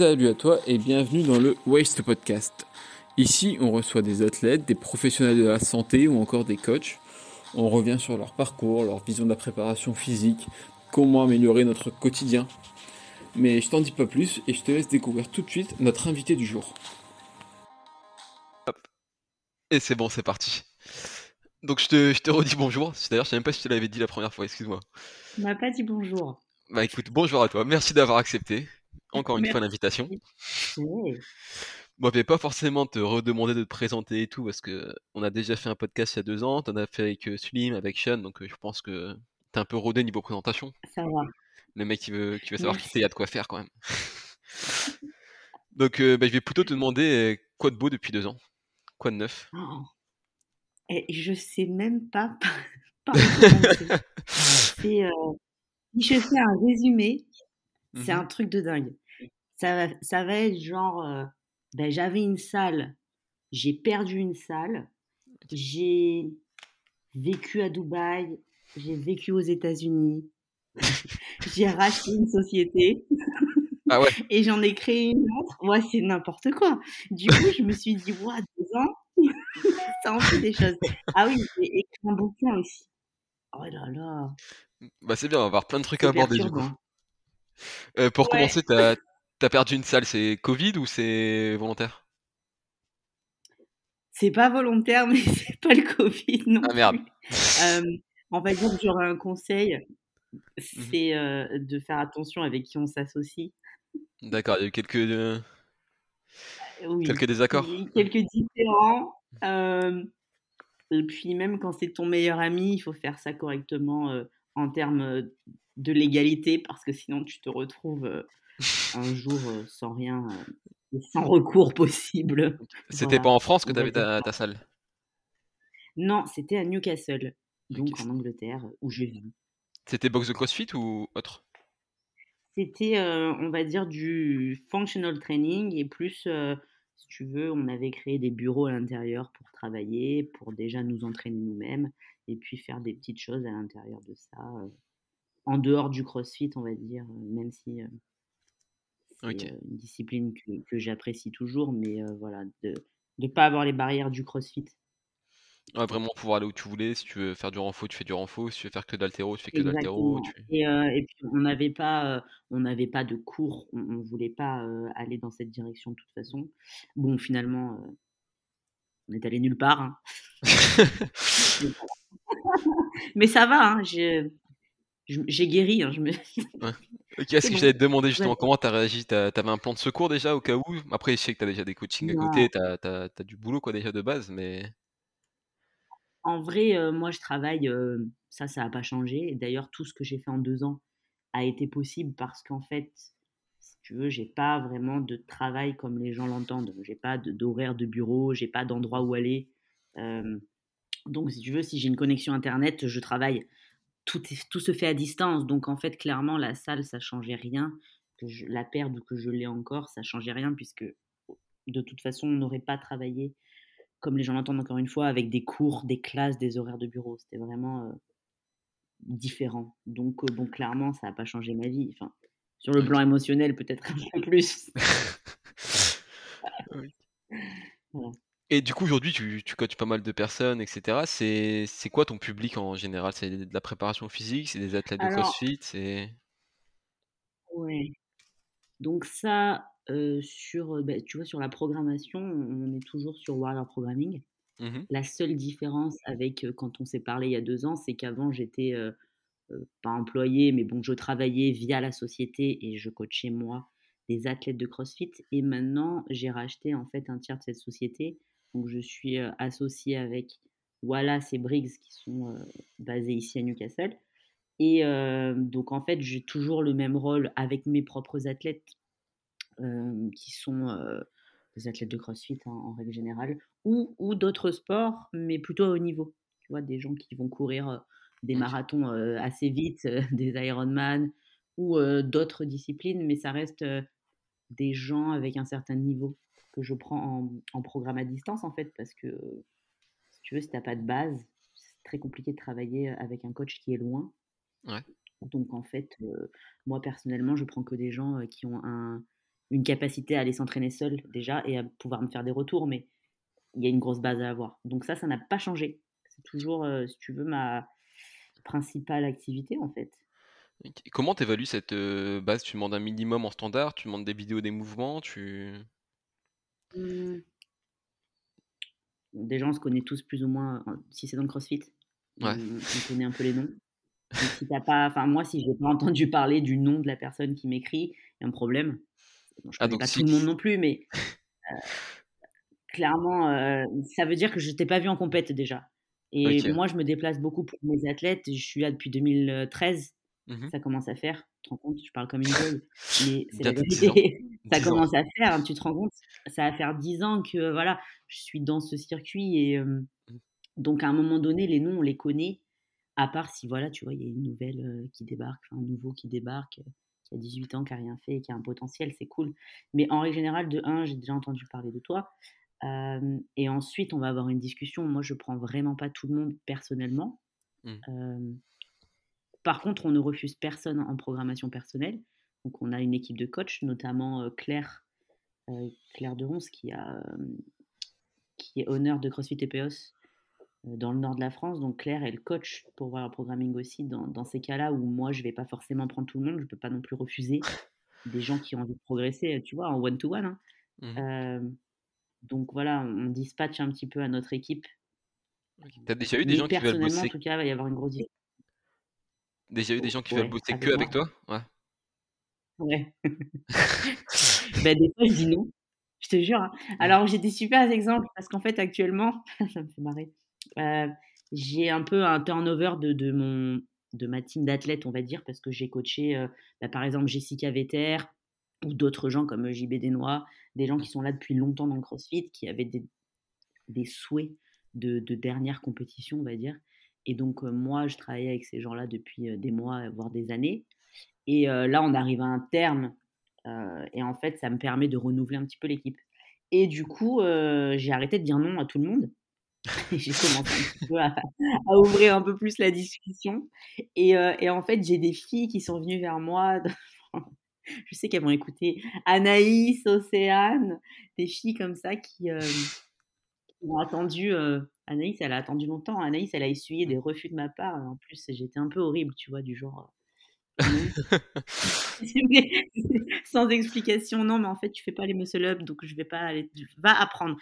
Salut à toi et bienvenue dans le Waste Podcast. Ici, on reçoit des athlètes, des professionnels de la santé ou encore des coachs. On revient sur leur parcours, leur vision de la préparation physique, comment améliorer notre quotidien. Mais je t'en dis pas plus et je te laisse découvrir tout de suite notre invité du jour. Et c'est bon, c'est parti. Donc je te, je te redis bonjour. D'ailleurs, je sais même pas si je te l'avais dit la première fois, excuse-moi. Tu m'as pas dit bonjour. Bah écoute, bonjour à toi. Merci d'avoir accepté encore une fois l'invitation. Ouais. Moi, je vais pas forcément te redemander de te présenter et tout, parce que on a déjà fait un podcast il y a deux ans, t'en as fait avec euh, Slim, avec Sean, donc euh, je pense que t'es un peu rodé niveau présentation. Ça va. Le mec qui veut, qui veut savoir qui Merci. t'es, il y a de quoi faire quand même. donc euh, bah, je vais plutôt te demander quoi de beau depuis deux ans? Quoi de neuf? Oh. Et je sais même pas par euh, si je fais un résumé, c'est Mhm. un truc de dingue. Ça va, ça va être genre, euh, ben, j'avais une salle, j'ai perdu une salle, j'ai vécu à Dubaï, j'ai vécu aux États-Unis, j'ai racheté une société Ah ouais, et j'en ai créé une autre. Ouais, c'est n'importe quoi. Du coup, je me suis dit, ouais, deux ans, ça en fait des choses. Ah oui, j'ai écrit un bouquin aussi. Oh là là, bah c'est bien, on va avoir plein de trucs à aborder du coup. Euh, pour Ouais. commencer, t'as as perdu une salle, c'est Covid ou c'est volontaire? C'est pas volontaire, mais c'est pas le Covid non Ah merde. Euh, on va dire que j'aurais un conseil, Mhm. c'est euh, de faire attention avec qui on s'associe. D'accord, il y a eu quelques, euh, Oui, quelques il désaccords. y a eu quelques différends. euh, et puis même quand c'est ton meilleur ami, il faut faire ça correctement euh, en termes euh, de légalité, parce que sinon tu te retrouves euh, un jour euh, sans rien, euh, sans recours possible. C'était Voilà, pas en France que t'avais dire ta, salle? Non, c'était à Newcastle, donc en Angleterre, où je vis. C'était box de CrossFit ou autre? C'était, euh, on va dire, du functional training et plus, euh, si tu veux, on avait créé des bureaux à l'intérieur pour travailler, pour déjà nous entraîner nous-mêmes et puis faire des petites choses à l'intérieur de ça, euh, en dehors du CrossFit, on va dire, même si une discipline que, que j'apprécie toujours, mais voilà, de ne pas avoir les barrières du CrossFit. Ouais, vraiment pouvoir aller où tu voulais. Si tu veux faire du renfo, tu fais du renfo. Si tu veux faire que d'altéro, tu fais que d'altéro. Tu... Et, euh, et puis on n'avait pas, euh, on n'avait pas de cours, on, on voulait pas euh, aller dans cette direction de toute façon. Bon, finalement, on est allé nulle part. hein. Mais ça va, hein, j'ai, je- guéri. hein, je me... ok, est-ce que bon. j'allais te demander justement Ouais. comment t'as réagi T'as- T'avais un plan de secours déjà au cas où? Après, je sais que t'as déjà des coachings à côté, t'as t'as- t'as du boulot quoi déjà de base, mais. En vrai, euh, moi, je travaille, euh, ça, ça n'a pas changé. D'ailleurs, tout ce que j'ai fait en deux ans a été possible parce qu'en fait, si tu veux, j'ai pas vraiment de travail comme les gens l'entendent. J'ai pas de- d'horaire de bureau, j'ai pas d'endroit où aller. Euh, donc, si tu veux, si j'ai une connexion internet, je travaille. Tout, est- tout se fait à distance. Donc, en fait, clairement, la salle, ça changeait rien. Que je la perde ou que je l'ai encore, ça changeait rien puisque de toute façon, on n'aurait pas travaillé comme les gens l'entendent encore une fois, avec des cours, des classes, des horaires de bureau. C'était vraiment euh, différent. Donc, euh, bon, clairement, ça n'a pas changé ma vie. Enfin, sur le Ok. plan émotionnel, peut-être un peu plus. Voilà. Et du coup, aujourd'hui, tu, tu coaches pas mal de personnes, etc. C'est c'est quoi ton public en général? C'est de la préparation physique C'est des athlètes de CrossFit C'est. ouais. Donc ça, euh, sur, euh, bah, tu vois, sur la programmation, on est toujours sur Warrior Programming. Mhm. La seule différence avec euh, quand on s'est parlé il y a deux ans, c'est qu'avant, j'étais euh, pas employée, mais bon, je travaillais via la société et je coachais moi des athlètes de CrossFit. Et maintenant, j'ai racheté en fait un tiers de cette société. Donc, je suis associée avec Wallace et Briggs qui sont basés ici à Newcastle. Et donc, en fait, j'ai toujours le même rôle avec mes propres athlètes qui sont des athlètes de CrossFit hein, en règle générale, ou, ou d'autres sports, mais plutôt à haut niveau. Tu vois, des gens qui vont courir des marathons assez vite, des Ironman, ou d'autres disciplines, mais ça reste des gens avec un certain niveau que je prends en, en programme à distance, en fait, parce que si tu veux, si tu n'as pas de base, c'est très compliqué de travailler avec un coach qui est loin. Ouais. Donc en fait, euh, moi personnellement, je prends que des gens euh, qui ont un, une capacité à aller s'entraîner seul déjà et à pouvoir me faire des retours, mais il y a une grosse base à avoir. Donc ça, ça n'a pas changé. C'est toujours, euh, si tu veux, ma principale activité en fait. comment tu évalues cette euh, base? Tu demandes un minimum en standard Tu demandes des vidéos des mouvements tu... Mmh. Déjà, on se connaît tous plus ou moins, si c'est dans le CrossFit, on, connaît un peu les noms. si pas, enfin moi, si j'ai pas entendu parler du nom de la personne qui m'écrit, il y a un problème. je ah, connais pas tout le monde non plus, mais euh, clairement, euh, ça veut dire que je t'ai pas vu en compète déjà. Et moi, je me déplace beaucoup pour mes athlètes. Je suis là depuis 2013. Mmh ça commence à faire. Tu te rends compte, je parle comme une gueule, mais c'est la vérité. ça commence à faire. Hein, tu te rends compte, ça va faire 10 ans que voilà, je suis dans ce circuit et donc à un moment donné, les noms on les connaît. À part si voilà, tu vois, il y a une nouvelle qui débarque, un nouveau qui débarque, qui a 18 ans, qui a rien fait et qui a un potentiel, c'est cool. Mais en règle générale, de 1, j'ai déjà entendu parler de toi. et ensuite, on va avoir une discussion. Moi, je prends vraiment pas tout le monde personnellement. Mmh. Par contre, on ne refuse personne en programmation personnelle. Donc, on a une équipe de coachs, notamment euh, Claire, euh, Claire de Ronce, qui, a, qui est honneur de CrossFit EPOS euh, dans le nord de la France. Donc, Claire est le coach pour voir le programming aussi dans, ces cas-là où moi, je ne vais pas forcément prendre tout le monde. Je ne peux pas non plus refuser des gens qui ont envie de progresser, tu vois, en one-to-one. Hein. Mmh donc, voilà, on dispatche un petit peu à notre équipe. Tu as déjà eu des gens qui veulent bosser en tout cas, il va y avoir une grosse Déjà eu des gens qui veulent bosser que avec toi? Ouais. Ouais. bah, des fois, je dis non. Je te jure. Hein. Mmh. Alors, j'ai des super exemples parce qu'en fait, actuellement, ça me fait marrer. Euh, j'ai un peu un turnover de, de, mon, de ma team d'athlètes, on va dire, parce que j'ai coaché, euh, bah, par exemple, Jessica Vetter ou d'autres gens comme JB Desnois, des gens qui sont là depuis longtemps dans le CrossFit, qui avaient des, des souhaits de, de dernière compétition, on va dire. Et donc, moi, je travaillais avec ces gens-là depuis des mois, voire des années. Et là, on arrive à un terme. et en fait, ça me permet de renouveler un petit peu l'équipe. Et du coup, j'ai arrêté de dire non à tout le monde. j'ai commencé un petit peu à, ouvrir un peu plus la discussion. Et, et en fait, j'ai des filles qui sont venues vers moi. je sais qu'elles vont écouter Anaïs, Océane, des filles comme ça qui, qui ont attendu Anaïs, elle a attendu longtemps. Anaïs, elle a essuyé des refus de ma part. En plus, j'étais un peu horrible, tu vois, du genre. Euh, sans explication, non, mais en fait, tu fais pas les muscle up, donc je vais pas aller. Va apprendre.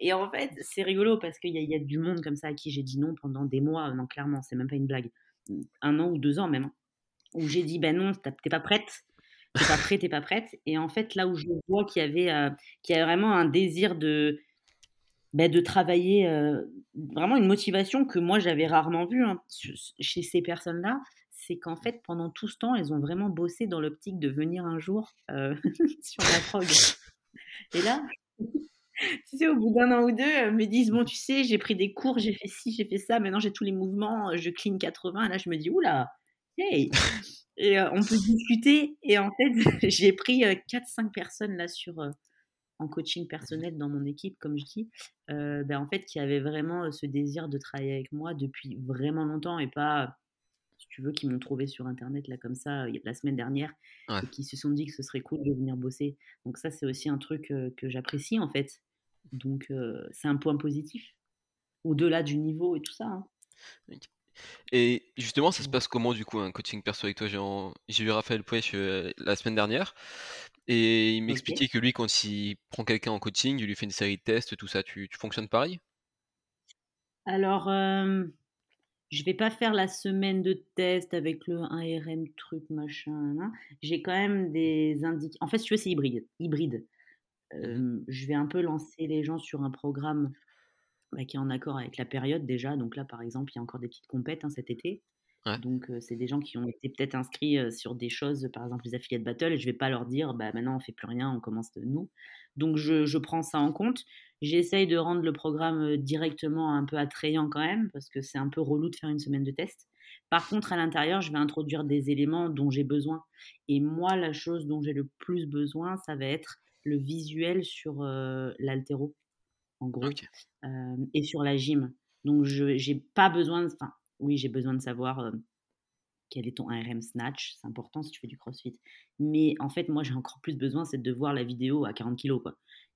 Et en fait, c'est rigolo parce qu'il y, a du monde comme ça à qui j'ai dit non pendant des mois. Non, clairement, c'est même pas une blague. Un an ou deux ans même. Hein, où j'ai dit, ben non, t'es pas prête. T'es pas prête, t'es pas prête. Et en fait, là où je vois qu'il y avait, euh, qu'il y a vraiment un désir de bah, de travailler vraiment une motivation que moi j'avais rarement vue hein, chez ces personnes-là, c'est qu'en fait pendant tout ce temps, elles ont vraiment bossé dans l'optique de venir un jour sur la prog. Et là, tu sais, au bout d'un an ou deux, elles me disent Bon, tu sais, j'ai pris des cours, j'ai fait ci, j'ai fait ça, maintenant j'ai tous les mouvements, je clean 80. Et là, je me dis Oula, hey Et on peut discuter. Et en fait, j'ai pris 4-5 personnes là sur, en coaching personnel dans mon équipe, comme je dis, euh, ben, en fait, qui avaient vraiment ce désir de travailler avec moi depuis vraiment longtemps et pas, si tu veux, qui m'ont trouvé sur Internet là comme ça la semaine dernière et qui se sont dit que ce serait cool de venir bosser. Donc ça, c'est aussi un truc que j'apprécie en fait. Donc c'est un point positif, au-delà du niveau et tout ça. Hein. Et justement, ça se passe comment du coup un coaching perso avec toi? J'ai eu Raphaël Pouech la semaine dernière et il m'expliquait que lui, quand il prend quelqu'un en coaching, il lui fait une série de tests, tout ça. Tu, tu fonctionnes pareil? Alors, je vais pas faire la semaine de test avec le 1RM truc machin. J'ai quand même des indications. En fait, si tu veux, c'est hybride. hybride. Mmh je vais un peu lancer les gens sur un programme bah, qui est en accord avec la période déjà. Donc là, par exemple, il y a encore des petites compètes hein, cet été. Donc, c'est des gens qui ont été peut-être inscrits sur des choses, par exemple les affiliés de battle, et je vais pas leur dire, bah maintenant on fait plus rien, on commence de nous. Donc, je, je prends ça en compte. J'essaye de rendre le programme directement un peu attrayant quand même, parce que c'est un peu relou de faire une semaine de test. Par contre, à l'intérieur, je vais introduire des éléments dont j'ai besoin. Et moi, la chose dont j'ai le plus besoin, ça va être le visuel sur l'altéro, en gros, et sur la gym. Donc, je n'ai pas besoin, enfin, oui, j'ai besoin de savoir quel est ton RM snatch, c'est important si tu fais du crossfit. Mais en fait, moi, j'ai encore plus besoin, c'est de voir la vidéo à 40 kilos.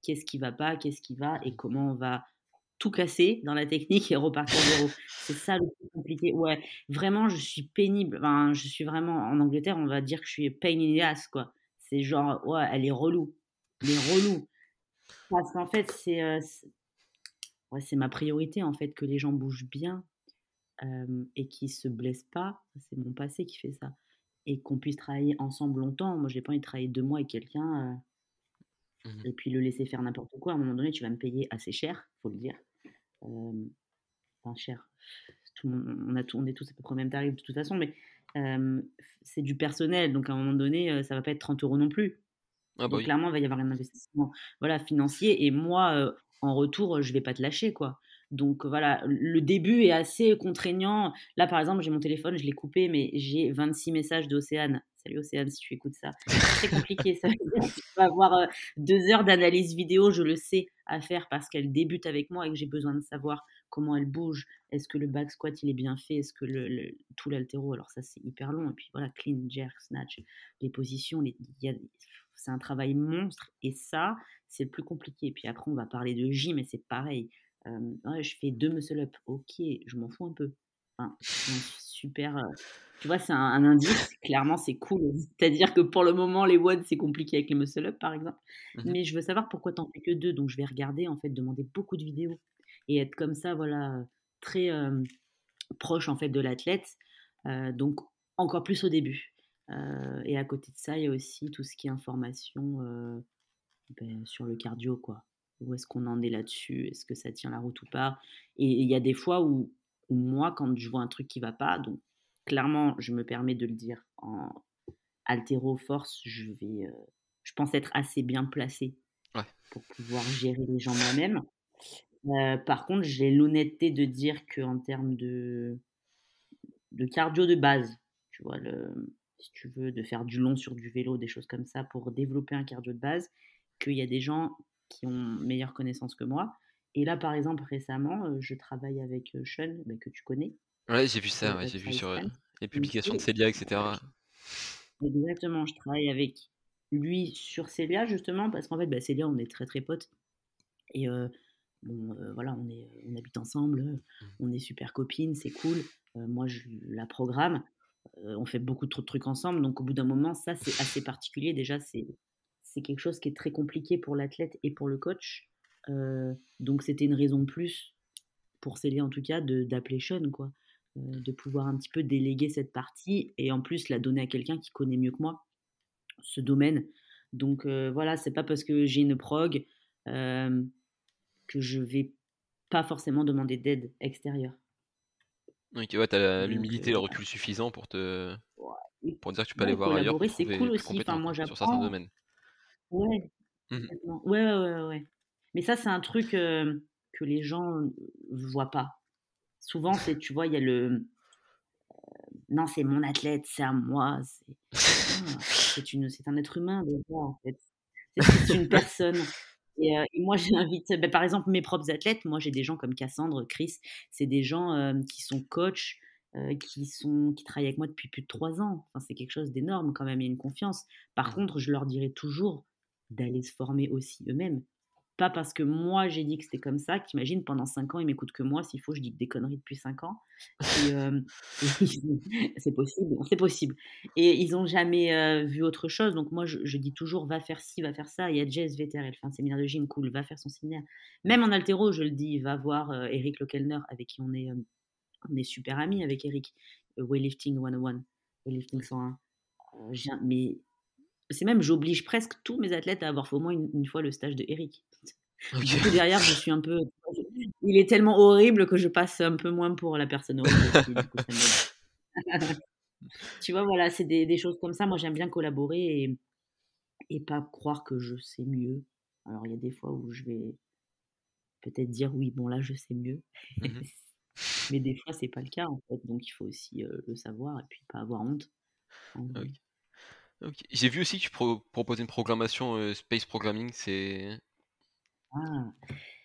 Qu'est-ce qui va pas, qu'est-ce qui va et comment on va tout casser dans la technique et repartir zéro. C'est ça le plus compliqué. Ouais, vraiment, je suis pénible. Je suis vraiment, en Angleterre, on va dire que je suis pain in the quoi. C'est genre, ouais, elle est relou. Elle est relou. Parce qu'en fait, c'est euh, ouais, c'est ma priorité, en fait, que les gens bougent bien et qui se blessent pas. C'est mon passé qui fait ça. Et qu'on puisse travailler ensemble longtemps. Moi, j'ai pas envie de travailler deux mois avec quelqu'un mmh et puis le laisser faire n'importe quoi. À un moment donné, tu vas me payer assez cher, faut le dire. enfin, cher. Tout, on, a on est tous à peu près au même tarif de toute façon, mais c'est du personnel. Donc, à un moment donné, ça va pas être 30 euros non plus. Ah bah clairement, il va y avoir un investissement voilà, financier. Et moi, en retour, je vais pas te lâcher, quoi. Donc voilà, le début est assez contraignant. Là, par exemple, j'ai mon téléphone, je l'ai coupé, mais j'ai 26 messages d'Océane. Salut Océane, si tu écoutes ça. C'est très compliqué. Ça tu vas avoir deux heures d'analyse vidéo, je le sais, à faire parce qu'elle débute avec moi et que j'ai besoin de savoir comment elle bouge. Est-ce que le back squat, il est bien fait? Est-ce que le, tout l'altéro, alors ça, c'est hyper long. Et puis voilà, clean, jerk, snatch, les positions, les, c'est un travail monstre. Et ça, c'est le plus compliqué. Et puis après, on va parler de gym, mais c'est pareil je fais deux muscle up. Ok, je m'en fous un peu. Enfin, super. tu vois, c'est un, indice. Clairement, c'est cool. C'est-à-dire que pour le moment, les WOD, c'est compliqué avec les muscle up, par exemple. Mmh Mais je veux savoir pourquoi t'en fais que deux. Donc, je vais regarder, en fait, demander beaucoup de vidéos et être comme ça, voilà, très proche, en fait, de l'athlète. donc, encore plus au début. et à côté de ça, il y a aussi tout ce qui est information ben, sur le cardio, quoi. Où est-ce qu'on en est là-dessus Est-ce que ça tient la route ou pas Et il y a des fois où, moi, quand je vois un truc qui va pas, donc clairement, je me permets de le dire en altéro force, je vais, euh, je pense être assez bien placé pour pouvoir gérer les gens moi-même. Euh, par contre, j'ai l'honnêteté de dire que en termes de de cardio de base, tu vois, le, si tu veux, de faire du long sur du vélo, des choses comme ça, pour développer un cardio de base, qu'il y a des gens qui ont meilleure connaissance que moi. Et là, par exemple, récemment, euh, je travaille avec euh, Sean, bah, que tu connais. Ouais, j'ai vu ça, ouais, j'ai vu sur les publications de Célia, etc. Exactement, je travaille avec lui sur Célia, justement, parce qu'en fait, bah, Célia, on est très très potes. Et euh, bon, voilà, on, est, on habite ensemble, mmh. on est super copines, c'est cool. moi, je la programme. on fait beaucoup de trucs ensemble, donc au bout d'un moment, ça, c'est assez particulier. Déjà, c'est c'est quelque chose qui est très compliqué pour l'athlète et pour le coach. Euh, donc c'était une raison de plus pour Célia en tout cas d'appeler Sean quoi, euh, de pouvoir un petit peu déléguer cette partie et en plus la donner à quelqu'un qui connaît mieux que moi ce domaine. Donc euh, voilà, c'est pas parce que j'ai une prog que je vais pas forcément demander d'aide extérieure. Ok, ouais, tu as l'humilité, le recul suffisant pour te pour dire que tu peux aller voir ailleurs. C'est cool aussi. Enfin, moi, sur certains domaines. Ouais, mmh Ouais, ouais, ouais, ouais. Mais ça, c'est un truc que les gens ne voient pas. Souvent, c'est, tu vois, il y a le. non, c'est mon athlète, c'est à moi. C'est une, c'est un être humain déjà, en fait. C'est une personne. Et, moi, j'invite, bah, par exemple, mes propres athlètes. Moi, j'ai des gens comme Cassandre, Chris. C'est des gens qui sont coachs, qui sont, qui travaillent avec moi depuis plus de trois ans. Enfin, c'est quelque chose d'énorme quand même. Il y a une confiance. Par mmh. contre, je leur dirais toujours, d'aller se former aussi eux-mêmes. Pas parce que moi j'ai dit que c'était comme ça, qu'imagine pendant 5 ans ils m'écoutent que moi, s'il faut je dis des conneries depuis 5 ans. c'est possible, c'est possible. Et ils n'ont jamais vu autre chose, donc moi je, dis toujours va faire ci, va faire ça. Il y a Jess Vetter, elle fait un séminaire de gym, cool, va faire son séminaire. Même en altéro, je le dis, va voir Eric Lockelner avec qui on est, on est super amis avec Eric, Weightlifting 101, Weightlifting 101. mais c'est même, j'oblige presque tous mes athlètes à avoir fait au moins une, fois le stage de Eric. Du coup, derrière, je suis un peu. Il est tellement horrible que je passe un peu moins pour la personne horrible. tu vois, voilà, c'est des, choses comme ça. Moi, j'aime bien collaborer et, et pas croire que je sais mieux. Alors, il y a des fois où je vais peut-être dire oui, bon, là, je sais mieux. Mmh Mais des fois, c'est pas le cas, en fait. Donc, il faut aussi euh, le savoir et puis pas avoir honte. J'ai vu aussi que tu proposais une programmation Space Programming, c'est. Ah,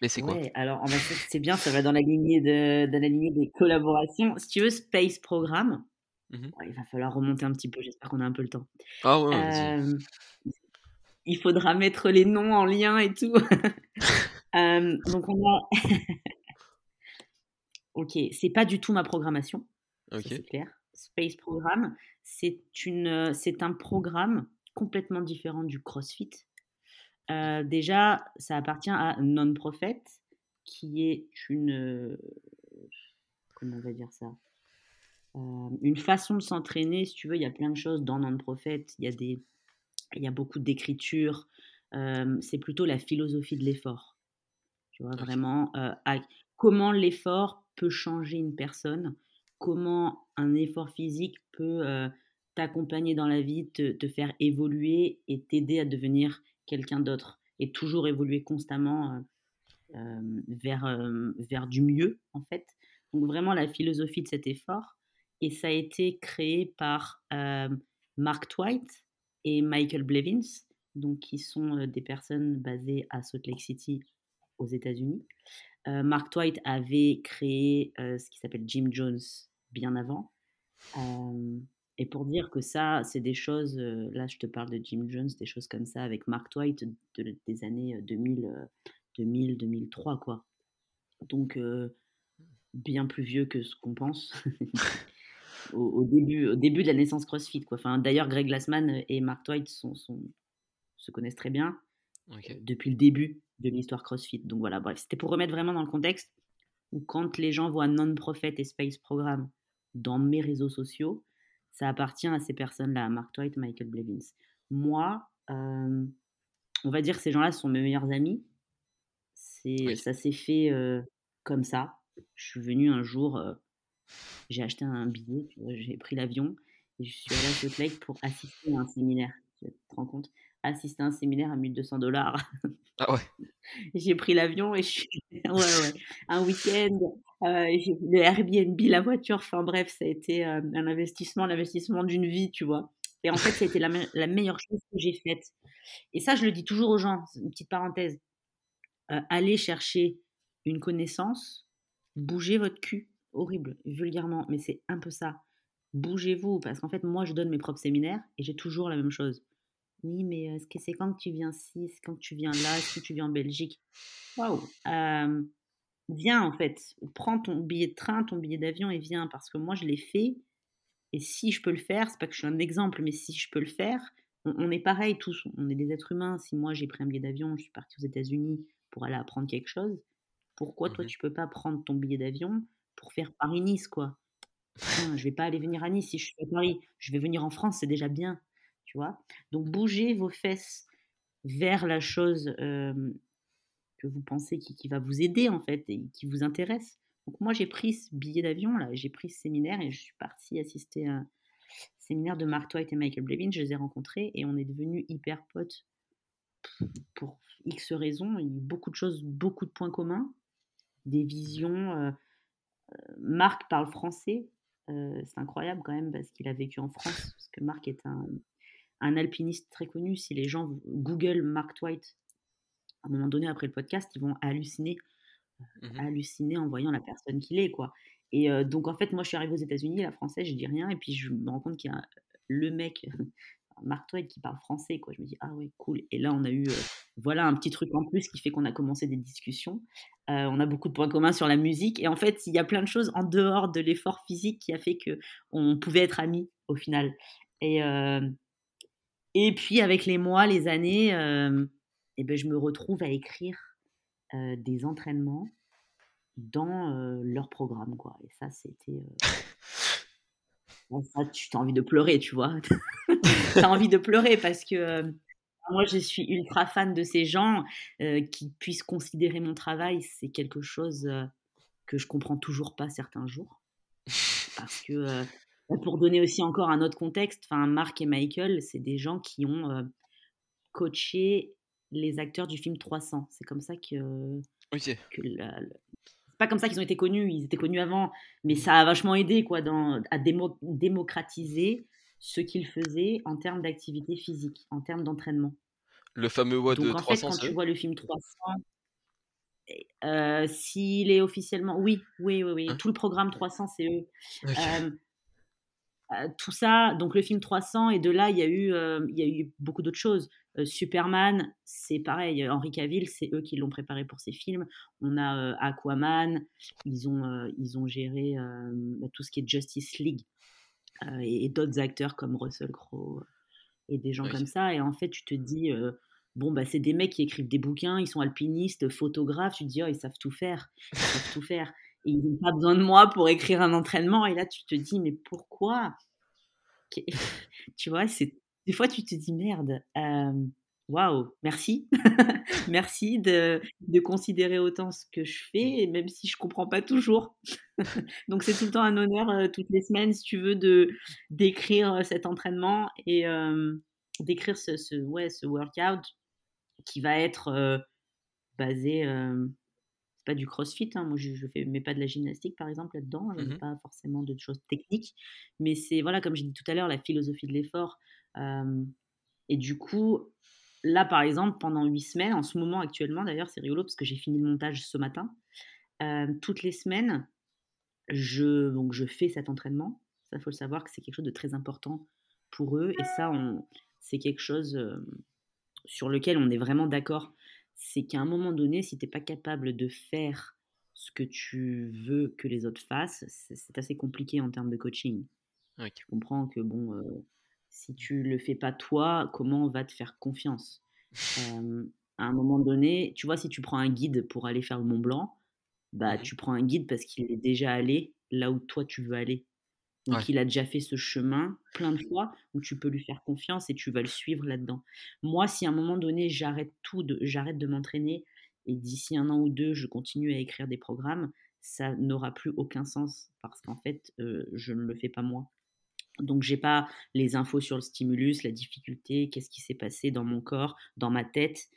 Mais c'est quoi? Alors c'est bien, ça va dans la lignée de, dans la lignée des collaborations. Si tu veux, Space Programme, Mmh il va falloir remonter un petit peu, j'espère qu'on a un peu le temps. Ah ouais, il faudra mettre les noms en lien et tout. donc on a. ok, c'est pas du tout ma programmation. C'est clair. Space Program, c'est une, c'est un programme complètement différent du CrossFit. déjà, ça appartient à Non-Profit, qui est une. Comment on va dire ça Une façon de s'entraîner, si tu veux. Il y a plein de choses dans Non-Profit. Il y a des il y a beaucoup d'écriture. c'est plutôt la philosophie de l'effort. Tu vois, vraiment, comment l'effort peut changer une personne, comment un effort physique peut t'accompagner dans la vie, te, faire évoluer et t'aider à devenir quelqu'un d'autre et toujours évoluer constamment vers, vers du mieux, en fait. Donc, vraiment, la philosophie de cet effort. Et ça a été créé par Mark Twight, et Michael Blevins, donc qui sont des personnes basées à Salt Lake City aux États-Unis. Mark Twight avait créé ce qui s'appelle Jim Jones bien avant. et pour dire que ça, c'est des choses, là je te parle de Jim Jones, des choses comme ça avec Mark Twight des années 2000, 2000, 2003 quoi. Donc bien plus vieux que ce qu'on pense. au, début, au début de la naissance CrossFit. Quoi. Enfin, D'ailleurs, Greg Glassman et Mark Twight sont, se connaissent très bien depuis le début de l'histoire CrossFit. Donc voilà, bref, c'était pour remettre vraiment dans le contexte où quand les gens voient Non-Profit et Space Program dans mes réseaux sociaux, ça appartient à ces personnes-là, Mark Twight, Michael Blevins. Moi, euh, on va dire que ces gens-là sont mes meilleurs amis. C'est, Ça s'est fait euh, comme ça. Je suis venu un jour, euh, j'ai acheté un billet, j'ai pris l'avion et je suis allée à Salt Lake pour assister à un séminaire. Tu te rends compte? Assister à un séminaire à 1200 dollars. Ah ouais J'ai pris l'avion et je suis. ouais, ouais. Un week-end, euh, le Airbnb, la voiture, enfin bref, ça a été euh, un investissement, l'investissement d'une vie, tu vois. Et en fait, ça a été la, la meilleure chose que j'ai faite. Et ça, je le dis toujours aux gens, une petite parenthèse. Euh, allez chercher une connaissance, bougez votre cul horrible, vulgairement, mais c'est un peu ça. Bougez-vous, parce qu'en fait, moi, je donne mes propres séminaires et j'ai toujours la même chose. Oui, mais est-ce que c'est quand tu viens ici, c'est quand tu viens là, est-ce que tu viens en Belgique? Waouh Viens, en fait, prends ton billet de train, ton billet d'avion et viens, parce que moi, je l'ai fait. Et si je peux le faire, c'est pas que je suis un exemple, mais si je peux le faire, on, est pareil tous, on est des êtres humains. Si moi, j'ai pris un billet d'avion, je suis parti aux États-Unis pour aller apprendre quelque chose, pourquoi toi, tu peux pas prendre ton billet d'avion pour faire Paris-Nice, quoi? je vais pas aller venir à Nice si je suis à Paris. Je vais venir en France, c'est déjà bien, tu vois. Donc, bougez vos fesses vers la chose que vous pensez qui, va vous aider, en fait, et qui vous intéresse. Donc, moi, j'ai pris ce billet d'avion, là, j'ai pris ce séminaire et je suis partie assister à un séminaire de Mark Twight et Michael Blevin. Je les ai rencontrés et on est devenus hyper potes pour X raisons. Il y a beaucoup de choses, beaucoup de points communs, des visions Marc parle français. c'est incroyable quand même parce qu'il a vécu en France, parce que Marc est un, alpiniste très connu. Si les gens Google Mark Twight, à un moment donné après le podcast, ils vont halluciner, mmh halluciner en voyant la personne qu'il est, quoi. Et donc en fait, moi je suis arrivée aux États-Unis, la française, je dis rien, et puis je me rends compte qu'il y a le mec Marc Twain qui parle français, quoi. Je me dis, ah ouais, cool. Et là, on a eu, euh, voilà, un petit truc en plus qui fait qu'on a commencé des discussions. Euh, on a beaucoup de points communs sur la musique. Et en fait, il y a plein de choses en dehors de l'effort physique qui a fait que on pouvait être amis au final. Et, euh, et puis, avec les mois, les années, et ben, je me retrouve à écrire des entraînements dans leur programme, quoi. Et ça, c'était tu as envie de pleurer, tu vois. tu as envie de pleurer parce que euh, moi, je suis ultra fan de ces gens euh, qui puissent considérer mon travail. C'est quelque chose euh, que je comprends toujours pas certains jours. Parce que, pour donner aussi encore un autre contexte, enfin, Marc et Michael, c'est des gens qui ont coaché les acteurs du film 300. C'est comme ça que, que la, pas comme ça qu'ils ont été connus, ils étaient connus avant, mais ça a vachement aidé quoi, dans, à démocratiser ce qu'ils faisaient en termes d'activité physique, en termes d'entraînement. Le fameux WOD de 300. En fait, quand tu vois le film 300, euh, s'il est officiellement. Oui, oui, oui, oui. Hein? Tout le programme 300, c'est eux. Euh, tout ça, donc le film 300, et de là, il y a eu, il y a eu beaucoup d'autres choses. Superman, c'est pareil, Henri Cavill, c'est eux qui l'ont préparé pour ces films. On a Aquaman, ils ont, ils ont géré bah, tout ce qui est Justice League et, d'autres acteurs comme Russell Crowe et des gens comme ça. Et en fait, tu te dis, bon, bah, c'est des mecs qui écrivent des bouquins, ils sont alpinistes, photographes, tu te dis, oh, ils savent tout faire, ils savent tout faire. Ils n'ont pas besoin de moi pour écrire un entraînement. Et là, tu te dis, mais pourquoi? Tu vois, c'est des fois, tu te dis, merde, waouh, merci. merci de, de, considérer autant ce que je fais, même si je comprends pas toujours. Donc, c'est tout le temps un honneur, toutes les semaines, si tu veux, de d'écrire cet entraînement et d'écrire ce, ouais, ce workout qui va être basé pas du crossfit, hein. moi je, je fais mais pas de la gymnastique par exemple là-dedans, mmh pas forcément de choses techniques, mais c'est voilà comme j'ai dit tout à l'heure la philosophie de l'effort. et du coup, là par exemple pendant huit semaines, en ce moment actuellement d'ailleurs c'est rigolo parce que j'ai fini le montage ce matin, toutes les semaines je donc je fais cet entraînement. Ça faut le savoir que c'est quelque chose de très important pour eux et ça c'est quelque chose sur lequel on est vraiment d'accord c'est qu'à un moment donné, si tu n'es pas capable de faire ce que tu veux que les autres fassent, c'est assez compliqué en termes de coaching. Tu comprends que bon, euh, si tu le fais pas toi, comment on va te faire confiance? À un moment donné, tu vois, si tu prends un guide pour aller faire le Mont Blanc, bah mmh tu prends un guide parce qu'il est déjà allé là où toi tu veux aller. Donc, il a déjà fait ce chemin plein de fois, donc tu peux lui faire confiance et tu vas le suivre là-dedans. Moi, si à un moment donné, j'arrête tout, de, j'arrête de m'entraîner et d'ici un an ou deux, je continue à écrire des programmes, ça n'aura plus aucun sens parce qu'en fait, je ne le fais pas moi. Donc, j'ai pas les infos sur le stimulus, la difficulté, qu'est-ce qui s'est passé dans mon corps, dans ma tête,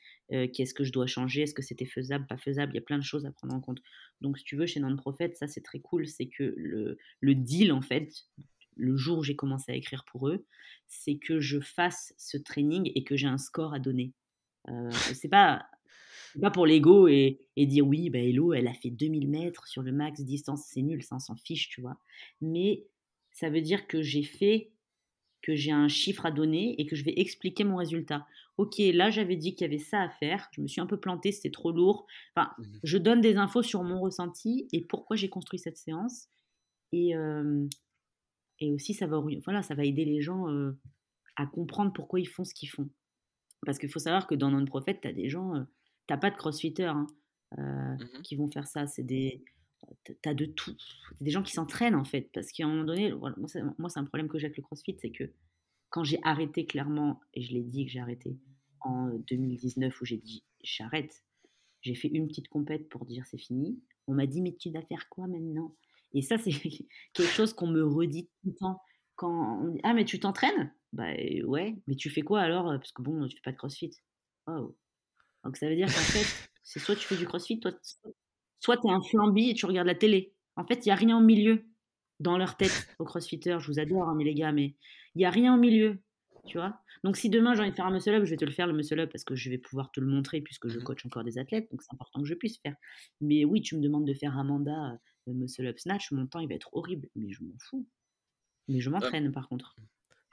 qu'est-ce que je dois changer, est-ce que c'était faisable, pas faisable, il y a plein de choses à prendre en compte. Donc, si tu veux, chez Non-Prophète, ça c'est très cool, c'est que le, le deal, en fait, le jour où j'ai commencé à écrire pour eux, c'est que je fasse ce training et que j'ai un score à donner. Euh, c'est pas, pas pour l'ego et, et, dire oui, bah Hello, elle a fait 2000 mètres sur le max distance, c'est nul, ça on s'en fiche, tu vois. Mais ça veut dire que j'ai fait que j'ai un chiffre à donner et que je vais expliquer mon résultat. Ok, là j'avais dit qu'il y avait ça à faire, je me suis un peu plantée, c'était trop lourd. Enfin, mmh je donne des infos sur mon ressenti et pourquoi j'ai construit cette séance. Et, et aussi, ça va, voilà, ça va aider les gens à comprendre pourquoi ils font ce qu'ils font. Parce qu'il faut savoir que dans Non-Profit, tu as des gens, tu n'as pas de crossfitters hein, mmh qui vont faire ça. C'est des, t'as de tout. Des gens qui s'entraînent en fait, parce qu'à un moment donné, moi c'est un problème que j'ai avec le CrossFit, c'est que quand j'ai arrêté clairement, et je l'ai dit que j'ai arrêté en 2019 où j'ai dit j'arrête, j'ai fait une petite compète pour dire c'est fini. On m'a dit mais tu dois faire quoi maintenant? Et ça c'est quelque chose qu'on me redit tout le temps. Quand ah mais tu t'entraînes? Bah ouais, mais tu fais quoi alors? Parce que bon tu fais pas de CrossFit. Oh. Donc ça veut dire qu'en fait c'est soit tu fais du CrossFit, toi tu es un flambi et tu regardes la télé. En fait, il n'y a rien au milieu dans leur tête aux crossfitters. Je vous adore, hein, mais les gars, mais il n'y a rien au milieu. Tu vois Donc, si demain j'ai envie de faire un muscle up, je vais te le faire, le muscle up, parce que je vais pouvoir te le montrer puisque je mmh coach encore des athlètes. Donc, c'est important que je puisse faire. Mais oui, tu me demandes de faire un mandat de muscle up snatch, mon temps, il va être horrible. Mais je m'en fous. Mais je m'entraîne, par contre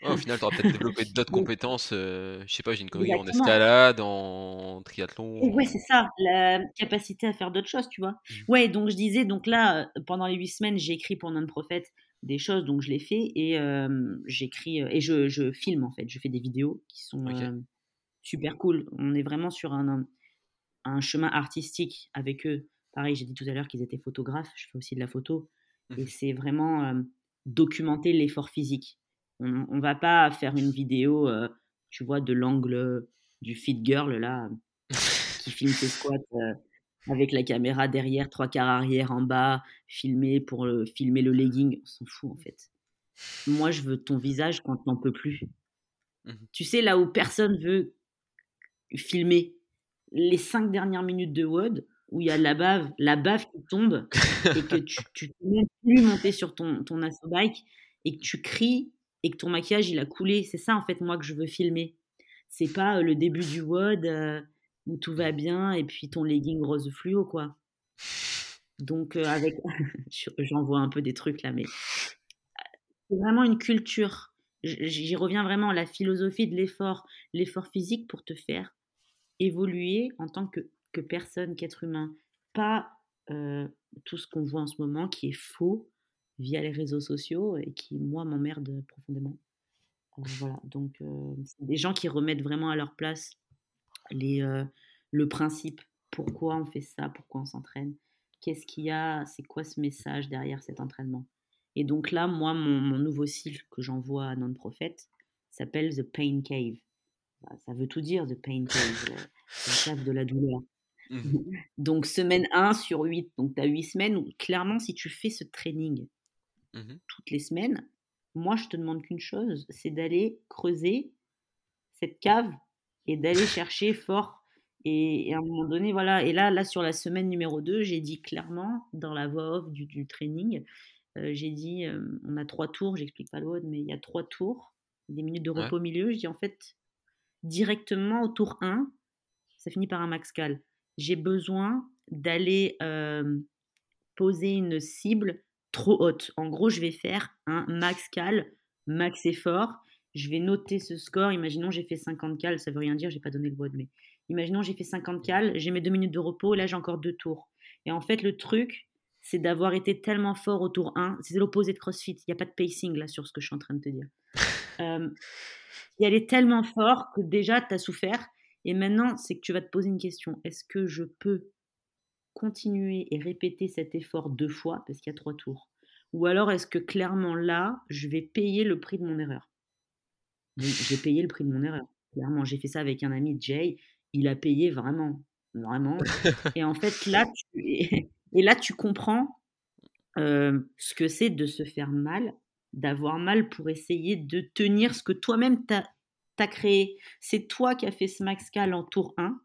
au final, tu auras peut-être développé d'autres compétences. Euh, je sais pas, j'ai une connerie en escalade, en triathlon. Oui, c'est ça, la capacité à faire d'autres choses, tu vois. Mmh. Ouais, donc je disais, donc là, pendant les huit semaines, j'ai écrit pour Non-Prophète des choses, donc je l'ai fait et j'écris et je, je, filme en fait. Je fais des vidéos qui sont super cool. On est vraiment sur un, un, chemin artistique avec eux. Pareil, j'ai dit tout à l'heure qu'ils étaient photographes. Je fais aussi de la photo et mmh. c'est vraiment documenter l'effort physique. On ne va pas faire une vidéo, euh, tu vois, de l'angle du fit girl, là, qui filme ses squats euh, avec la caméra derrière, trois quarts arrière en bas, filmer pour filmer le legging. On s'en fout, en fait. Moi, je veux ton visage quand n'en peux plus. Mmh tu sais, là où personne veut filmer les cinq dernières minutes de WOD, où il y a la bave, la bave qui tombe, et que tu ne peux plus monter sur ton, ton bike, et que tu cries et que ton maquillage il a coulé. C'est ça en fait moi que je veux filmer. C'est pas le début du WOD où tout va bien et puis ton legging rose fluo quoi. Donc avec, j'en vois un peu des trucs là, mais c'est vraiment une culture. J'y reviens vraiment, la philosophie de l'effort, l'effort physique pour te faire évoluer en tant que, que personne, qu'être humain. Pas euh, tout ce qu'on voit en ce moment qui est faux via les réseaux sociaux et qui, moi, m'emmerde profondément. Euh, voilà, donc euh, c'est des gens qui remettent vraiment à leur place les, le principe. Pourquoi on fait ça? Pourquoi on s'entraîne? Qu'est-ce qu'il y a? C'est quoi ce message derrière cet entraînement? Et donc là, moi, mon, nouveau site que j'envoie à Non-Profit s'appelle The Pain Cave. Bah, ça veut tout dire, The Pain Cave, la cave de la douleur. Mmh donc, semaine 1 sur 8, donc tu as 8 semaines où clairement, si tu fais ce training mmh toutes les semaines, moi, je te demande qu'une chose, c'est d'aller creuser cette cave et d'aller chercher fort. Et, à un moment donné, voilà. Et là, là, sur la semaine numéro 2, j'ai dit clairement, dans la voix off du, training, euh, j'ai dit, euh, on a trois tours, j'explique pas l'autre, mais il y a trois tours, des minutes de repos au milieu. Je dis, en fait, directement au tour 1, ça finit par un max cal j'ai besoin d'aller poser une cible trop haute. En gros, je vais faire un max cal, max effort. Je vais noter ce score. Imaginons j'ai fait 50 cal, ça veut rien dire, j'ai pas donné le WOD, mais imaginons j'ai fait 50 cal, j'ai mes deux minutes de repos, là j'ai encore deux tours. Et en fait, le truc, c'est d'avoir été tellement fort au tour 1. C'est l'opposé de CrossFit. Il n'y a pas de pacing là sur ce que je suis en train de te dire. Euh, il est tellement fort que déjà, tu as souffert. Et maintenant, c'est que tu vas te poser une question. Est-ce que je peux continuer et répéter cet effort deux fois parce qu'il y a trois tours? Ou alors est-ce que clairement là, je vais payer le prix de mon erreur? J'ai payé le prix de mon erreur. Clairement, j'ai fait ça avec un ami, Jay. Il a payé vraiment, vraiment. Et en fait, là, tu, et là, tu comprends euh, ce que c'est de se faire mal, d'avoir mal pour essayer de tenir ce que toi-même t'as créé, c'est toi qui as fait ce max cal en tour 1,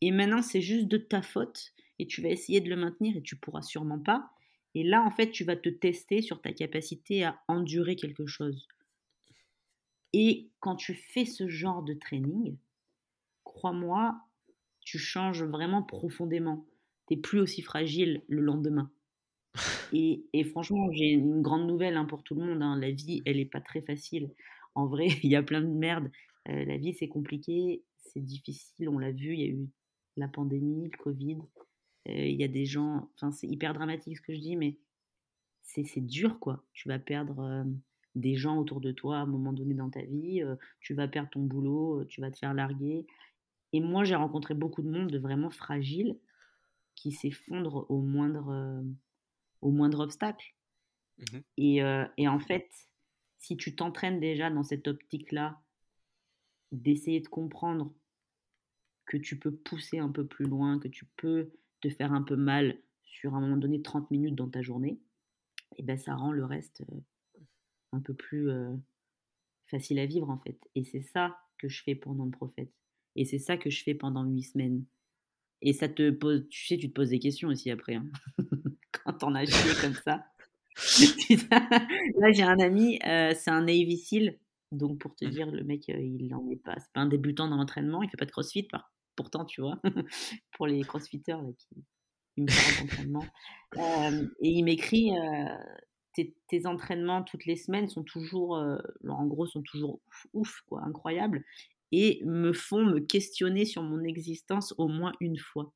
et maintenant c'est juste de ta faute, et tu vas essayer de le maintenir, et tu pourras sûrement pas. Et là, en fait, tu vas te tester sur ta capacité à endurer quelque chose. Et quand tu fais ce genre de training, crois-moi, tu changes vraiment profondément. Tu n'es plus aussi fragile le lendemain. Et, franchement, j'ai une grande nouvelle hein, pour tout le monde. Hein. La vie, elle n'est pas très facile en vrai, il y a plein de merde. la vie, c'est compliqué, c'est difficile, on l'a vu, il y a eu la pandémie, le Covid. Il y a des gens, enfin, c'est hyper dramatique ce que je dis, mais c'est dur, quoi. Tu vas perdre des gens autour de toi à un moment donné dans ta vie, tu vas perdre ton boulot, tu vas te faire larguer. Et moi, j'ai rencontré beaucoup de monde de vraiment fragile qui s'effondre au moindre, au moindre obstacle. Mmh et, et, en fait, si tu t'entraînes déjà dans cette optique-là, d'essayer de comprendre que tu peux pousser un peu plus loin, que tu peux te faire un peu mal sur un moment donné 30 minutes dans ta journée, et eh ben ça rend le reste euh, un peu plus euh, facile à vivre en fait. Et c'est ça que je fais pendant le prophète. Et c'est ça que je fais pendant huit semaines. Et ça te pose, tu sais, tu te poses des questions aussi après. Hein. Quand on a chié comme ça. Là, j'ai un ami, euh, c'est un Navy SEAL. Donc, pour te mmh. dire, le mec, euh, il n'en est pas. C'est pas un débutant dans l'entraînement. Il fait pas de crossfit. Pourtant, tu vois, pour les crossfitters qui me parlent d'entraînement. Euh, et il m'écrit tes, entraînements toutes les semaines sont toujours, en gros, sont toujours ouf, quoi, incroyables. Et me font me questionner sur mon existence au moins une fois.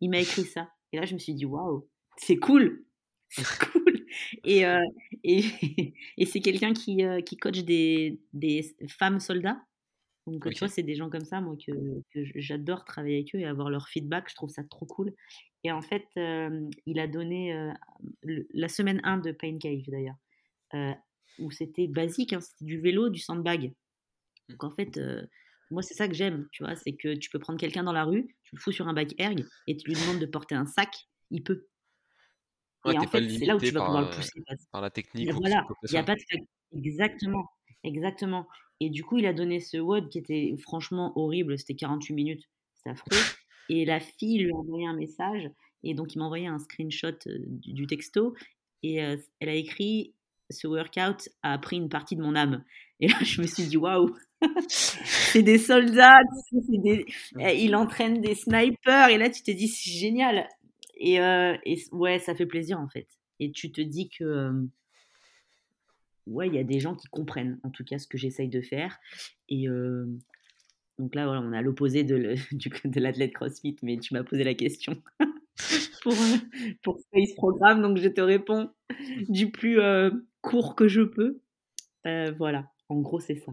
Il m'a écrit ça. Et là, je me suis dit, waouh, c'est cool. C'est cool. Et, euh, et, et c'est quelqu'un qui, euh, qui coach des, des femmes soldats. Donc, tu vois, c'est des gens comme ça, moi, que, que j'adore travailler avec eux et avoir leur feedback. Je trouve ça trop cool. Et en fait, euh, il a donné la semaine 1 de Pain Cave, d'ailleurs, où c'était basique, hein, c'était du vélo, du sandbag. Mmh. Donc, en fait, moi, c'est ça que j'aime, tu vois, c'est que tu peux prendre quelqu'un dans la rue, tu le fous sur un bac erg et tu lui demandes de porter un sac, il peut et en fait, c'est là où tu vas pouvoir le pousser. Par la technique. voilà, il n'y a pas de Exactement, exactement. Et du coup, il a donné ce WOD qui était franchement horrible. C'était 48 minutes. C'était affreux. Et la fille lui a envoyé un message. Et donc, il m'a envoyé un screenshot du, texto. Et elle a écrit Ce workout a pris une partie de mon âme. Et là, je me suis dit Waouh C'est des soldats. Des... Eh, il entraîne des snipers. Et là, tu te dis C'est génial. Et, et, ouais, ça fait plaisir en fait. Et tu te dis que ouais, il y a des gens qui comprennent en tout cas ce que j'essaye de faire. Et donc là, on est à l'opposé de, de l'athlète CrossFit, mais tu m'as posé la question pour, pour Space Programme, donc je te réponds du plus court que je peux. voilà, en gros, c'est ça.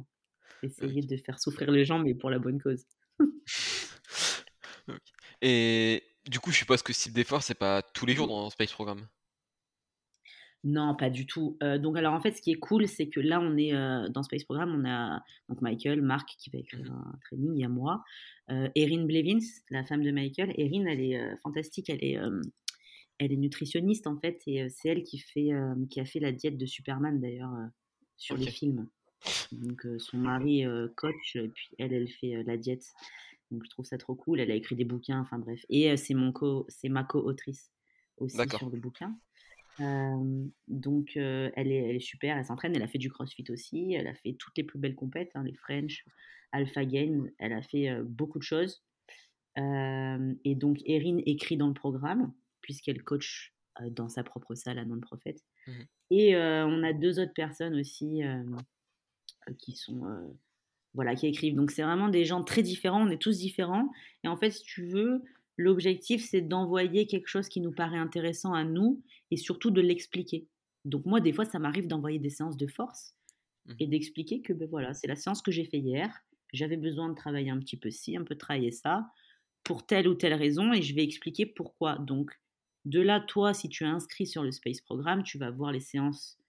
Essayer de faire souffrir les gens, mais pour la bonne cause. Et du coup, je suppose que ce type d'effort, c'est pas tous les jours dans Space Programme? Non, pas du tout. donc alors en fait, ce qui est cool, c'est que là, on est dans Space Programme, on a donc Michael, Marc qui va écrire un training, il y a moi, Erin Blevins, la femme de Michael. Erin, elle est fantastique, elle est, elle est nutritionniste en fait, et c'est elle qui fait, qui a fait la diète de Superman d'ailleurs sur les films. Donc son mari coach, et puis elle, elle fait la diète. Donc je trouve ça trop cool. Elle a écrit des bouquins, enfin bref. Et c'est mon co, c'est ma co-autrice aussi sur le bouquin donc elle, est, elle est super, elle s'entraîne, elle a fait du crossfit aussi, elle a fait toutes les plus belles compètes, hein, les French, Alpha Games, elle a fait beaucoup de choses. et donc Erin écrit dans le programme, puisqu'elle coach dans sa propre salle à Non-Profit. Mmh et on a deux autres personnes aussi qui sont... voilà, qui écrivent. Donc c'est vraiment des gens très différents, on est tous différents. Et en fait, si tu veux, L'objectif, c'est d'envoyer quelque chose qui nous paraît intéressant à nous et surtout de l'expliquer. Donc moi, des fois, ça m'arrive d'envoyer des séances de force mmh. et d'expliquer que ben voilà, c'est la séance que j'ai fait hier. J'avais besoin de travailler un petit peu ci, un peu travailler ça, pour telle ou telle raison, et je vais expliquer pourquoi. Donc de là, toi, si tu es inscrit sur le Space Programme, tu vas voir les séances,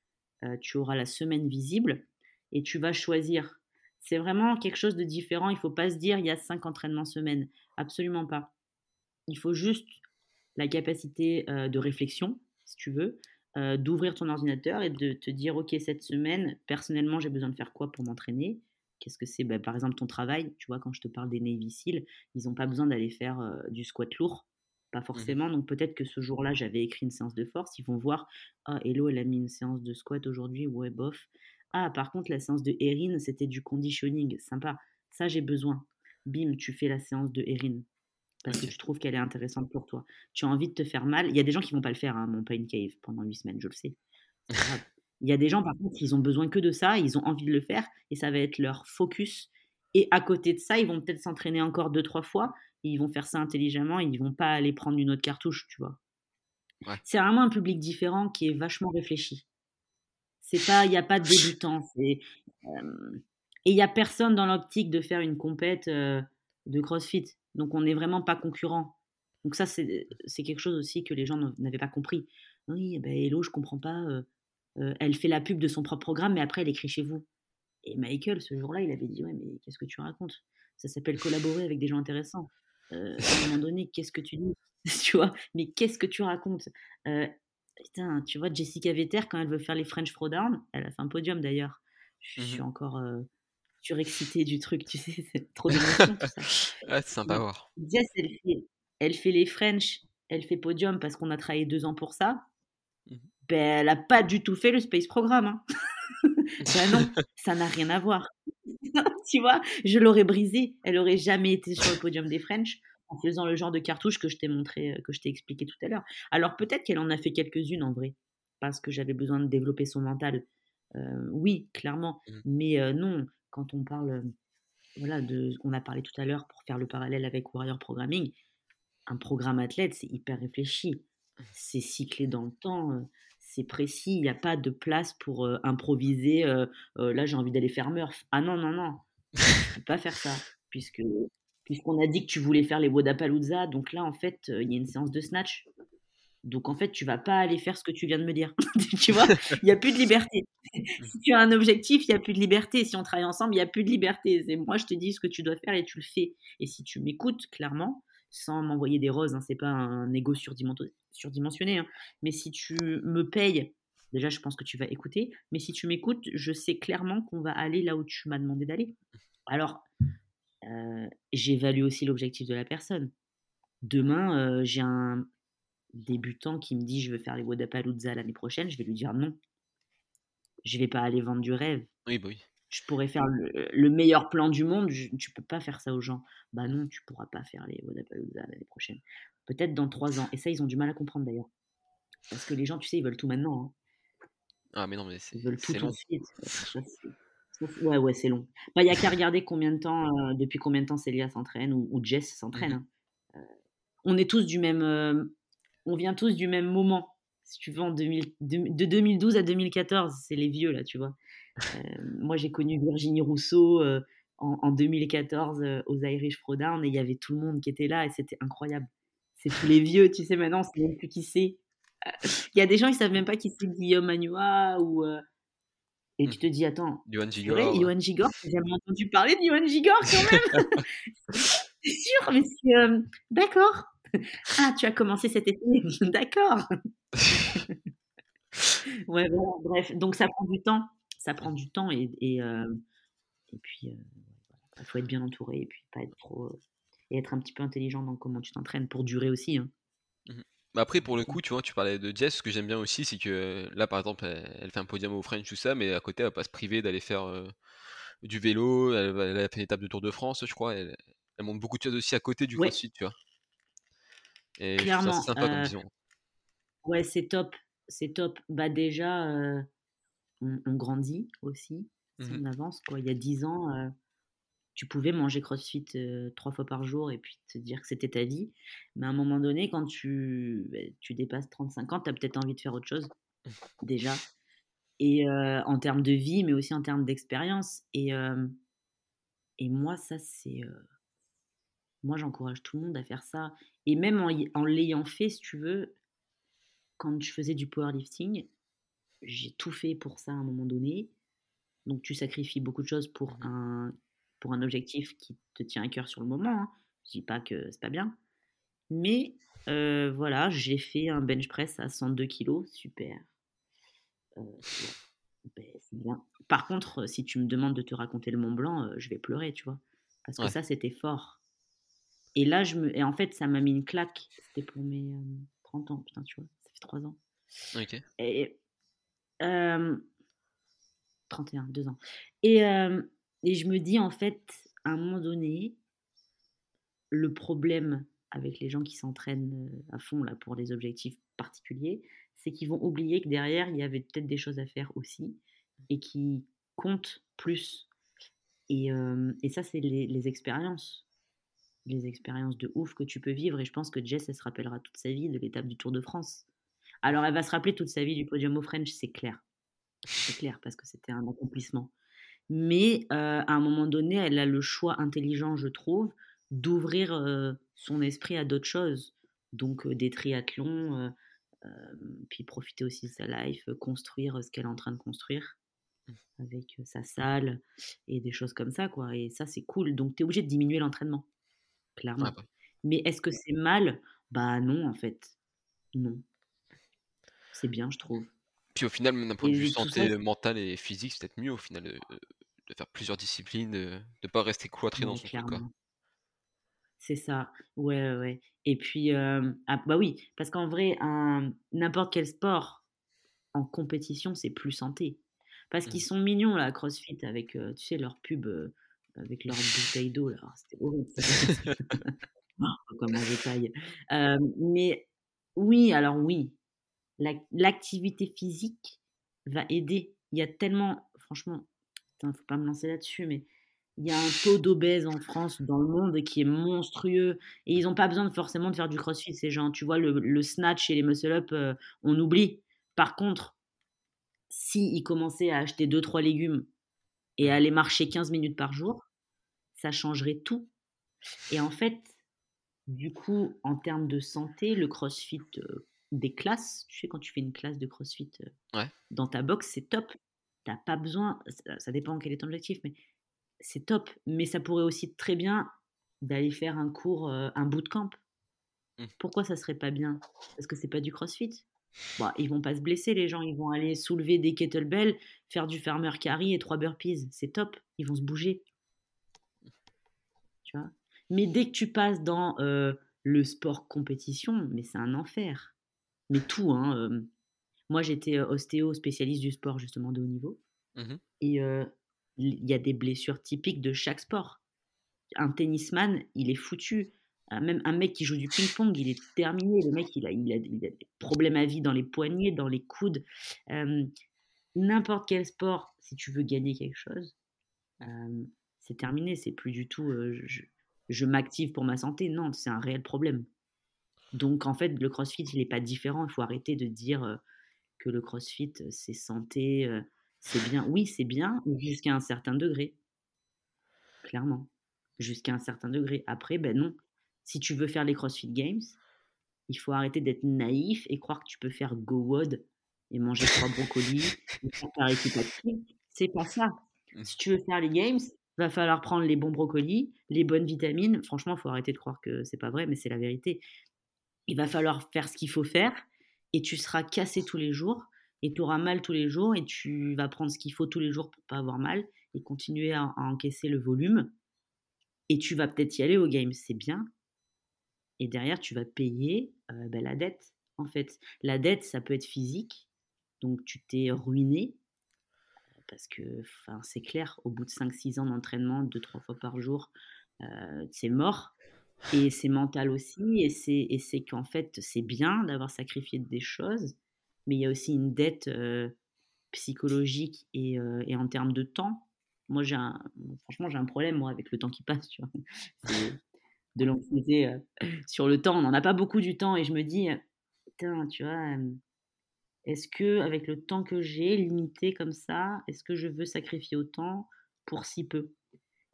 euh, tu auras la semaine visible et tu vas choisir. C'est vraiment quelque chose de différent. Il ne faut pas se dire il y a cinq entraînements semaine. Absolument pas. Il faut juste la capacité de réflexion, si tu veux, d'ouvrir ton ordinateur et de te dire, OK, cette semaine, personnellement, j'ai besoin de faire quoi pour m'entraîner? Qu'est-ce que c'est? Bah, Par exemple, ton travail, tu vois, quand je te parle des Navy Seals, ils n'ont pas besoin d'aller faire du squat lourd, pas mmh forcément. Donc peut-être que ce jour-là, j'avais écrit une séance de force. Ils vont voir, ah, Hello, elle a mis une séance de squat aujourd'hui, ouais, bof. Ah, par contre, la séance de Erin, c'était du conditioning, sympa. Ça, j'ai besoin. Bim, tu fais la séance de Erin parce que tu trouves qu'elle est intéressante pour toi. Tu as envie de te faire mal. Il y a des gens qui vont pas le faire, hein, mon pain cave, pendant huit semaines, je le sais. Il y a des gens, par contre, ils ont besoin que de ça, ils ont envie de le faire, et ça va être leur focus. Et à côté de ça, ils vont peut-être s'entraîner encore deux, trois fois, ils vont faire ça intelligemment, ils vont pas aller prendre une autre cartouche, tu vois. C'est vraiment un public différent qui est vachement réfléchi. C'est pas, il n'y a pas de débutants. et il n'y a personne dans l'optique de faire une compète de CrossFit. Donc on n'est vraiment pas concurrent. Donc ça, c'est quelque chose aussi que les gens n'avaient pas compris. Oui, ben Hello, je comprends pas. elle fait la pub de son propre programme, mais après, elle écrit chez vous. Et Michael, ce jour-là, il avait dit, ouais, mais qu'est-ce que tu racontes? Ça s'appelle collaborer avec des gens intéressants. à un moment donné, qu'est-ce que tu dis? Tu vois Mais qu'est-ce que tu racontes? Putain, tu vois, Jessica Vetter, quand elle veut faire les French Throwdown, elle a fait un podium d'ailleurs. Je mmh suis encore surexcitée du truc, tu sais, c'est trop d'émotions tout ça. c'est sympa à voir. Jess, elle fait, elle fait les French, elle fait podium parce qu'on a travaillé deux ans pour ça. Mmh ben, elle n'a pas du tout fait le Space Programme. Hein. ben non, ça n'a rien à voir. tu vois, je l'aurais brisé. Elle aurait jamais été sur le podium des French en faisant le genre de cartouche que je t'ai montré, euh, que je t'ai expliqué tout à l'heure. Alors peut-être qu'elle en a fait quelques-unes en vrai, parce que j'avais besoin de développer son mental. Euh, oui, clairement. Mmh. Mais euh, non, quand on parle voilà, de ce qu'on a parlé tout à l'heure pour faire le parallèle avec Warrior Programming, un programme athlète, c'est hyper réfléchi. Mmh. C'est cyclé dans le temps, c'est précis, il n'y a pas de place pour improviser. là, j'ai envie d'aller faire Murph. Ah non, non, non, tu ne peux pas faire ça, puisque puisqu'on a dit que tu voulais faire les Wodapalooza. Donc là, en fait, il y a une séance de snatch. Donc en fait, tu vas pas aller faire ce que tu viens de me dire. tu vois, il n'y a plus de liberté. si tu as un objectif, il n'y a plus de liberté. Si on travaille ensemble, il n'y a plus de liberté. C'est moi, je te dis ce que tu dois faire et tu le fais. Et si tu m'écoutes clairement, sans m'envoyer des roses, hein, c'est pas un ego surdimensionné, hein, mais si tu me payes, déjà, je pense que tu vas écouter. Mais si tu m'écoutes, je sais clairement qu'on va aller là où tu m'as demandé d'aller. Alors, euh, j'évalue aussi l'objectif de la personne. Demain, euh, j'ai un, débutant qui me dit je veux faire les Wadapalooza l'année prochaine, je vais lui dire non. Je vais pas aller vendre du rêve. Oui, bah oui. Je pourrais faire le, meilleur plan du monde, je, tu peux pas faire ça aux gens. Bah non, tu pourras pas faire les Wadapalooza l'année prochaine. Peut-être dans trois ans. Et ça, ils ont du mal à comprendre d'ailleurs. Parce que les gens, tu sais, ils veulent tout maintenant. Hein. Ah, mais non, mais Ils veulent tout c'est long. suite. C'est- c'est- ouais, ouais, c'est long. Bah, il y a qu'à regarder combien de temps, euh, depuis combien de temps Célia s'entraîne ou, ou Jess s'entraîne. Mhm. hein. Euh, on est tous du même, euh, on vient tous du même moment. Si tu veux, en 2000 de, de 2012 à 2014, c'est les vieux là, tu vois. Euh, moi, j'ai connu Virginie Rousseau euh, en, en 2014 euh, aux Irish Throwdown et il y avait tout le monde qui était là et c'était incroyable. C'est tous les vieux, tu sais, maintenant, c'est même plus qui c'est. Il y a des gens, ils savent même pas qui c'est Guillaume Manua ou. et tu te dis, attends, vrai, Gigor. Johan Gigor, j'ai jamais entendu parler de Johan Gigor quand même. c'est sûr, mais c'est. euh, D'accord. Ah, tu as commencé cet été. D'accord. Ouais, voilà, bref. Donc ça prend du temps. Ça prend du temps et, et, euh, et puis il faut être bien entouré et puis pas être trop. euh, et être un petit peu intelligent dans comment tu t'entraînes pour durer aussi. hein. Mais après, pour le coup, tu vois, tu parlais de Jess, ce que j'aime bien aussi, c'est que là, par exemple, elle, elle fait un podium au French, tout ça, mais à côté, elle va pas se priver d'aller faire euh, du vélo, elle, a fait une étape de Tour de France, je crois, elle, elle monte beaucoup de choses aussi à côté du Ouais. crossfit, tu vois. Et ça Clairement. assez sympa comme vision. ouais, c'est top. C'est top. Bah déjà, on, on grandit aussi. Si Mhm. on avance, quoi. Il y a 10 ans, tu pouvais manger CrossFit euh, trois fois par jour et puis te dire que c'était ta vie. Mais à un moment donné, quand tu, bah, tu dépasses 35 ans, tu as peut-être envie de faire autre chose, déjà. Et euh, en termes de vie, mais aussi en termes d'expérience. Et, euh, et moi, ça, c'est. Moi, j'encourage tout le monde à faire ça. Et même en, l'ayant fait, si tu veux, quand je faisais du powerlifting, j'ai tout fait pour ça à un moment donné. Donc, tu sacrifies beaucoup de choses pour Mhm. un, pour un objectif qui te tient à cœur sur le moment. hein. Je dis pas que c'est pas bien. Mais euh, voilà, j'ai fait un bench press à 102 kilos. Super. Euh. Ben, bien. Par contre, si tu me demandes de te raconter le Mont Blanc, euh, je vais pleurer, tu vois. Parce que Ouais. ça, c'était fort. Et là, je me... Et en fait, ça m'a mis une claque. C'était pour mes euh, 30 ans, putain, tu vois. Ça fait 3 ans. Ok. Et, euh, 31, 2 ans. Et, euh, et je me dis, en fait, à un moment donné, le problème avec les gens qui s'entraînent euh, à fond là, pour des objectifs particuliers, c'est qu'ils vont oublier que derrière, il y avait peut-être des choses à faire aussi et qui comptent plus. Et, euh, et ça, c'est les, les expériences. Les expériences de ouf que tu peux vivre. Et je pense que Jess, elle se rappellera toute sa vie de l'étape du Tour de France. Alors, elle va se rappeler toute sa vie du podium au French, c'est clair. C'est clair, parce que c'était un accomplissement. Mais euh, à un moment donné, elle a le choix intelligent, je trouve, d'ouvrir euh, son esprit à d'autres choses. Donc euh, des triathlons, puis profiter aussi de sa life, construire ce qu'elle est en train de construire avec sa salle et des choses comme ça, quoi. Et ça, c'est cool. Donc, tu es obligé de diminuer l'entraînement, clairement. Bah, Mais est-ce que c'est mal? Bah non, en fait. Non. C'est bien, je trouve. Puis au final, même d'un point de vue santé ça, mentale et physique, c'est peut-être mieux au final de, de faire plusieurs disciplines, de ne pas rester cloîtré dans son clairement. C'est ça. Ouais, ouais, ouais. Et puis, euh, ah, bah oui, parce qu'en vrai, un, n'importe quel sport en compétition, c'est plus santé. Parce qu'ils Mhm. sont mignons, là, CrossFit, avec, euh, tu sais, leur pub, euh, avec leur bouteille d'eau, là. Oh, C'était horrible. Comment je taille. Euh, mais oui, alors oui, la- l'activité physique va aider. Il y a tellement, franchement, putain, faut pas me lancer là-dessus, mais il y a un taux d'obèses en France, dans le monde, qui est monstrueux. Et ils n'ont pas besoin de, forcément de faire du crossfit, ces gens. Tu vois, le, le snatch et les muscle-up, euh, on oublie. Par contre, si ils commençaient à acheter 2-3 légumes et aller marcher 15 minutes par jour, ça changerait tout. Et en fait, du coup, en termes de santé, le crossfit euh, des classes, tu sais, quand tu fais une classe de crossfit euh, Ouais. dans ta box, c'est top. T'as pas besoin, ça, ça dépend quel est ton objectif, mais c'est top. Mais ça pourrait aussi très bien d'aller faire un cours, euh, un bootcamp. Mm. Pourquoi ça serait pas bien? Parce que c'est pas du crossfit. Bon, ils vont pas se blesser, les gens. Ils vont aller soulever des kettlebells, faire du farmer carry et trois burpees. C'est top. Ils vont se bouger. Tu vois? Mais dès que tu passes dans euh, le sport compétition, mais c'est un enfer. Mais tout, hein. euh, moi, j'étais euh, ostéo spécialiste du sport, justement, de haut niveau. Mhm. Et euh, il y a des blessures typiques de chaque sport. Un tennisman, il est foutu. Même un mec qui joue du ping-pong, il est terminé. Le mec, il a, il a, des problèmes à vie dans les poignets, dans les coudes. N'importe quel sport, si tu veux gagner quelque chose, c'est terminé. C'est plus du tout je, je m'active pour ma santé. Non, c'est un réel problème. Donc en fait, le CrossFit, il n'est pas différent. Il faut arrêter de dire que le CrossFit, c'est santé, c'est bien. Oui, c'est bien jusqu'à un certain degré. Clairement. Jusqu'à un certain degré. Après, ben non. Si tu veux faire les CrossFit Games, il faut arrêter d'être naïf et croire que tu peux faire go WOD et manger trois brocolis et faire ta C'est pas ça. Mmh. Si tu veux faire les Games, va falloir prendre les bons brocolis, les bonnes vitamines. Franchement, il faut arrêter de croire que c'est pas vrai, mais c'est la vérité. Il va falloir faire ce qu'il faut faire et tu seras cassé tous les jours et tu auras mal tous les jours et tu vas prendre ce qu'il faut tous les jours pour pas avoir mal et continuer à, encaisser le volume. Et tu vas peut-être y aller au game, c'est bien. Et derrière, tu vas payer ben, la dette. En fait, la dette, ça peut être physique. Donc, tu t'es ruiné parce que c'est clair, au bout de 5-6 ans d'entraînement, 2-3 fois par jour, euh, c'est mort. Et c'est mental aussi, et c'est qu'en fait, c'est bien d'avoir sacrifié des choses, mais il y a aussi une dette psychologique et, en termes de temps. Moi, j'ai franchement, j'ai un problème moi, avec le temps qui passe. De l'anxiété sur le temps. On n'en a pas beaucoup du temps, et je me dis, putain, tu vois, est-ce que, avec le temps que j'ai, limité comme ça, est-ce que je veux sacrifier autant pour si peu?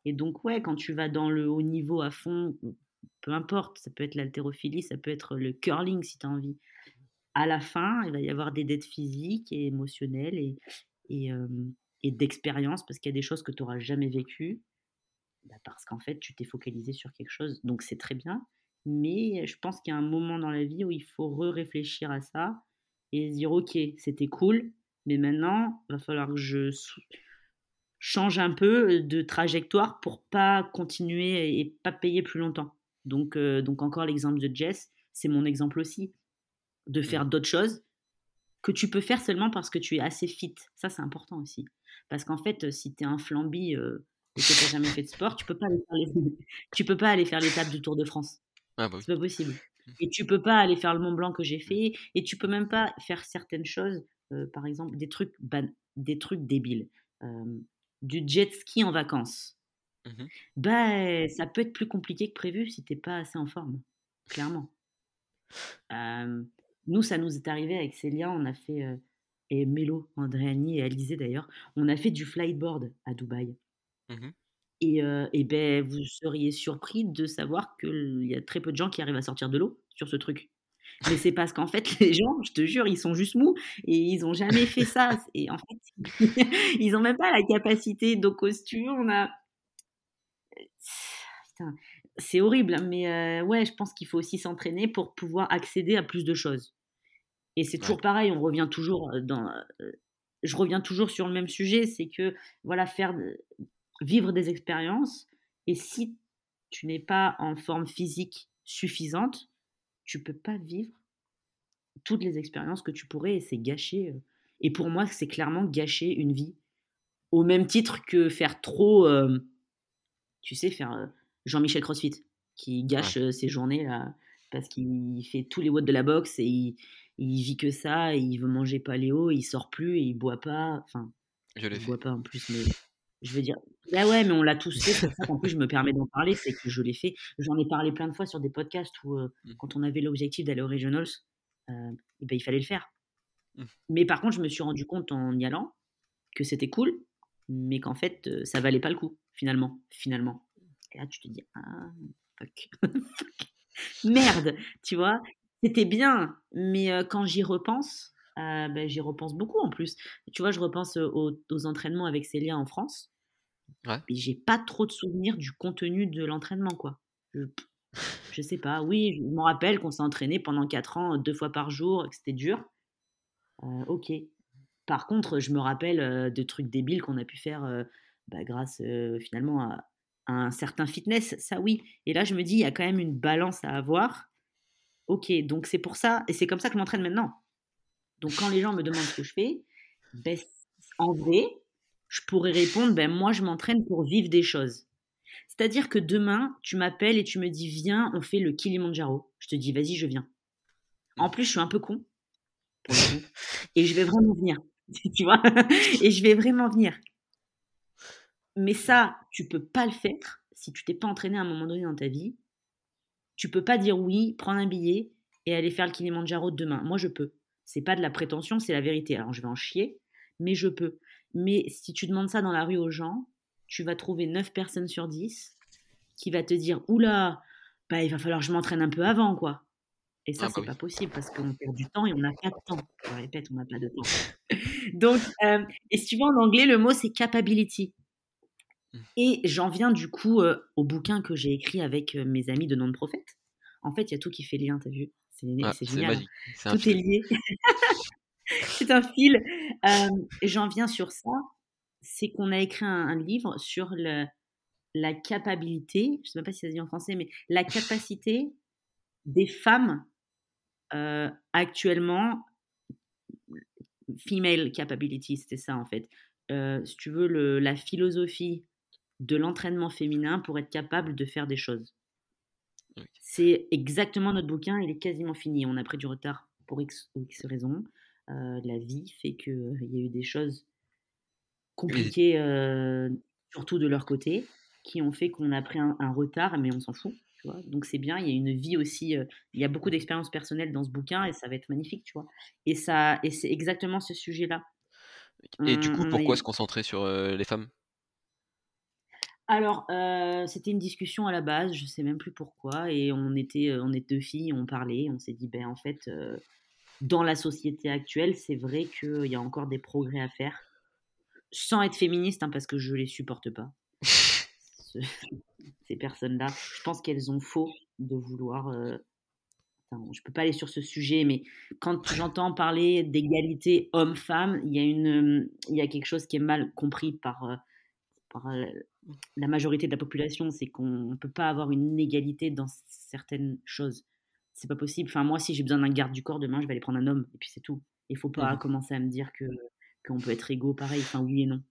Et donc, ouais, quand tu vas dans le haut niveau à fond, peu importe, ça peut être l'haltérophilie, ça peut être le curling si tu as envie. À la fin, il va y avoir des dettes physiques et émotionnelles et, et, et d'expérience parce qu'il y a des choses que tu n'auras jamais vécues bah, parce qu'en fait, tu t'es focalisé sur quelque chose. Donc, c'est très bien. Mais je pense qu'il y a un moment dans la vie où il faut re-réfléchir à ça et dire ok, c'était cool, mais maintenant, il va falloir que je change un peu de trajectoire pour pas continuer et pas payer plus longtemps. Donc, euh, donc encore l'exemple de Jess, c'est mon exemple aussi, de faire mmh. d'autres choses que tu peux faire seulement parce que tu es assez fit. Ça, c'est important aussi. Parce qu'en fait, si tu es un flambi euh, et que tu n'as jamais fait de sport, tu peux pas aller faire tu peux pas aller faire l'étape du Tour de France. Ah bah C'est pas possible. Mmh. Et tu peux pas aller faire le Mont Blanc que j'ai mmh. fait. Et tu peux même pas faire certaines choses, euh, par exemple des trucs, des trucs débiles. du jet ski en vacances. Mmh bah, ça peut être plus compliqué que prévu si t'es pas assez en forme, clairement. nous, ça nous est arrivé avec Célia, on a fait, et Mélo, Andréani et Alizé d'ailleurs, on a fait du flyboard à Dubaï. Et, et ben, vous seriez surpris de savoir qu'il y a très peu de gens qui arrivent à sortir de l'eau sur ce truc. Mais c'est parce qu'en fait, les gens, je te jure, ils sont juste mous et ils n'ont jamais fait ça. Et en fait, ils n'ont même pas la capacité. Donc, au on a. C'est horrible, hein, mais ouais, je pense qu'il faut aussi s'entraîner pour pouvoir accéder à plus de choses. Et c'est toujours pareil, on revient toujours dans. je reviens toujours sur le même sujet, c'est que voilà, faire vivre des expériences. Et si tu n'es pas en forme physique suffisante, tu peux pas vivre toutes les expériences que tu pourrais et c'est gâcher. Euh. Et pour moi, c'est clairement gâcher une vie. Au même titre que faire trop, euh, tu sais, faire euh, Jean-Michel CrossFit, qui gâche ses journées là, parce qu'il fait tous les watts de la boxe et il, il vit que ça, et il veut manger paléo, il sort plus et il boit pas. Enfin, je il boit pas en plus, mais je veux dire, bah ouais, mais on l'a tous fait. C'est ça qu'en plus je me permets d'en parler, c'est que je l'ai fait. J'en ai parlé plein de fois sur des podcasts où, euh, mmh. quand on avait l'objectif d'aller aux Regionals, euh, et ben, il fallait le faire. Mmh. Mais par contre, je me suis rendu compte en y allant que c'était cool, mais qu'en fait, euh, ça valait pas le coup, finalement. finalement. Et là, tu te dis, ah, fuck. Merde, tu vois. C'était bien, mais quand j'y repense, ben, j'y repense beaucoup en plus. Tu vois, je repense aux, entraînements avec Célia en France. Ouais. Et j'ai pas trop de souvenirs du contenu de l'entraînement, quoi. Je, je, sais pas. Oui, je me rappelle qu'on s'est entraîné pendant 4 ans, deux fois par jour, que c'était dur. ok. Par contre, je me rappelle de trucs débiles qu'on a pu faire bah, grâce finalement à, à, un certain fitness. Ça, oui. Et là, je me dis, il y a quand même une balance à avoir. Ok, donc c'est pour ça, et c'est comme ça que je m'entraîne maintenant. Donc quand les gens me demandent ce que je fais, ben, en vrai, je pourrais répondre, ben, moi je m'entraîne pour vivre des choses. C'est-à-dire que demain, tu m'appelles et tu me dis, viens, on fait le Kilimanjaro. Je te dis, vas-y, je viens. En plus, je suis un peu con. Et je vais vraiment venir. tu vois, et je vais vraiment venir. Mais ça, tu peux pas le faire si tu t'es pas entraîné à un moment donné dans ta vie. Tu peux pas dire oui, prendre un billet et aller faire le Kilimanjaro demain. Moi, je peux. C'est pas de la prétention, c'est la vérité. Alors, je vais en chier, mais je peux. Mais si tu demandes ça dans la rue aux gens, tu vas trouver 9 personnes sur 10 qui va te dire oula, bah, il va falloir que je m'entraîne un peu avant, quoi. Et ça, ah, c'est bah pas possible parce qu'on perd du temps et on n'a pas de temps. Je répète, on n'a pas de temps. Donc, euh, et si tu veux, en anglais, le mot, c'est capability. Mmh. Et j'en viens du coup euh, au bouquin que j'ai écrit avec euh, mes amis de non-prophète. En fait, il y a tout qui fait lien, t'as vu? C'est ah, génial. Tout est lié. c'est un fil. j'en viens sur ça. C'est qu'on a écrit un, un livre sur le, la capacité, je ne sais même pas si ça se dit en français, mais la capacité des femmes euh, actuellement, female capability, c'était ça en fait. Euh, si tu veux, le, la philosophie de l'entraînement féminin pour être capable de faire des choses. C'est exactement notre bouquin, il est quasiment fini. On a pris du retard pour X ou X raisons. Euh, la vie fait qu'il il y a eu des choses compliquées, surtout de leur côté qui ont fait qu'on a pris un, retard, mais on s'en fout. Tu vois Donc c'est bien, il y a une vie aussi, euh, il y a beaucoup d'expériences personnelles dans ce bouquin et ça va être magnifique, tu vois. Et, ça, et c'est exactement ce sujet-là. Et du coup, pourquoi se concentrer sur euh, les femmes? Alors, euh, c'était une discussion à la base, je sais même plus pourquoi, et on était, on est deux filles, on parlait, on s'est dit, ben en fait, dans la société actuelle, c'est vrai qu'il y a encore des progrès à faire, sans être féministe, hein, parce que je les supporte pas. ces personnes-là. Je pense qu'elles ont faux de vouloir. Euh... je peux pas aller sur ce sujet, mais quand j'entends parler d'égalité homme-femme, il y a une, il y a quelque chose qui est mal compris par, euh, par euh, la majorité de la population, c'est qu'on ne peut pas avoir une inégalité dans certaines choses. C'est pas possible. Enfin, moi, si j'ai besoin d'un garde du corps demain, je vais aller prendre un homme, et puis c'est tout. Il faut pas mmh commencer à me dire que qu'on peut être égaux pareil. Enfin, oui et non.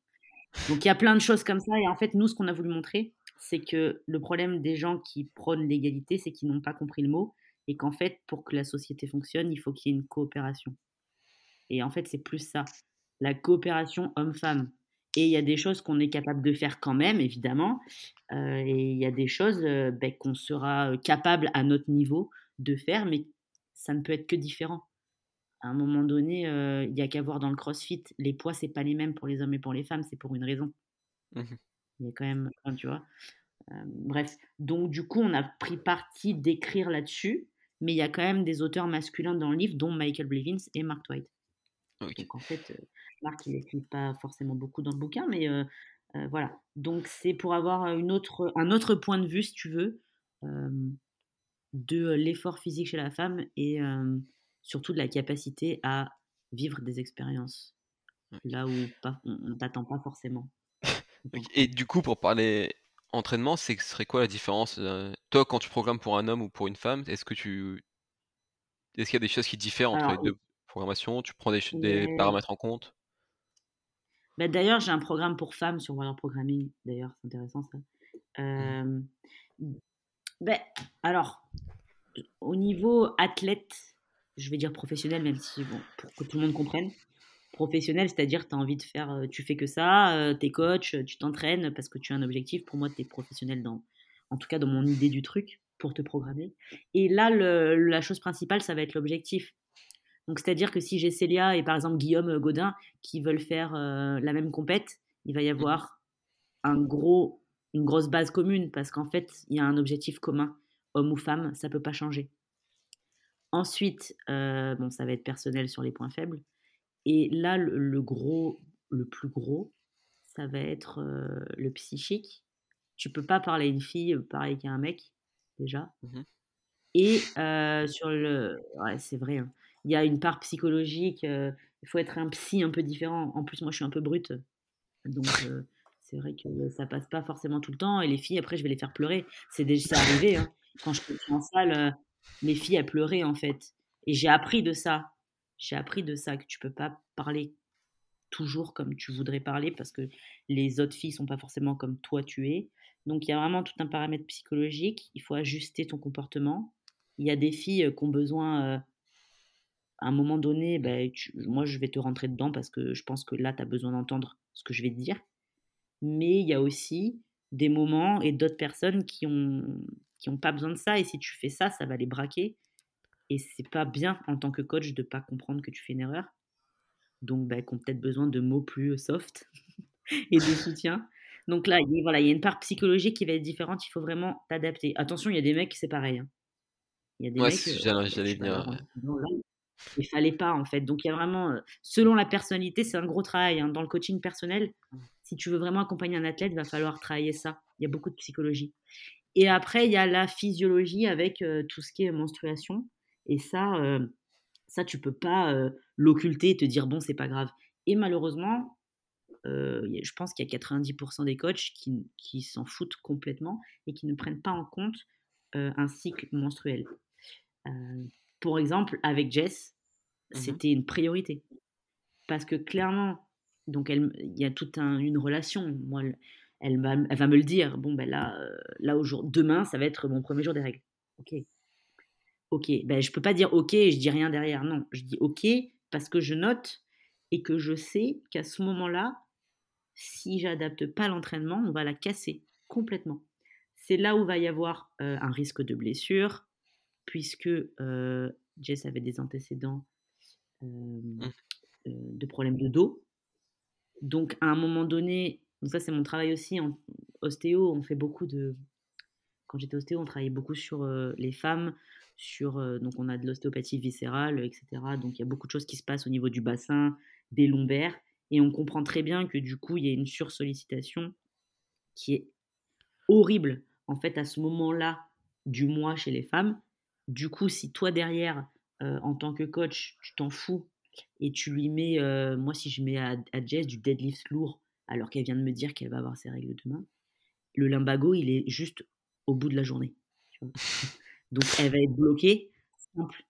Donc il y a plein de choses comme ça. Et en fait, nous, ce qu'on a voulu montrer, c'est que le problème des gens qui prônent l'égalité, c'est qu'ils n'ont pas compris le mot. Et qu'en fait, pour que la société fonctionne, il faut qu'il y ait une coopération. Et en fait, c'est plus ça. La coopération homme-femme. Et il y a des choses qu'on est capable de faire quand même, évidemment. Euh, et il y a des choses euh, ben, qu'on sera euh, capable à notre niveau de faire, mais ça ne peut être que différent à un moment donné, il n'y a qu'à voir dans le crossfit, les poids, c'est pas les mêmes pour les hommes et pour les femmes, c'est pour une raison. Mmh il y a quand même, tu vois. bref, donc du coup, on a pris parti d'écrire là-dessus, mais il y a quand même des auteurs masculins dans le livre, dont Michael Blevins et Mark Donc en fait, Mark, il n'écrit pas forcément beaucoup dans le bouquin, mais voilà. Donc c'est pour avoir une autre, un autre point de vue, si tu veux, de l'effort physique chez la femme et surtout de la capacité à vivre des expériences là où on ne t'attend pas forcément. Et du coup, pour parler entraînement, c'est ce serait quoi la différence euh, Toi, quand tu programmes pour un homme ou pour une femme, est-ce que tu est-ce qu'il y a des choses qui diffèrent entre les deux? Tu prends des, des paramètres en compte? Bah, D'ailleurs, j'ai un programme pour femmes sur Warrior Programming. D'ailleurs, c'est intéressant ça. Mmh. ben, alors, au niveau athlète, je vais dire professionnel, même si, bon, pour que tout le monde comprenne. Professionnel, c'est-à-dire tu as envie de faire, tu fais que ça, tu es coach, tu t'entraînes parce que tu as un objectif. Pour moi, tu es professionnel dans, en tout cas dans mon idée du truc, pour te programmer. Et là, la chose principale, ça va être l'objectif. Donc, c'est-à-dire que si j'ai Célia et par exemple Guillaume Godin qui veulent faire la même compète, il va y mmh avoir un gros, une grosse base commune parce qu'en fait, il y a un objectif commun, homme ou femme, ça peut pas changer. Ensuite, euh, bon, ça va être personnel sur les points faibles. Et là, le, gros, le plus gros, ça va être euh, le psychique. Tu peux pas parler à une fille euh, pareil qu'à un mec, déjà. Mmh Et sur le. Ouais, c'est vrai. Hein. Il y a une part psychologique. il faut être un psy un peu différent. En plus, moi, je suis un peu brute. Donc, c'est vrai que ça passe pas forcément tout le temps. Et les filles, après, je vais les faire pleurer. C'est déjà arrivé. Hein. Quand je suis en salle, mes filles, elles pleuraient en fait. Et j'ai appris de ça. J'ai appris de ça que tu peux pas parler toujours comme tu voudrais parler parce que les autres filles sont pas forcément comme toi tu es. Donc il y a vraiment tout un paramètre psychologique. Il faut ajuster ton comportement. Il y a des filles euh, qui ont besoin euh, à un moment donné, ben, moi, je vais te rentrer dedans parce que je pense que là, tu as besoin d'entendre ce que je vais te dire. Mais il y a aussi des moments et d'autres personnes qui ont qui ont pas besoin de ça. Et si tu fais ça, ça va les braquer. Et c'est pas bien en tant que coach de pas comprendre que tu fais une erreur. Donc, ben, ont peut-être besoin de mots plus soft et de soutien. Donc là, il, voilà, y a une part psychologique qui va être différente. Il faut vraiment t'adapter. Attention, il y a des mecs, c'est pareil. Hein. Il y a des mecs. Euh, j'allais venir. Il fallait pas en fait. Donc il y a vraiment, euh, selon la personnalité, c'est un gros travail. Hein. Dans le coaching personnel, si tu veux vraiment accompagner un athlète, il va falloir travailler ça. Il y a beaucoup de psychologie. Et après, il y a la physiologie avec euh, tout ce qui est menstruation. Et ça, ça tu peux pas l'occulter et te dire bon, c'est pas grave. Et malheureusement, je pense qu'il y a 90% des coachs qui, qui s'en foutent complètement et qui ne prennent pas en compte un cycle menstruel. Pour exemple, avec Jess, mmh c'était une priorité. Parce que clairement, donc il y a toute une relation. Moi, elle, va, elle va me le dire. Bon, ben là, là demain, ça va être mon premier jour des règles. Ok. Ok. Ben, je peux pas dire ok et je dis rien derrière. Non, je dis ok parce que je note et que je sais qu'à ce moment-là, si j'adapte pas l'entraînement, on va la casser complètement. C'est là où va y avoir euh, un risque de blessure, puisque euh, Jess avait des antécédents mmh. de problèmes de dos. Donc à un moment donné, donc ça c'est mon travail aussi en ostéo, on fait beaucoup de... Quand j'étais ostéo, on travaillait beaucoup sur les femmes, sur donc on a de l'ostéopathie viscérale, etc. Donc il y a beaucoup de choses qui se passent au niveau du bassin, des lombaires, et on comprend très bien que du coup, il y a une sursollicitation qui est horrible, en fait, à ce moment-là du mois chez les femmes. Du coup, si toi, derrière, euh, en tant que coach, tu t'en fous et tu lui mets, euh, moi, si je mets à, Jess du deadlift lourd, alors qu'elle vient de me dire qu'elle va avoir ses règles demain, le limbago, il est juste au bout de la journée. Donc, elle va être bloquée, simple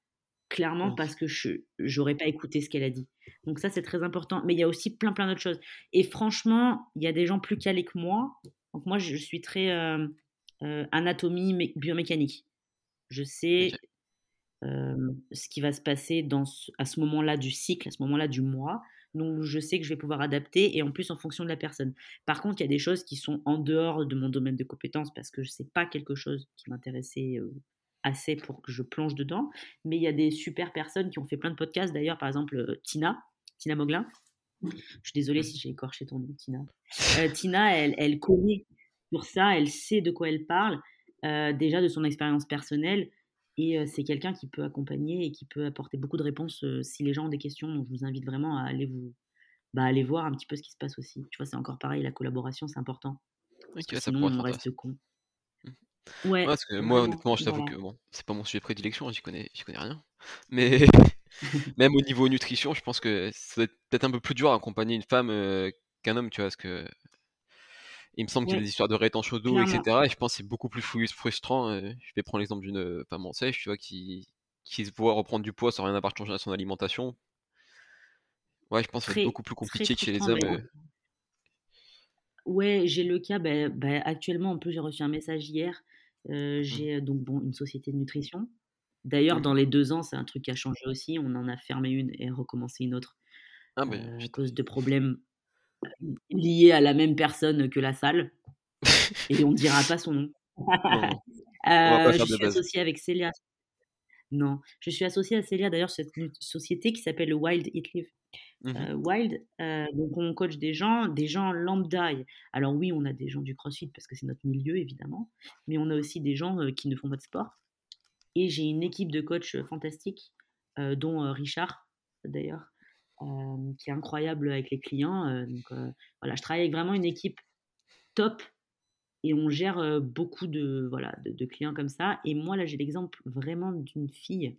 clairement parce que je n'aurais pas écouté ce qu'elle a dit. Donc ça, c'est très important. Mais il y a aussi plein, plein d'autres choses. Et franchement, il y a des gens plus calés que moi. Donc moi, je suis très euh, euh, anatomie biomécanique. Je sais euh, ce qui va se passer dans à ce moment-là du cycle, à ce moment-là du mois. Donc je sais que je vais pouvoir adapter et en plus en fonction de la personne. Par contre, il y a des choses qui sont en dehors de mon domaine de compétences parce que je sais pas quelque chose qui m'intéressait assez pour que je plonge dedans. Mais il y a des super personnes qui ont fait plein de podcasts. D'ailleurs, par exemple, euh, Tina, Tina Moglin. Je suis désolée si j'ai écorché ton nom, Tina. Euh, Tina, elle, elle connaît sur ça, elle sait de quoi elle parle, euh, déjà de son expérience personnelle. Et c'est quelqu'un qui peut accompagner et qui peut apporter beaucoup de réponses si les gens ont des questions. Donc, je vous invite vraiment à aller vous, bah, aller voir un petit peu ce qui se passe aussi. Tu vois, c'est encore pareil, la collaboration, c'est important. sinon, on reste con. Ouais, parce que moi, honnêtement, je t'avoue que bon, c'est pas mon sujet prédilection, j'y connais, connais rien. Mais même au niveau nutrition, je pense que être peut-être un peu plus dur à accompagner une femme qu'un homme, tu vois, parce que il me semble qu'il y a des histoires de rétention d'eau, etc. Et je pense que c'est beaucoup plus frustrant. je vais prendre l'exemple d'une femme en sèche, tu vois, qui, qui se voit reprendre du poids sans rien avoir changé à son alimentation. Ouais, je pense que c'est beaucoup plus compliqué que chez les hommes. Ouais, j'ai le cas, bah, bah, actuellement, en plus, j'ai reçu un message hier Mmh. j'ai donc bon, une société de nutrition. D'ailleurs, dans les deux ans, c'est un truc qui a changé aussi. On en a fermé une et recommencé une autre ah à cause de problèmes liés à la même personne que la salle. et on ne dira pas son nom. je suis associée avec Célia. Non, je suis associée à Célia. D'ailleurs, cette société qui s'appelle Wild Eat Live. Mmh euh, wild, euh, donc on coach des gens, des gens lambda. Alors oui, on a des gens du CrossFit parce que c'est notre milieu évidemment, mais on a aussi des gens euh, qui ne font pas de sport. Et j'ai une équipe de coachs fantastiques, dont Richard d'ailleurs, qui est incroyable avec les clients. donc voilà, je travaille avec vraiment une équipe top et on gère beaucoup de voilà de, clients comme ça. Et moi là, j'ai l'exemple vraiment d'une fille.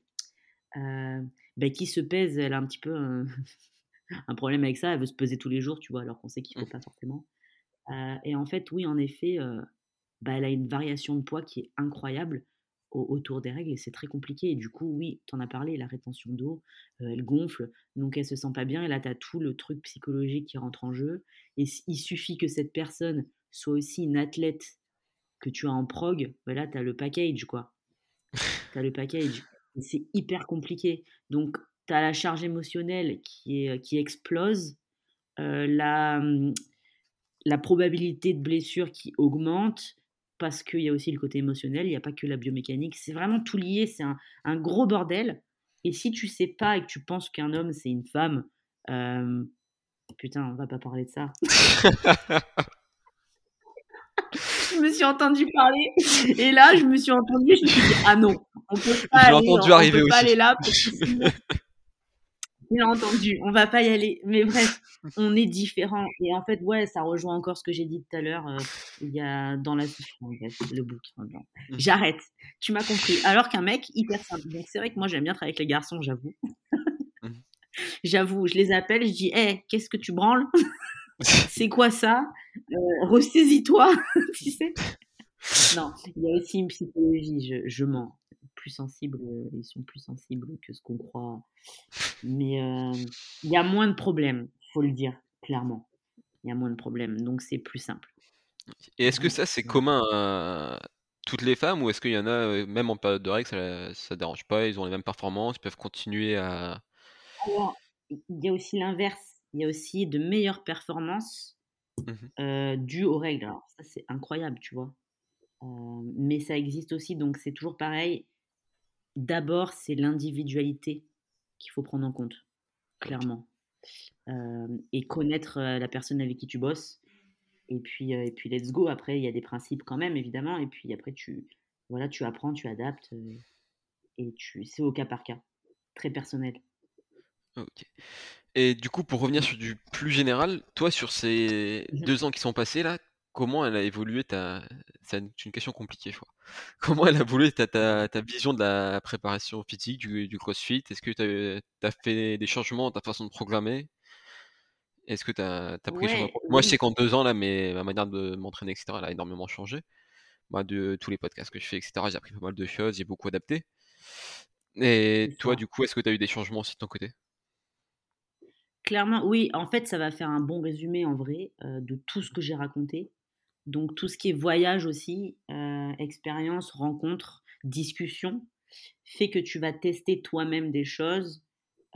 Bah, qui se pèse, elle a un petit peu un problème avec ça. Elle veut se peser tous les jours, tu vois, alors qu'on sait qu'il ne faut mmh. pas forcément. et en fait, oui, en effet, bah, elle a une variation de poids qui est incroyable autour des règles et c'est très compliqué. Et du coup, oui, tu en as parlé, la rétention d'eau, elle gonfle, donc elle se sent pas bien. Et là, tu as tout le truc psychologique qui rentre en jeu. Et il suffit que cette personne soit aussi une athlète que tu as en prog, bah là, tu as le package, quoi. Tu as le package. C'est hyper compliqué. Donc, tu as la charge émotionnelle qui, qui explose, la, mmh, la probabilité de blessure qui augmente, parce qu'il y a aussi le côté émotionnel, il n'y a pas que la biomécanique. C'est vraiment tout lié, c'est un, un, gros bordel. Et si tu sais pas et que tu penses qu'un homme, c'est une femme, putain, on va pas parler de ça. je me suis entendu parler et là, je me suis entendu, je me suis dit, ah non, on peut pas, aller, entendu on, peut pas aller là parce que sinon, il a entendu, on va pas y aller. Mais bref, on est différents. Et en fait, ouais, ça rejoint encore ce que j'ai dit tout à l'heure. Euh, il y a dans la. le book. Mmh. J'arrête. Tu m'as compris. Alors qu'un mec, hyper simple. Donc c'est vrai que moi, j'aime bien travailler avec les garçons, j'avoue. Mmh. j'avoue, je les appelle, je dis, hé, qu'est-ce que tu branles? C'est quoi ça? Euh, Ressaisis-toi, tu sais Non, il y a aussi une psychologie, je, je mens plus sensibles, euh, ils sont plus sensibles que ce qu'on croit. Mais euh, il y a moins de problèmes, faut le dire clairement. Il y a moins de problèmes, donc c'est plus simple. Et est-ce que ça c'est commun à toutes les femmes ou est-ce qu'il y en a euh, même en période de règles ça, ça dérange pas, ils ont les mêmes performances, ils peuvent continuer à. Alors, il y a aussi l'inverse, il y a aussi de meilleures performances mmh dues aux règles. Alors ça c'est incroyable, tu vois. mais ça existe aussi, donc c'est toujours pareil d'abord, c'est l'individualité qu'il faut prendre en compte, clairement. et connaître la personne avec qui tu bosses. Et puis, et puis let's go. Après, il y a des principes quand même, évidemment. Et puis après, tu, voilà, tu apprends, tu adaptes. et tu, c'est au cas par cas. Très personnel. Ok. Et du coup, pour revenir sur du plus général, toi, sur ces mmh deux ans qui sont passés là, comment elle a évolué ta. C'est une question compliquée, je crois. Comment elle a évolué ta, ta, ta vision de la préparation physique, du, du crossfit? Est-ce que tu as, fait des changements dans ta façon de programmer? Est-ce que tu as, pris Moi, je sais qu'en deux ans, là, mais ma manière de m'entraîner, etc., elle a énormément changé. Moi, de tous les podcasts que je fais, etc., j'ai appris pas mal de choses, j'ai beaucoup adapté. Et toi, du coup, est-ce que tu as eu des changements aussi de ton côté? Clairement, oui. En fait, ça va faire un bon résumé en vrai euh, de tout ce que j'ai raconté. Donc tout ce qui est voyage aussi, euh, expérience, rencontre, discussion, fait que tu vas tester toi-même des choses,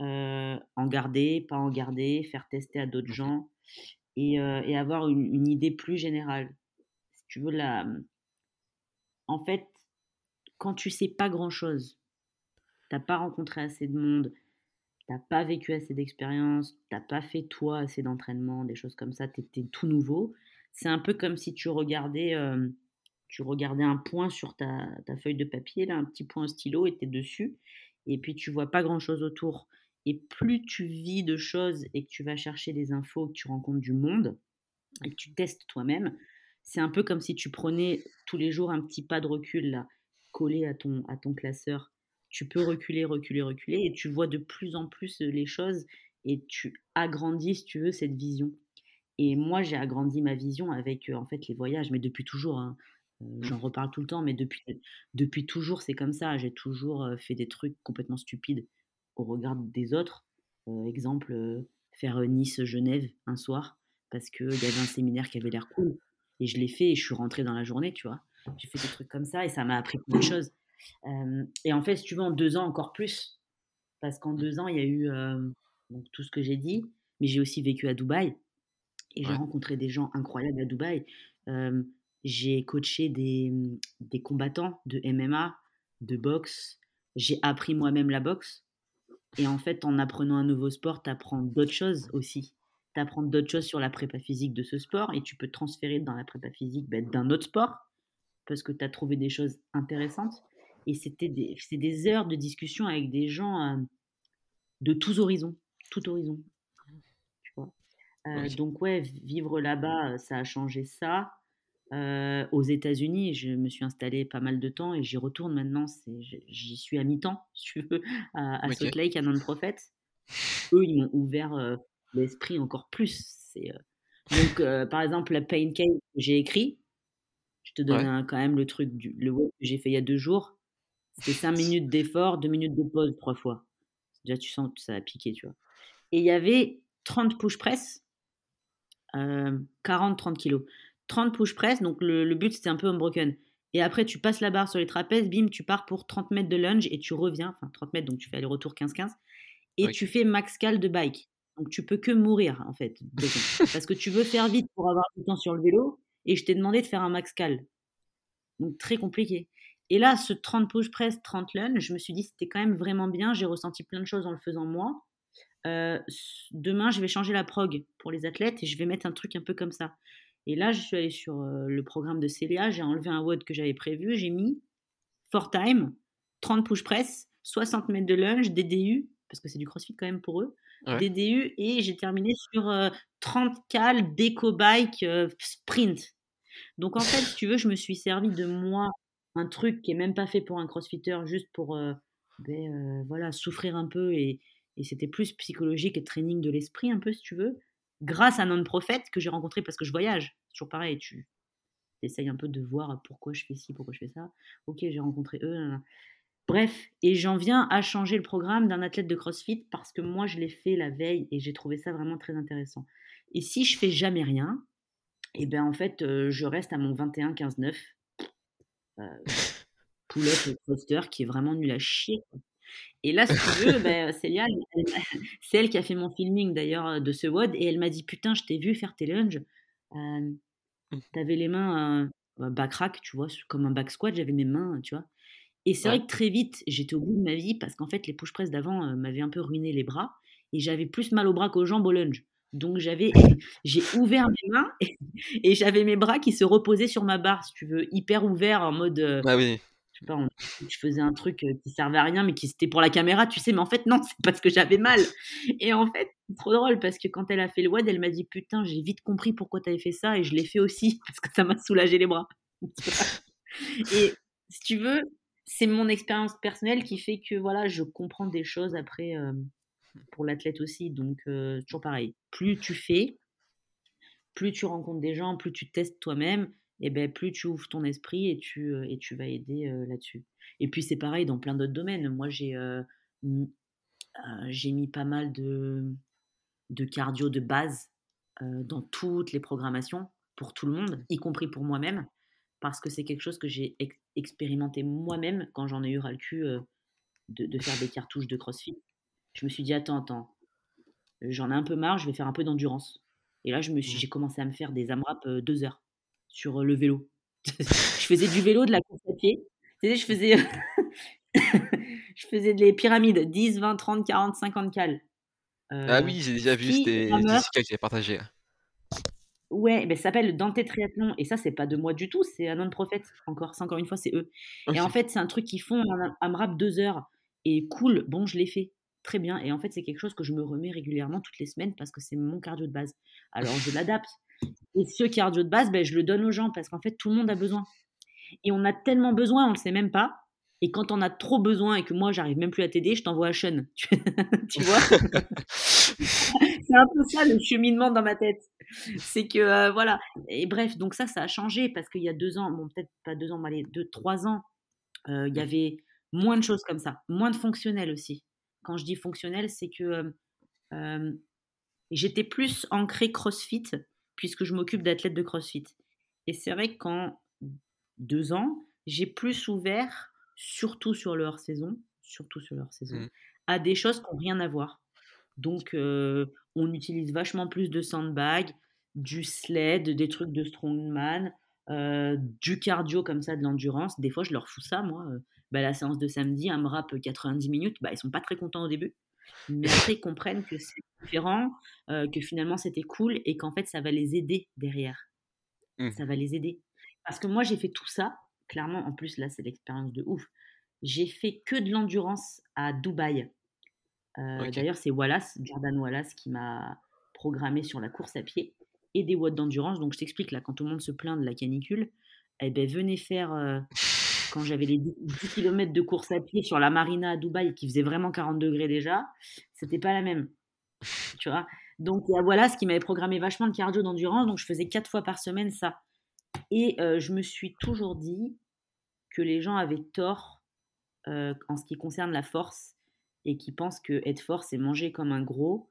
euh, en garder, pas en garder, faire tester à d'autres gens et, euh, et avoir une, une, idée plus générale. Si tu veux, la... en fait, quand tu sais pas grand-chose, t'as pas rencontré assez de monde, t'as pas vécu assez d'expérience, t'as pas fait toi assez d'entraînement, des choses comme ça, tu étais tout nouveau, c'est un peu comme si tu regardais, euh, tu regardais un point sur ta, feuille de papier, là, un petit point stylo, et tu es dessus, et puis tu vois pas grand-chose autour. Et plus tu vis de choses et que tu vas chercher des infos, que tu rencontres du monde, et que tu testes toi-même, c'est un peu comme si tu prenais tous les jours un petit pas de recul, là, collé à ton, à ton classeur. Tu peux reculer, reculer, reculer, et tu vois de plus en plus les choses, et tu agrandis, si tu veux, cette vision. Et moi, j'ai agrandi ma vision avec en fait les voyages, mais depuis toujours. Hein. Mmh. J'en reparle tout le temps, mais depuis, depuis toujours, c'est comme ça. J'ai toujours fait des trucs complètement stupides au regard des autres. exemple, faire Nice-Genève un soir, parce qu'il y avait un séminaire qui avait l'air cool. Et je l'ai fait et je suis rentrée dans la journée, tu vois. J'ai fait des trucs comme ça et ça m'a appris plein de choses. et en fait, si tu veux, en deux ans, encore plus. Parce qu'en mmh. deux ans, il y a eu donc, tout ce que j'ai dit, mais j'ai aussi vécu à Dubaï. Et j'ai rencontré des gens incroyables à Dubaï. j'ai coaché des, mmh, des, combattants de MMA, de boxe. J'ai appris moi-même la boxe. Et en fait, en apprenant un nouveau sport, tu apprends d'autres choses aussi. Tu apprends d'autres choses sur la prépa physique de ce sport et tu peux transférer dans la prépa physique bah, d'un autre sport parce que tu as trouvé des choses intéressantes. Et c'était des, des heures de discussion avec des gens de tous horizons, tout horizon donc ouais, vivre là-bas, ça a changé ça. aux États-Unis, je me suis installée pas mal de temps et j'y retourne maintenant. J'y suis à mi-temps, si tu veux, à, à Salt Lake, à Non-Prophet. Eux, ils m'ont ouvert l'esprit encore plus. Donc, par exemple, la Pain Cave que j'ai écrit, je te donne quand même le truc, du, le web que j'ai fait il y a deux jours. C'était cinq minutes d'effort, deux minutes de pause trois fois. Déjà, tu sens que ça a piqué, tu vois. Et il y avait 30 push press 40-30 kilos. 30 push press, donc le, but c'était un peu unbroken. Et après, tu passes la barre sur les trapèzes, bim, tu pars pour 30 mètres de lunge et tu reviens, enfin 30 mètres, donc tu fais aller-retour 15-15. et tu fais max cal de bike. Donc tu peux que mourir en fait. parce que tu veux faire vite pour avoir du temps sur le vélo et je t'ai demandé de faire un max cal. Donc très compliqué. Et là, ce 30 push press, 30 lunge, je me suis dit c'était quand même vraiment bien. J'ai ressenti plein de choses en le faisant moi. Euh, demain, je vais changer la prog pour les athlètes et je vais mettre un truc un peu comme ça. Et là, je suis allée sur euh, le programme de Célia, j'ai enlevé un WOD que j'avais prévu, j'ai mis for time, 30 push press, 60 mètres de lunge, DDU, parce que c'est du crossfit quand même pour eux, DDU, et j'ai terminé sur 30 euh, cal déco bike sprint. Donc en fait, si tu veux, je me suis servi de moi un truc qui est même pas fait pour un crossfitter, juste pour ben, voilà, souffrir un peu et, et c'était plus psychologique et training de l'esprit un peu si tu veux, grâce à un non-prophète que j'ai rencontré parce que je voyage. C'est toujours pareil, tu essayes un peu de voir pourquoi je fais ci, pourquoi je fais ça. Ok, j'ai rencontré eux. Bref, et j'en viens à changer le programme d'un athlète de CrossFit parce que moi je l'ai fait la veille et j'ai trouvé ça vraiment très intéressant. Et si je fais jamais rien, et eh ben en fait je reste à mon 21-15-9. Euh, pull-up thruster qui est vraiment nul à chier. Et là, si tu veux, bah, Célia, c'est elle qui a fait mon filming d'ailleurs de ce WOD et elle m'a dit Putain, je t'ai vu faire tes lunges. Mmh. T'avais les mains euh, back rack, tu vois, comme un back squat, j'avais mes mains, tu vois. Et c'est vrai que très vite, j'étais au bout de ma vie parce qu'en fait, les push press d'avant m'avaient un peu ruiné les bras et j'avais plus mal aux bras qu'aux jambes au lunge. Donc j'avais, j'ai ouvert mes mains et, j'avais mes bras qui se reposaient sur ma barre, si tu veux, hyper ouvert en mode. ah oui je faisais un truc qui servait à rien, mais qui c'était pour la caméra, tu sais, mais en fait, non, c'est parce que j'avais mal. Et en fait, c'est trop drôle parce que quand elle a fait le WOD, elle m'a dit Putain, j'ai vite compris pourquoi tu avais fait ça, et je l'ai fait aussi parce que ça m'a soulagé les bras. et si tu veux, c'est mon expérience personnelle qui fait que voilà, je comprends des choses après pour l'athlète aussi. Donc, toujours pareil. Plus tu fais, plus tu rencontres des gens, plus tu testes toi-même, et ben plus tu ouvres ton esprit et tu, et tu vas aider là-dessus. Et puis c'est pareil dans plein d'autres domaines. Moi j'ai j'ai mis pas mal de, de cardio de base dans toutes les programmations pour tout le monde, y compris pour moi-même, parce que c'est quelque chose que j'ai expérimenté moi-même quand j'en ai eu ras le cul de, de, faire des cartouches de CrossFit. Je me suis dit attends attends, j'en ai un peu marre, je vais faire un peu d'endurance. Et là mmh. j'ai commencé à me faire des AMRAP deux heures sur le vélo. je faisais du vélo, de la course à pied. Je faisais, je faisais des pyramides 10, 20, 30, 40, 50 cales. ah oui, j'ai déjà vu, c'était ce que partagé. Ouais, ben, ça s'appelle Dante Triathlon. Et ça, c'est pas de moi du tout, c'est un non prophète. Encore, encore une fois, c'est eux. Et en fait, c'est un truc qu'ils font à me rap deux heures. Et cool, bon, je l'ai fait. Très bien. Et en fait, c'est quelque chose que je me remets régulièrement toutes les semaines parce que c'est mon cardio de base. Alors, je l'adapte. Et ce cardio de base, ben, je le donne aux gens parce qu'en fait, tout le monde a besoin. Et on a tellement besoin, on ne le sait même pas. Et quand on a trop besoin et que moi, j'arrive même plus à t'aider, je t'envoie à Sean. tu vois? C'est un peu ça le cheminement dans ma tête. C'est que, euh, voilà. Et bref, donc ça, ça a changé parce qu'il y a deux ans, bon, peut-être pas deux ans, mais allez, deux, trois ans, euh, il y avait moins de choses comme ça, moins de fonctionnel aussi. Quand je dis fonctionnel, c'est que euh, j'étais plus ancré CrossFit puisque je m'occupe d'athlètes de CrossFit. Et c'est vrai qu'en deux ans, j'ai plus ouvert, surtout sur leur saison, surtout sur leur saison, mmh. à des choses qui n'ont rien à voir. Donc, euh, on utilise vachement plus de sandbag, du sled, des trucs de strongman, euh, du cardio comme ça, de l'endurance. Des fois, je leur fous ça, moi. Euh, bah, la séance de samedi, un rap 90 minutes, bah, ils sont pas très contents au début mais après ils comprennent que c'est différent, que finalement c'était cool et qu'en fait ça va les aider derrière. Mmh. Ça va les aider. Parce que moi j'ai fait tout ça, clairement, en plus là c'est l'expérience de ouf. J'ai fait que de l'endurance à Dubaï. D'ailleurs c'est Wallace, Jordan Wallace qui m'a programmé sur la course à pied et des watts d'endurance. Donc je t'explique là, quand tout le monde se plaint de la canicule, eh ben venez faire quand j'avais les 10, km de course à pied sur la marina à Dubaï qui faisait vraiment 40 degrés déjà, c'était pas la même. Tu vois Donc voilà ce qui m'avait programmé vachement de cardio d'endurance. Donc je faisais quatre fois par semaine ça. Et euh, je me suis toujours dit que les gens avaient tort euh, en ce qui concerne la force et qui pensent que être fort c'est manger comme un gros,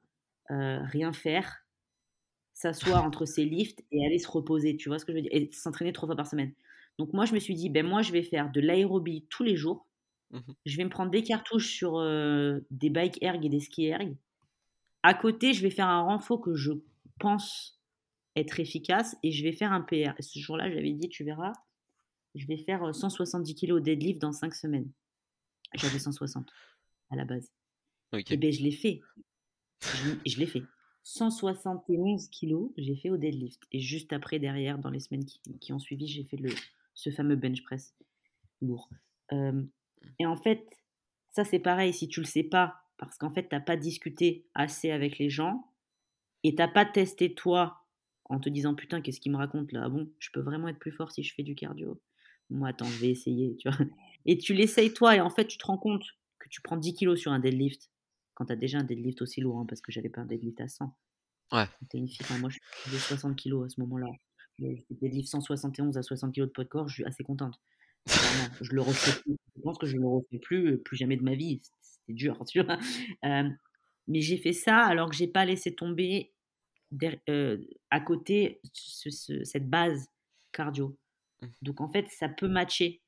euh, rien faire, s'asseoir entre ses lifts et aller se reposer. Tu vois ce que je veux dire Et s'entraîner trois fois par semaine. Donc moi, je me suis dit, ben moi, je vais faire de l'aérobie tous les jours. Mmh je vais me prendre des cartouches sur des bike erg et des ski erg. À côté, je vais faire un renfort que je pense être efficace et je vais faire un PR. ce jour-là, j'avais dit, tu verras, je vais faire 170 kg deadlift dans 5 semaines. J'avais 160 à la base. Et eh bien, je l'ai fait. Je, l'ai fait. 171 kg, j'ai fait au deadlift. Et juste après, derrière, dans les semaines qui, ont suivi, j'ai fait le, ce fameux bench press lourd. et en fait, ça c'est pareil, si tu le sais pas, parce qu'en fait, tu n'as pas discuté assez avec les gens et tu n'as pas testé toi en te disant putain, qu'est-ce qu'il me raconte là? Ah Bon, je peux vraiment être plus fort si je fais du cardio? Moi, attends, je vais essayer, tu vois. Et tu l'essayes toi et en fait, tu te rends compte que tu prends 10 kilos sur un deadlift quand tu as déjà un deadlift aussi lourd, hein, parce que j'avais pas un deadlift à 100. Ouais. es une fille, moi, je faisais 60 kilos à ce moment-là. Deadlift 171 à 60 kilos de poids de corps, je suis assez contente. je le refais plus. Je pense que je ne le refais plus, plus jamais de ma vie c'est dur, tu vois. mais j'ai fait ça alors que j'ai pas laissé tomber à côté cette base cardio. Mmh. Donc en fait, ça peut matcher.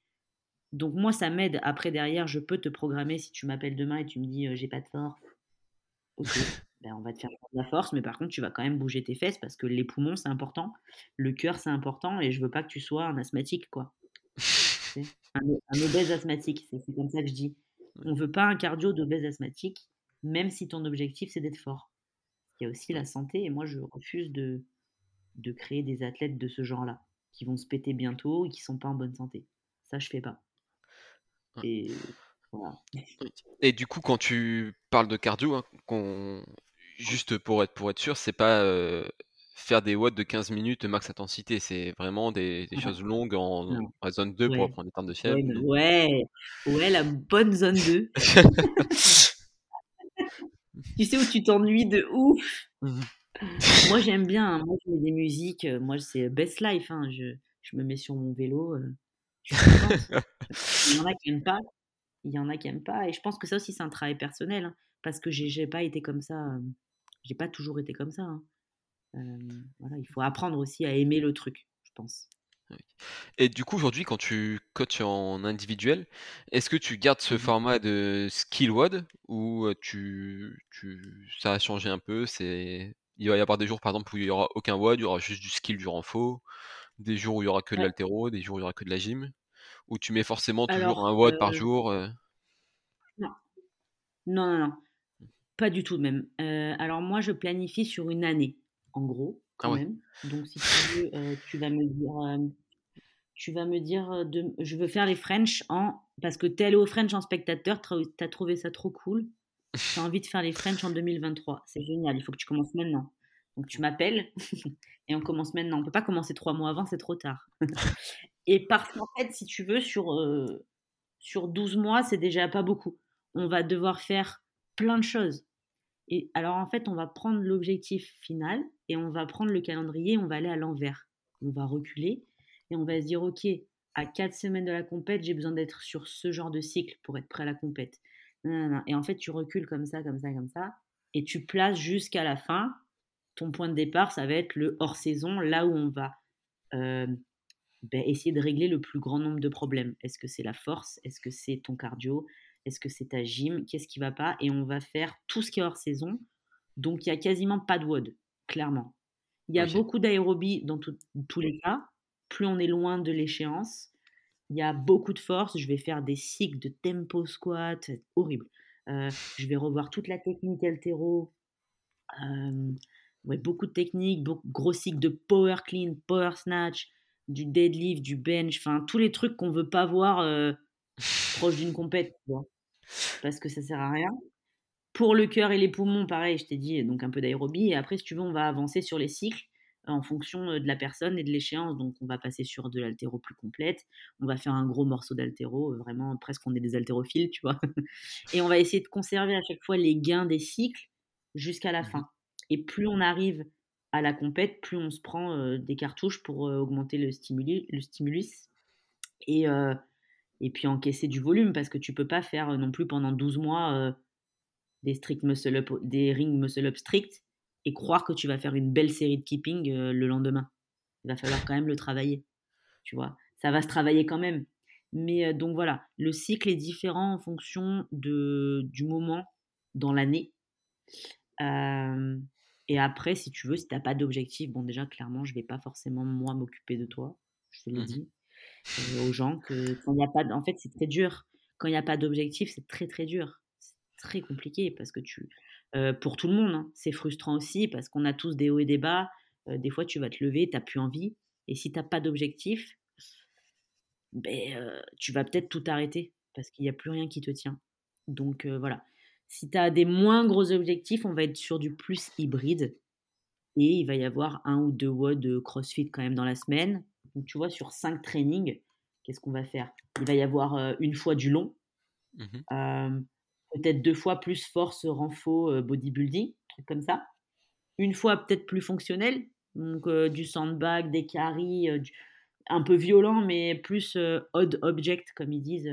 Donc moi, ça m'aide. Après, derrière, je peux te programmer si tu m'appelles demain et tu me dis j'ai pas de force. Ok, ben, on va te faire de la force, mais par contre, tu vas quand même bouger tes fesses parce que les poumons, c'est important. Le cœur, c'est important et je veux pas que tu sois un asthmatique, quoi. un, un obèse asthmatique, c'est comme ça que je dis. On veut pas un cardio d'obèse asthmatique, même si ton objectif c'est d'être fort. Il y a aussi la santé, et moi je refuse de, de créer des athlètes de ce genre-là, qui vont se péter bientôt et qui sont pas en bonne santé. Ça, je fais pas. Et voilà. Et du coup, quand tu parles de cardio, hein, juste pour être, pour être sûr, c'est pas euh, faire des watts de 15 minutes max intensité. C'est vraiment des, choses longues en, zone 2 pour prendre des termes de fièvre. Ouais, ouais, la bonne zone 2. tu sais où tu t'ennuies de ouf? Mmh moi, j'aime bien. Hein. Moi, je mets des musiques. Euh, moi, c'est best life. Hein. Je, je, me mets sur mon vélo. Euh, Il y en a qui n'aiment pas. Il y en a qui n'aiment pas. Et je pense que ça aussi, c'est un travail personnel. Hein, parce que j'ai pas été comme ça. Euh, j'ai pas toujours été comme ça voilà, il faut apprendre aussi à aimer le truc, je pense. Et du coup, aujourd'hui, quand tu coaches en individuel, est-ce que tu gardes ce mmh format de skill WOD ou tu, tu, ça a changé un peu c'est, Il va y avoir des jours, par exemple, où il n'y aura aucun WOD, il y aura juste du skill du renfort, des jours où il y aura que de l'altéro, des jours où il y aura que de la gym, ou tu mets forcément toujours un WOD par jour non. non. non, non, pas du tout même. alors moi, je planifie sur une année en gros, ah quand même. Donc, si tu veux, euh, tu vas me dire, tu vas me dire, de, je veux faire les French en, parce que t'es allé au French en spectateur, t'as trouvé ça trop cool, t'as envie de faire les French en 2023. C'est génial, il faut que tu commences maintenant. Donc, tu m'appelles et on commence maintenant. On peut pas commencer trois mois avant, c'est trop tard. et parce qu'en fait, si tu veux, sur, sur 12 mois, c'est déjà pas beaucoup. On va devoir faire plein de choses. Et alors en fait, on va prendre l'objectif final et on va prendre le calendrier, on va aller à l'envers. On va reculer et on va se dire, OK, à quatre semaines de la compète, j'ai besoin d'être sur ce genre de cycle pour être prêt à la compète. Et en fait, tu recules comme ça, comme ça, comme ça, et tu places jusqu'à la fin. Ton point de départ, ça va être le hors-saison, là où on va euh, ben, essayer de régler le plus grand nombre de problèmes. Est-ce que c'est la force? Est-ce que c'est ton cardio? Est-ce que c'est ta gym Qu'est-ce qui va pas Et on va faire tout ce qui est hors saison. Donc, il n'y a quasiment pas de WOD, clairement. Il y a beaucoup d'aérobie dans tous les cas. Plus on est loin de l'échéance, il y a beaucoup de force. Je vais faire des cycles de tempo squat, horrible. Euh, je vais revoir toute la technique altéro. Euh, beaucoup de techniques, beaucoup, gros cycles de power clean, power snatch, du deadlift, du bench, enfin tous les trucs qu'on veut pas voir euh, proche d'une compète, parce que ça sert à rien. Pour le cœur et les poumons, pareil, je t'ai dit, donc un peu d'aérobie. Et après, si tu veux, on va avancer sur les cycles en fonction de la personne et de l'échéance. Donc, on va passer sur de l'altéro plus complète. On va faire un gros morceau d'altéro, vraiment presque on est des haltérophiles, tu vois. Et on va essayer de conserver à chaque fois les gains des cycles jusqu'à la mmh fin. Et plus on arrive à la compète, plus on se prend des cartouches pour augmenter le, stimulus. Le stimulus. Et, et puis encaisser du volume parce que tu peux pas faire euh, non plus pendant 12 mois euh, des strict muscle up, des ring muscle up strict et croire que tu vas faire une belle série de keeping euh, le lendemain. Il va falloir quand même le travailler. Tu vois, ça va se travailler quand même. Mais donc voilà, le cycle est différent en fonction de, du moment dans l'année. et après, si tu veux, si tu n'as pas d'objectif, bon déjà, clairement, je ne vais pas forcément, moi, m'occuper de toi. Je te l'ai mmh dit aux gens que quand il n'y a pas... En fait, c'est très dur. Quand il n'y a pas d'objectif, c'est très, très dur. C'est très compliqué parce que tu... pour tout le monde, hein, c'est frustrant aussi parce qu'on a tous des hauts et des bas. des fois, tu vas te lever, tu n'as plus envie. Et si tu n'as pas d'objectif, ben, tu vas peut-être tout arrêter parce qu'il n'y a plus rien qui te tient. Donc voilà. Si tu as des moins gros objectifs, on va être sur du plus hybride. Et il va y avoir un ou deux WOD de CrossFit quand même dans la semaine. Donc tu vois, sur cinq trainings, qu'est-ce qu'on va faire? Il va y avoir une fois du long, mmh peut-être deux fois plus force, renfort, bodybuilding, truc comme ça. Une fois peut-être plus fonctionnel, donc du sandbag, des carries, un peu violent, mais plus odd object, comme ils disent,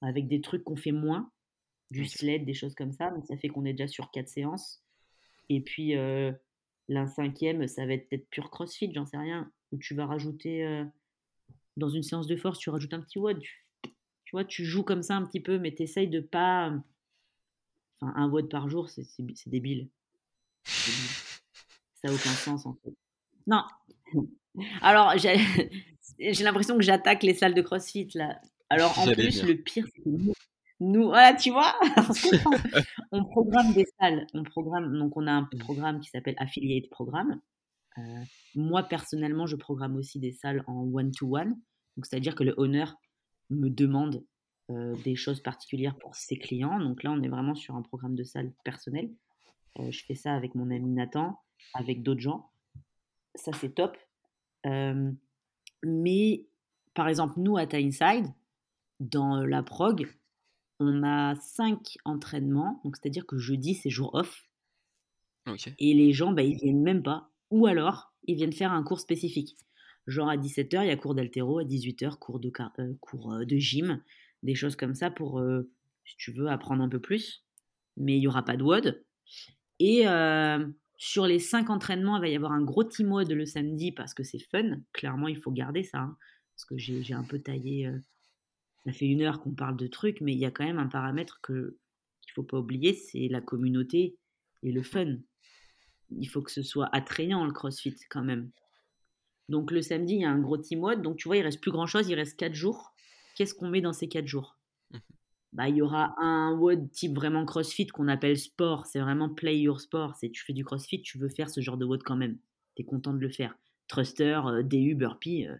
avec des trucs qu'on fait moins, du sled, des choses comme ça. Donc ça fait qu'on est déjà sur quatre séances. Et puis l'un cinquième, ça va être peut-être pur crossfit, j'en sais rien, où tu vas rajouter dans une séance de force, tu rajoutes un petit WOD. Tu, vois, tu joues comme ça un petit peu, mais tu essayes de pas. Enfin, un WOD par jour, c'est débile. Ça n'a aucun sens en fait. Non. Alors, j'ai l'impression que j'attaque les salles de CrossFit là. Alors, en plus, le pire, c'est que nous, voilà, tu vois, on programme des salles. On programme, donc, on a un programme qui s'appelle Affiliate Programme. Euh, moi, personnellement, je programme aussi des salles en one-to-one. Donc, c'est-à-dire que le owner me demande euh, des choses particulières pour ses clients. Donc là, on est vraiment sur un programme de salle personnel. Euh, je fais ça avec mon ami Nathan, avec d'autres gens. Ça, c'est top. mais par exemple, nous, à Inside, dans la prog, on a cinq entraînements. Donc, c'est-à-dire que jeudi, c'est jour off. Et les gens, bah, ils viennent même pas. Ou alors, ils viennent faire un cours spécifique. Genre à 17h, il y a cours d'altéro, à 18h, cours de, euh, cours euh, de gym, des choses comme ça pour, euh, si tu veux, apprendre un peu plus. Mais il n'y aura pas de WOD. Et sur les cinq entraînements, il va y avoir un gros team WOD le samedi parce que c'est fun. Clairement, il faut garder ça. Hein, parce que j'ai un peu taillé. ça fait une heure qu'on parle de trucs, mais il y a quand même un paramètre qu'il ne faut pas oublier c'est la communauté et le fun il faut que ce soit attrayant le CrossFit quand même. Donc le samedi, il y a un gros team mode. Donc tu vois, il reste plus grand chose, il reste 4 jours. Qu'est-ce qu'on met dans ces 4 jours? Mmh bah, Il y aura un WOD type vraiment CrossFit qu'on appelle sport. C'est vraiment play your sport. C'est tu fais du CrossFit, tu veux faire ce genre de WOD quand même. Tu es content de le faire. Thruster, euh, DU, burpee. Euh,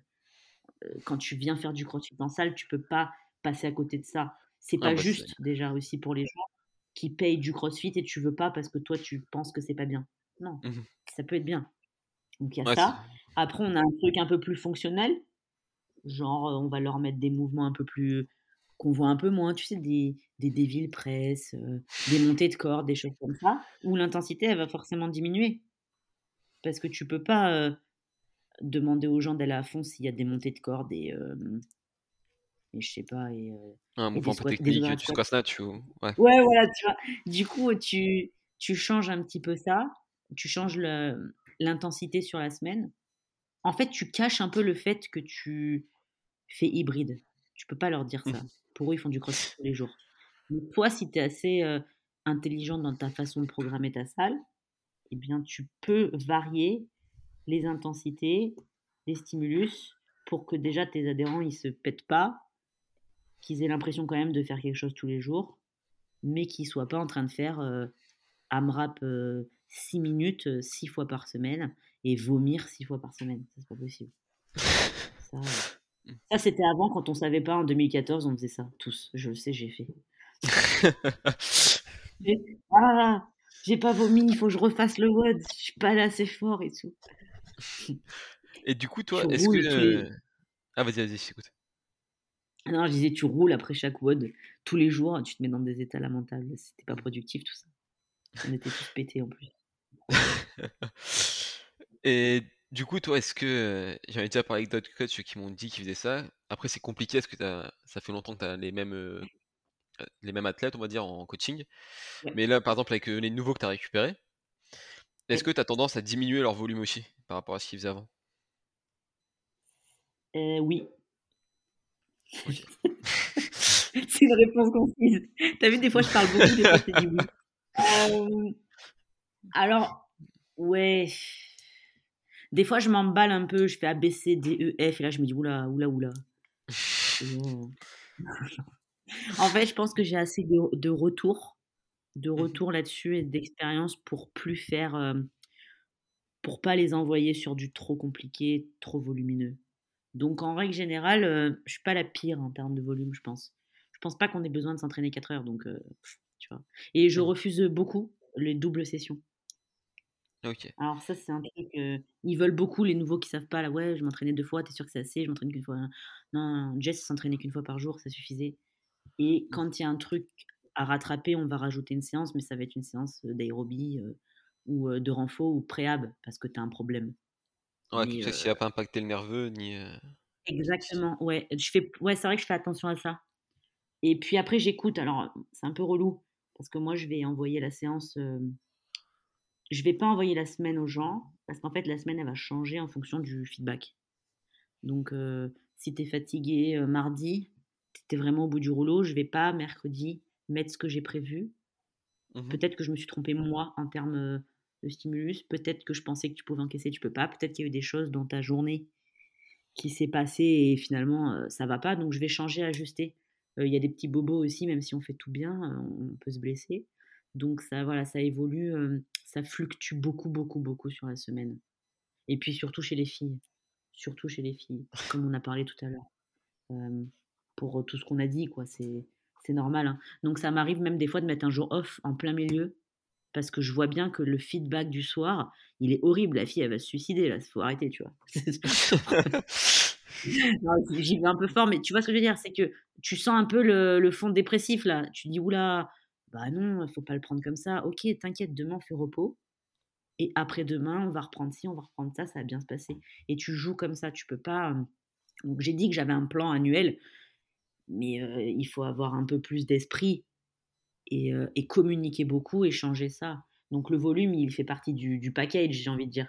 euh, quand tu viens faire du CrossFit en salle, tu peux pas passer à côté de ça. C'est ah pas bah, juste déjà aussi pour les gens qui payent du CrossFit et tu veux pas parce que toi tu penses que c'est pas bien. Non, mmh ça peut être bien. Donc il y a ça. Après, on a un truc un peu plus fonctionnel. Genre, on va leur mettre des mouvements un peu plus. qu'on voit un peu moins. Tu sais, des, des déviles presse, des montées de cordes, des choses comme ça. Où l'intensité, elle va forcément diminuer. Parce que tu peux pas demander aux gens d'aller à fond s'il y a des montées de cordes et. et je sais pas. Et, un mouvement un peu technique, tu squats snatch ou. Ouais. ouais, voilà, tu vois. Du coup, tu, tu changes un petit peu ça tu changes l'intensité sur la semaine, en fait, tu caches un peu le fait que tu fais hybride. Tu peux pas leur dire ça. Mmh. Pour eux, ils font du crossfit tous les jours. Mais toi, si tu es assez euh, intelligent dans ta façon de programmer ta salle, eh bien, tu peux varier les intensités, les stimulus, pour que déjà tes adhérents, ils se pètent pas, qu'ils aient l'impression quand même de faire quelque chose tous les jours, mais qu'ils soient pas en train de faire euh, AMRAP euh, 6 minutes 6 fois par semaine et vomir 6 fois par semaine. Ça, c'est pas possible. Ça, c'était avant, quand on savait pas, en 2014, on faisait ça, tous. Je le sais, j'ai fait. ah, j'ai pas vomi, il faut que je refasse le WOD, je suis pas là assez fort et tout. Et du coup, toi, est-ce que. Ah, vas-y, vas-y, écoute. Non, je disais, tu roules après chaque WOD, tous les jours, tu te mets dans des états lamentables. C'était pas productif, tout ça. On était tous pétés en plus. Et du coup, toi, est-ce que j'en ai déjà parlé avec d'autres coachs qui m'ont dit qu'ils faisaient ça. Après, c'est compliqué parce que ça fait longtemps que tu as les mêmes, les mêmes athlètes, on va dire, en coaching. Mais là, par exemple, avec les nouveaux que tu as récupérés, est-ce que tu as tendance à diminuer leur volume aussi par rapport à ce qu'ils faisaient avant? Oui. c'est une réponse concise. T'as vu, des fois je parle beaucoup, des fois je te dis oui. Euh, alors, ouais. Des fois je m'emballe un peu, je fais A, B, C, D, E, F, et là je me dis oula, oula, oula. en fait, je pense que j'ai assez de, de retours, de mmh retours là-dessus et d'expérience pour plus faire, euh, pour pas les envoyer sur du trop compliqué, trop volumineux. Donc en règle générale, euh, je suis pas la pire en termes de volume, je pense. Je pense pas qu'on ait besoin de s'entraîner 4 heures, donc euh, tu vois. Et je refuse beaucoup les doubles sessions. Ok. Alors ça c'est un truc, euh, ils veulent beaucoup les nouveaux qui savent pas là. Ouais, je m'entraînais deux fois, t'es sûr que c'est assez Je m'entraîne qu'une fois. Non, Jess s'entraînait qu'une fois par jour, ça suffisait. Et mmh. quand il y a un truc à rattraper, on va rajouter une séance, mais ça va être une séance d'aérobie ou de renfort ou préhab parce que tu as un problème. Ouais, comme ça, s'il n'a pas impacté le nerveux, ni. Exactement, ouais. Je fais... ouais, c'est vrai que je fais attention à ça. Et puis après, j'écoute. Alors, c'est un peu relou parce que moi, je vais envoyer la séance. Je vais pas envoyer la semaine aux gens parce qu'en fait, la semaine, elle va changer en fonction du feedback. Donc, si tu es fatigué mardi, tu es vraiment au bout du rouleau, je vais pas mercredi mettre ce que j'ai prévu. Mmh Peut-être que je me suis trompée moi en termes de stimulus. Peut-être que je pensais que tu pouvais encaisser, tu peux pas. Peut-être qu'il y a eu des choses dans ta journée qui s'est passé et finalement euh, ça va pas. Donc je vais changer, ajuster. Euh, il y a des petits bobos aussi, même si on fait tout bien, euh, on peut se blesser. Donc ça, voilà, ça évolue, ça fluctue beaucoup, beaucoup, beaucoup sur la semaine. Et puis surtout chez les filles, surtout chez les filles, comme on a parlé tout à l'heure. pour tout ce qu'on a dit, quoi, c'est c'est normal. Hein. Donc ça m'arrive même des fois de mettre un jour off en plein milieu parce que je vois bien que le feedback du soir, il est horrible. La fille, elle va se suicider, là, il faut arrêter, tu vois. J'y vais un peu fort, mais tu vois ce que je veux dire, c'est que tu sens un peu le, fond dépressif, là. Tu dis, oula, bah non, il faut pas le prendre comme ça. Ok, t'inquiète, demain, on fait repos. Et après-demain, on va reprendre ci, on va reprendre ça, ça va bien se passer. Et tu joues comme ça, tu peux pas... Donc j'ai dit que j'avais un plan annuel, mais euh, il faut avoir un peu plus d'esprit et, communiquer beaucoup et changer ça. Donc le volume, il fait partie du, package, j'ai envie de dire.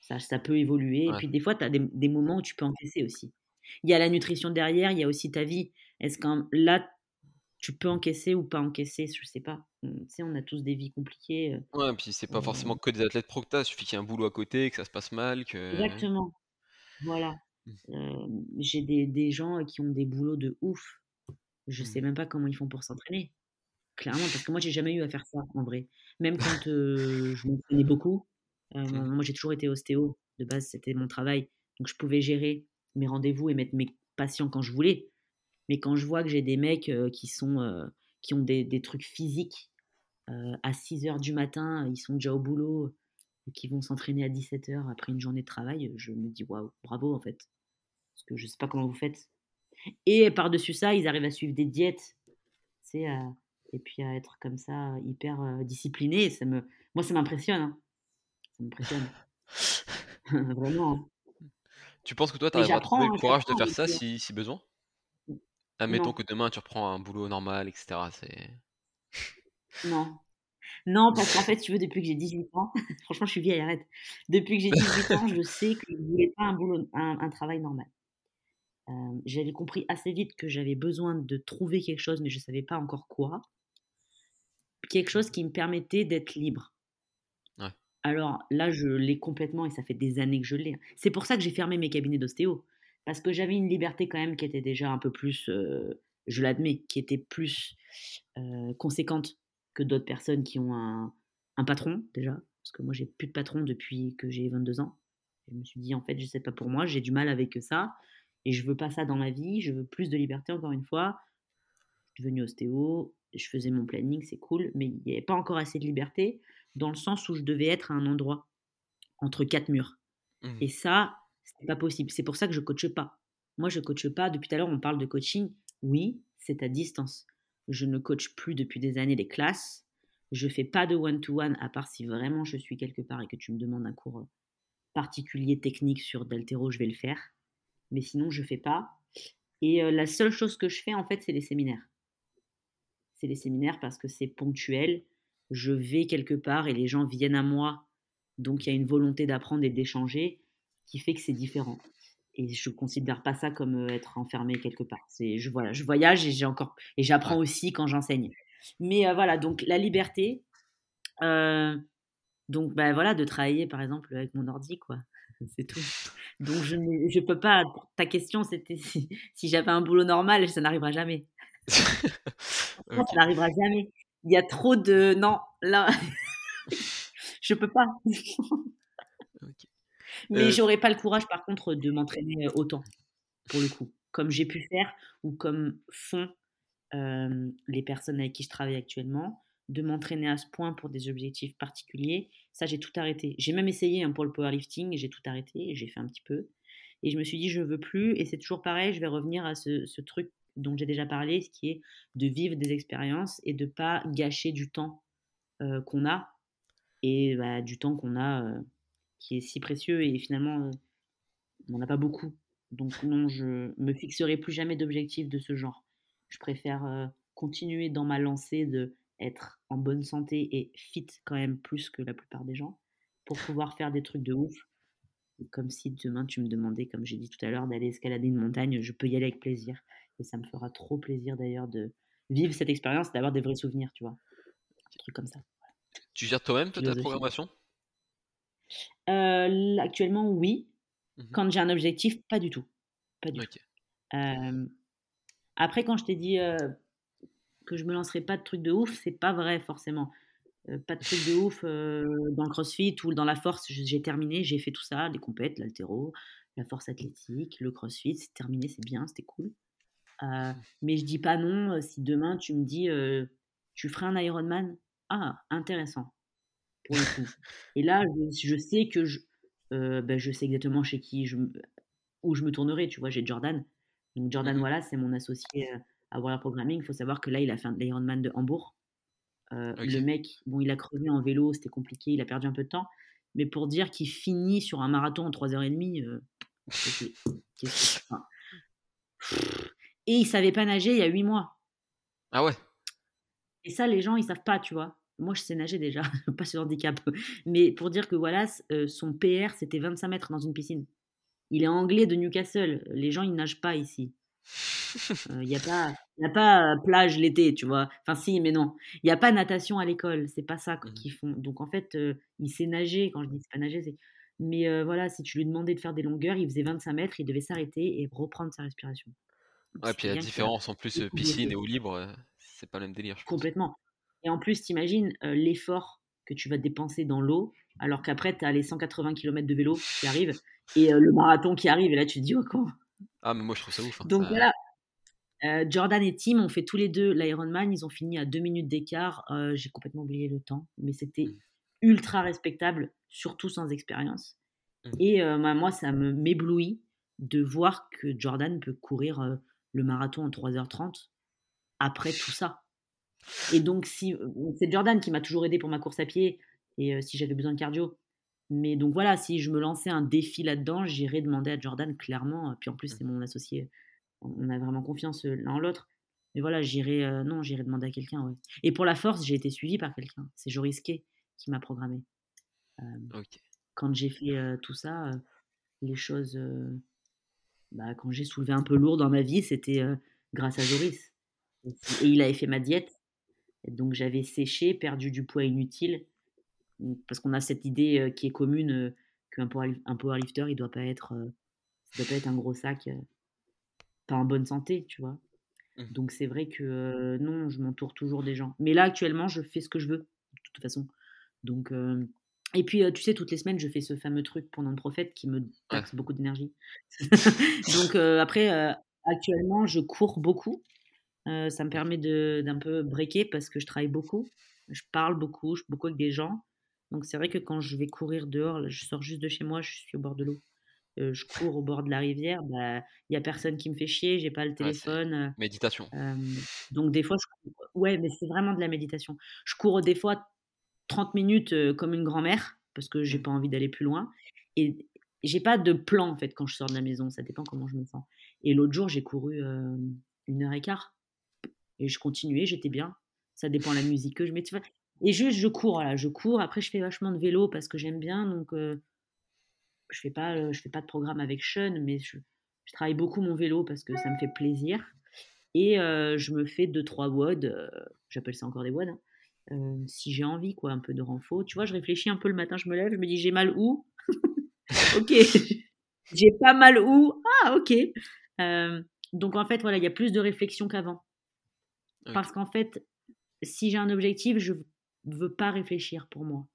Ça, ça peut évoluer. Et puis des fois, tu as des, moments où tu peux encaisser aussi. Il y a la nutrition derrière, il y a aussi ta vie. Est-ce que là, tu peux encaisser ou pas encaisser Je sais pas. Tu sais, on a tous des vies compliquées. Ouais, et puis c'est pas forcément que des athlètes procta, il suffit qu'il y ait un boulot à côté, que ça se passe mal. Que... Exactement. Voilà. Mmh. j'ai des, des, gens qui ont des boulots de ouf. Je mmh. sais même pas comment ils font pour s'entraîner. Clairement, parce que moi, j'ai jamais eu à faire ça, en vrai. Même quand je m'entraînais beaucoup, mmh. moi, j'ai toujours été ostéo. De base, c'était mon travail. Donc, je pouvais gérer mes rendez-vous et mettre mes patients quand je voulais. Mais quand je vois que j'ai des mecs qui, sont, qui ont des, des trucs physiques à 6 heures du matin, ils sont déjà au boulot et qui vont s'entraîner à 17 heures après une journée de travail, je me dis waouh, bravo en fait. Parce que je sais pas comment vous faites. Et par-dessus ça, ils arrivent à suivre des diètes. C'est et puis à être comme ça hyper discipliné, ça me moi ça m'impressionne. Hein. Ça m'impressionne. Vraiment. Hein. Tu penses que toi, tu trouver le courage de faire ça si, si besoin? Admettons que demain, tu reprends un boulot normal, etc. C'est... Non. Non, parce qu'en fait, tu veux, depuis que j'ai 18 ans, franchement, je suis vieille, arrête. Depuis que j'ai 18 ans, je sais que je ne voulais pas un, boulot, un, travail normal. j'avais compris assez vite que j'avais besoin de trouver quelque chose, mais je ne savais pas encore quoi quelque chose qui me permettait d'être libre. Alors là, je l'ai complètement et ça fait des années que je l'ai. C'est pour ça que j'ai fermé mes cabinets d'ostéo. Parce que j'avais une liberté quand même qui était déjà un peu plus, euh, je l'admets, qui était plus euh, conséquente que d'autres personnes qui ont un, patron déjà. Parce que moi, j'ai plus de patron depuis que j'ai 22 ans. Je me suis dit, en fait, je sais pas pour moi, j'ai du mal avec ça. Et je veux pas ça dans ma vie. Je veux plus de liberté, encore une fois. Je suis devenue ostéo je faisais mon planning, c'est cool, mais il n'y avait pas encore assez de liberté dans le sens où je devais être à un endroit entre quatre murs. Mmh. Et ça, c'est pas possible. C'est pour ça que je coache pas. Moi, je coache pas. Depuis tout à l'heure, on parle de coaching. Oui, c'est à distance. Je ne coach plus depuis des années les classes. Je fais pas de one-to-one, à part si vraiment je suis quelque part et que tu me demandes un cours particulier technique sur d'altéro, je vais le faire. Mais sinon, je fais pas. Et euh, la seule chose que je fais, en fait, c'est les séminaires c'est les séminaires parce que c'est ponctuel. Je vais quelque part et les gens viennent à moi. Donc il y a une volonté d'apprendre et d'échanger qui fait que c'est différent. et je considère pas ça comme être enfermé quelque part. C'est je voilà, je voyage et j'ai encore et j'apprends aussi quand j'enseigne. Mais voilà, donc la liberté, donc bah voilà, de travailler par exemple avec mon ordi quoi. C'est tout. Donc je ne je peux pas. Ta question c'était si, si j'avais un boulot normal, ça n'arrivera jamais. Ça n'arrivera jamais. Il y a trop de non là. je peux pas. Mais euh j'aurais pas le courage, par contre, de m'entraîner autant, pour le coup, comme j'ai pu faire ou comme font les personnes avec qui je travaille actuellement, de m'entraîner à ce point pour des objectifs particuliers. Ça, j'ai tout arrêté. J'ai même essayé hein, pour le powerlifting, j'ai tout arrêté, j'ai fait un petit peu. Et je me suis dit, je veux plus. Et c'est toujours pareil, je vais revenir à ce, truc dont j'ai déjà parlé, ce qui est de vivre des expériences et de pas gâcher du temps qu'on a et bah, du temps qu'on a qui est si précieux et finalement, on n'en a pas beaucoup. Donc non, je me fixerai plus jamais d'objectifs de ce genre. Je préfère continuer dans ma lancée de être en bonne santé et fit quand même plus que la plupart des gens pour pouvoir faire des trucs de ouf. Comme si demain tu me demandais, comme j'ai dit tout à l'heure, d'aller escalader une montagne, je peux y aller avec plaisir. Et ça me fera trop plaisir d'ailleurs de vivre cette expérience, d'avoir des vrais souvenirs, tu vois. Un truc comme ça. Tu gères toi-même ta programmation? Euh, actuellement, oui. Mmh quand j'ai un objectif, pas du tout. Pas du tout. après, quand je t'ai dit que je me lancerai pas de trucs de ouf, c'est pas vrai forcément. pas de trucs de ouf dans le crossfit ou dans la force. J'ai terminé, j'ai fait tout ça, les compètes, l'altéro, la force athlétique, le crossfit, c'est terminé, c'est bien, c'était cool. Mais je dis pas non si demain tu me dis tu ferais un Ironman. Ah, intéressant. Et là, je, sais que je, ben, je sais exactement chez qui je, où je me tournerai. Tu vois, j'ai Jordan. Donc Jordan, mmh voilà, c'est mon associé à Warrior Programming. Il faut savoir que là, il a fait l'Ironman de Hambourg. Le mec, bon, il a crevé en vélo, c'était compliqué, il a perdu un peu de temps. Mais pour dire qu'il finit sur un marathon en 3h30, euh, et il savait pas nager il y a 8 mois. Ah ouais? Et ça, les gens, ils savent pas, tu vois. Moi, je sais nager déjà, pas sur handicap. Mais pour dire que Wallace, euh, son PR, c'était 25 mètres dans une piscine. Il est anglais de Newcastle. Les gens, ils nagent pas ici. Il euh, n'y a pas, y a pas plage l'été, tu vois. Enfin, si, mais non. Il n'y a pas natation à l'école. C'est pas ça mmh. qu'ils font. Donc, en fait, euh, il sait nager. Quand je dis c'est pas nager, c'est. Mais voilà, si tu lui demandais de faire des longueurs, il faisait 25 mètres, il devait s'arrêter et reprendre sa respiration. ouais, puis la différence en plus piscine et eau libre, c'est pas le même délire. Complètement. Et en plus, t'imagines l'effort que tu vas dépenser dans l'eau, alors qu'après, tu as les 180 km de vélo qui arrivent et le marathon qui arrive. Et là, tu te dis, oh, quoi Ah, mais moi, je trouve ça ouf. Hein, Donc voilà. Jordan et Tim ont fait tous les deux l'Ironman. Ils ont fini à deux minutes d'écart. J'ai complètement oublié le temps, mais c'était mmh. ultra respectable, surtout sans expérience. Mmh. Et bah, moi, ça me m'éblouit de voir que Jordan peut courir le marathon en 3h30 après tout ça. Et donc, si c'est Jordan qui m'a toujours aidé pour ma course à pied et si j'avais besoin de cardio. Mais donc voilà, si je me lançais un défi là-dedans, j'irais demander à Jordan clairement. Puis en plus, mmh. c'est mon associé. On a vraiment confiance l'un en l'autre. Mais voilà, j'irai non, j'irai demander à quelqu'un. Ouais. Et pour la force, j'ai été suivi par quelqu'un. C'est Joris Kay qui m'a programmé. Quand j'ai fait tout ça, les choses. bah, quand j'ai soulevé un peu lourd dans ma vie, c'était grâce à Joris. Et il avait fait ma diète donc j'avais séché, perdu du poids inutile, parce qu'on a cette idée qui est commune qu'un powerlifter, il doit pas être, doit pas être un gros sac, pas en bonne santé, tu vois. Mmh. Donc c'est vrai que non, je m'entoure toujours des gens. Mais là actuellement, je fais ce que je veux, de toute façon. Donc et puis tu sais, toutes les semaines, je fais ce fameux truc pendant le prophète qui me taxe beaucoup d'énergie. Donc après, actuellement, je cours beaucoup ça me permet d'un peu breaker parce que je travaille beaucoup, je parle beaucoup, je suis beaucoup avec des gens. Donc c'est vrai que quand je vais courir dehors, je sors juste de chez moi, je suis au bord de l'eau. je cours au bord de la rivière, bah, il y a personne qui me fait chier, j'ai pas le téléphone. méditation. donc des fois, ouais, mais c'est vraiment de la méditation. Je cours des fois 30 minutes comme une grand-mère parce que j'ai mmh. pas envie d'aller plus loin. Et j'ai pas de plan en fait quand je sors de la maison, ça dépend comment je me sens. Et l'autre jour, j'ai couru une heure et quart. Et je continuais, j'étais bien. Ça dépend de la musique que je mets. Et juste, je cours, là, je cours. Après, je fais vachement de vélo parce que j'aime bien. Donc, je fais je fais pas de programme avec Sean, mais je, travaille beaucoup mon vélo parce que ça me fait plaisir. Et je me fais deux trois WOD, j'appelle ça encore des WOD, hein, si j'ai envie, quoi, un peu de renfort. Tu vois, je réfléchis un peu le matin, je me lève, je me dis j'ai mal où? Ok, j'ai pas mal où? Ah, ok. donc en fait, voilà, il y a plus de réflexion qu'avant. Parce qu'en fait, si j'ai un objectif, je veux pas réfléchir pour moi.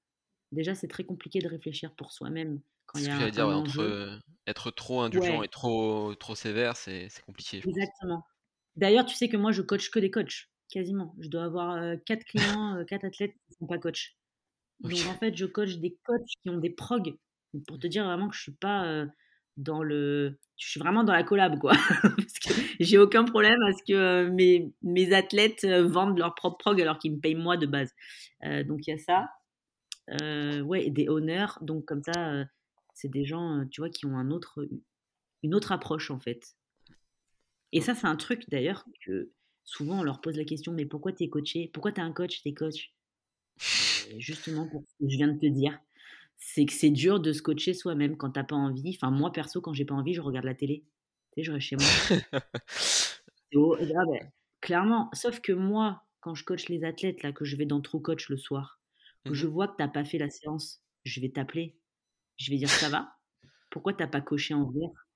Déjà, c'est très compliqué de réfléchir pour soi-même quand il y a un, dire, entre être trop indulgent et trop trop sévère, c'est compliqué. Exactement. D'ailleurs, tu sais que moi, je coach que des coachs, quasiment. Je dois avoir quatre clients, quatre athlètes qui ne sont pas coachs. Donc en fait, je coach des coachs qui ont des prog. Pour te dire vraiment que je suis pas dans le, je suis vraiment dans la collab quoi. Parce que j'ai aucun problème à ce que mes, mes athlètes vendent leur propre prog alors qu'ils me payent moi de base. donc il y a ça. Euh, ouais, des honneurs. Donc comme ça, c'est des gens, tu vois, qui ont un autre, une autre approche en fait. Et ça, c'est un truc d'ailleurs que souvent on leur pose la question, mais pourquoi tu es coaché? Pourquoi tu es un coach? T'es coach? Justement pour ce que je viens de te dire. C'est que c'est dur de se coacher soi-même quand t'as pas envie. Enfin, moi perso, quand j'ai pas envie, je regarde la télé. Tu sais, je reste chez moi. clairement. Sauf que moi, quand je coach les athlètes, là, que je vais dans True Coach le soir, que je mmh vois que t'as pas fait la séance, je vais t'appeler. Je vais dire ça va? Pourquoi t'as pas coché en vert?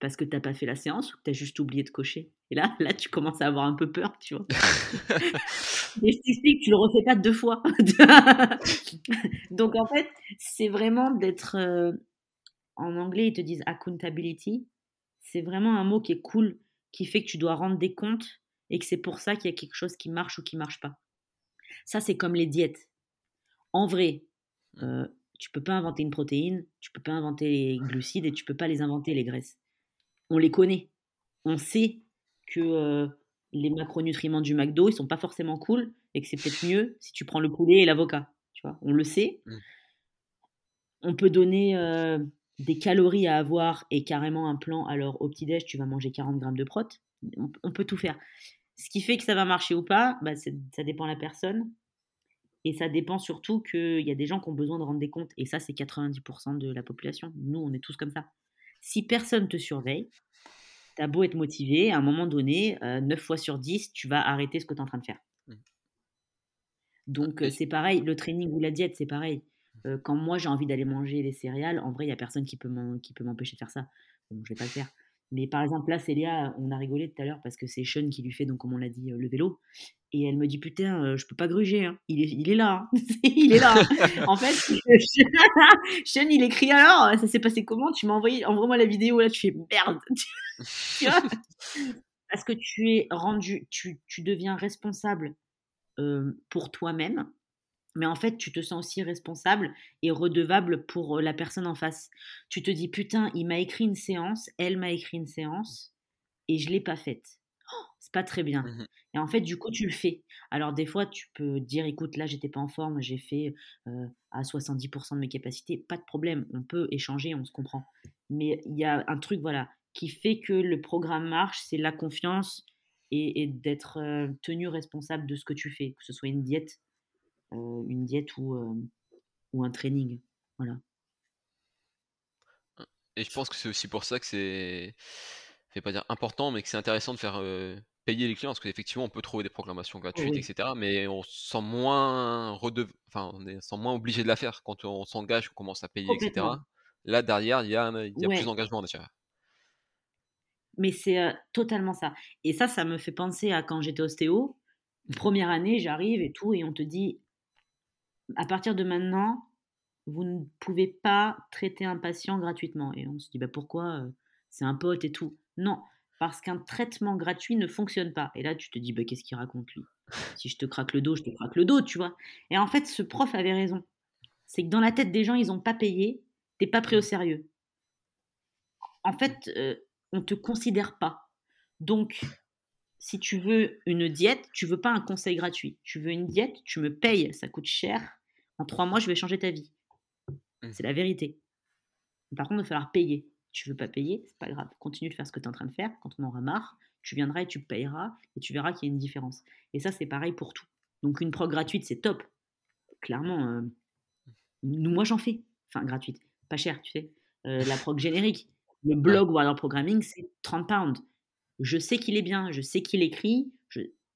Parce que tu n'as pas fait la séance ou que tu as juste oublié de cocher? Et là, là, tu commences à avoir un peu peur, tu vois. Et je t'explique, tu le refais pas deux fois. Donc en fait, c'est vraiment d'être euh, en anglais, ils te disent accountability. C'est vraiment un mot qui est cool, qui fait que tu dois rendre des comptes et que c'est pour ça qu'il y a quelque chose qui marche ou qui marche pas. Ça, c'est comme les diètes. En vrai, mmh. euh, tu peux pas inventer une protéine, tu peux pas inventer les glucides et tu peux pas les inventer les graisses on les connaît. On sait que les macronutriments du McDo, ils sont pas forcément cool et que c'est peut-être mieux si tu prends le poulet et l'avocat. Tu vois, on le sait. Mmh. On peut donner des calories à avoir et carrément un plan. Alors au petit-déj, tu vas manger 40 grammes de prot. On, peut tout faire. Ce qui fait que ça va marcher ou pas, bah, ça dépend de la personne. Et ça dépend surtout qu'il y a des gens qui ont besoin de rendre des comptes. Et ça, c'est 90% de la population. Nous, on est tous comme ça. Si personne te surveille, tu as beau être motivé, à un moment donné, 9 euh, fois sur 10, tu vas arrêter ce que tu es en train de faire. Mmh. Donc, euh, c'est pareil, le training ou la diète, c'est pareil. Mmh. Euh, quand moi, j'ai envie d'aller manger des céréales, en vrai, il n'y a personne qui peut m'empêcher de faire ça. Bon, je vais pas le faire. Mais par exemple, là, Célia, on a rigolé tout à l'heure parce que c'est Sean qui lui fait, donc comme on l'a dit, le vélo. Et elle me dit, putain, je peux pas gruger. Hein. Il, est, il est là. Hein. il est là. Hein. en fait, Sean, il écrit alors, ça s'est passé comment? Tu m'as envoyé, envoie-moi la vidéo. Là, tu fais merde. tu vois Parce que tu es rendu, tu, tu deviens responsable pour toi-même. Mais en fait, tu te sens aussi responsable et redevable pour la personne en face. Tu te dis, putain, il m'a écrit une séance, elle m'a écrit une séance, et je ne l'ai pas faite. Oh, c'est pas très bien. Mmh et en fait, du coup, tu le fais. Alors, des fois, tu peux dire, écoute, là, j'étais pas en forme, j'ai fait à 70% de mes capacités. Pas de problème, on peut échanger, on se comprend. Mais il y a un truc, voilà, qui fait que le programme marche, c'est la confiance et, et d'être tenu responsable de ce que tu fais, que ce soit une diète euh, une diète ou, euh, ou un training. Voilà. Et je pense que c'est aussi pour ça que c'est, je vais pas dire important, mais que c'est intéressant de faire euh, payer les clients, parce qu'effectivement, on peut trouver des proclamations gratuites, etc. Mais on se sent moins enfin, on est sent moins obligé de la faire quand on s'engage, on commence à payer, etc. Là, derrière, il y a, y a plus d'engagement déjà. Mais c'est totalement ça. Et ça, ça me fait penser à quand j'étais ostéo. Première année, j'arrive et tout, et on te dit à partir de maintenant, vous ne pouvez pas traiter un patient gratuitement. Et on se dit, bah pourquoi euh, C'est un pote et tout. Non, parce qu'un traitement gratuit ne fonctionne pas. Et là, tu te dis, bah, qu'est-ce qu'il raconte lui? Si je te craque le dos, je te craque le dos, tu vois. Et en fait, ce prof avait raison. C'est que dans la tête des gens, ils n'ont pas payé, t'es pas pris au sérieux. En fait, euh, on ne te considère pas. Donc, si tu veux une diète, tu veux pas un conseil gratuit. Tu veux une diète, tu me payes, ça coûte cher. En trois mois, je vais changer ta vie. Mmh. C'est la vérité. Par contre, il va falloir payer. Tu veux pas payer, c'est pas grave. Continue de faire ce que tu es en train de faire. Quand on aura marre, tu viendras et tu payeras et tu verras qu'il y a une différence. Et ça, c'est pareil pour tout. Donc une prog gratuite, c'est top. Clairement, euh, moi j'en fais. Enfin, gratuite. Pas cher, tu sais. la prog générique. Le blog Warrior Programming, c'est 30 pounds. Je sais qu'il est bien, je sais qu'il écrit,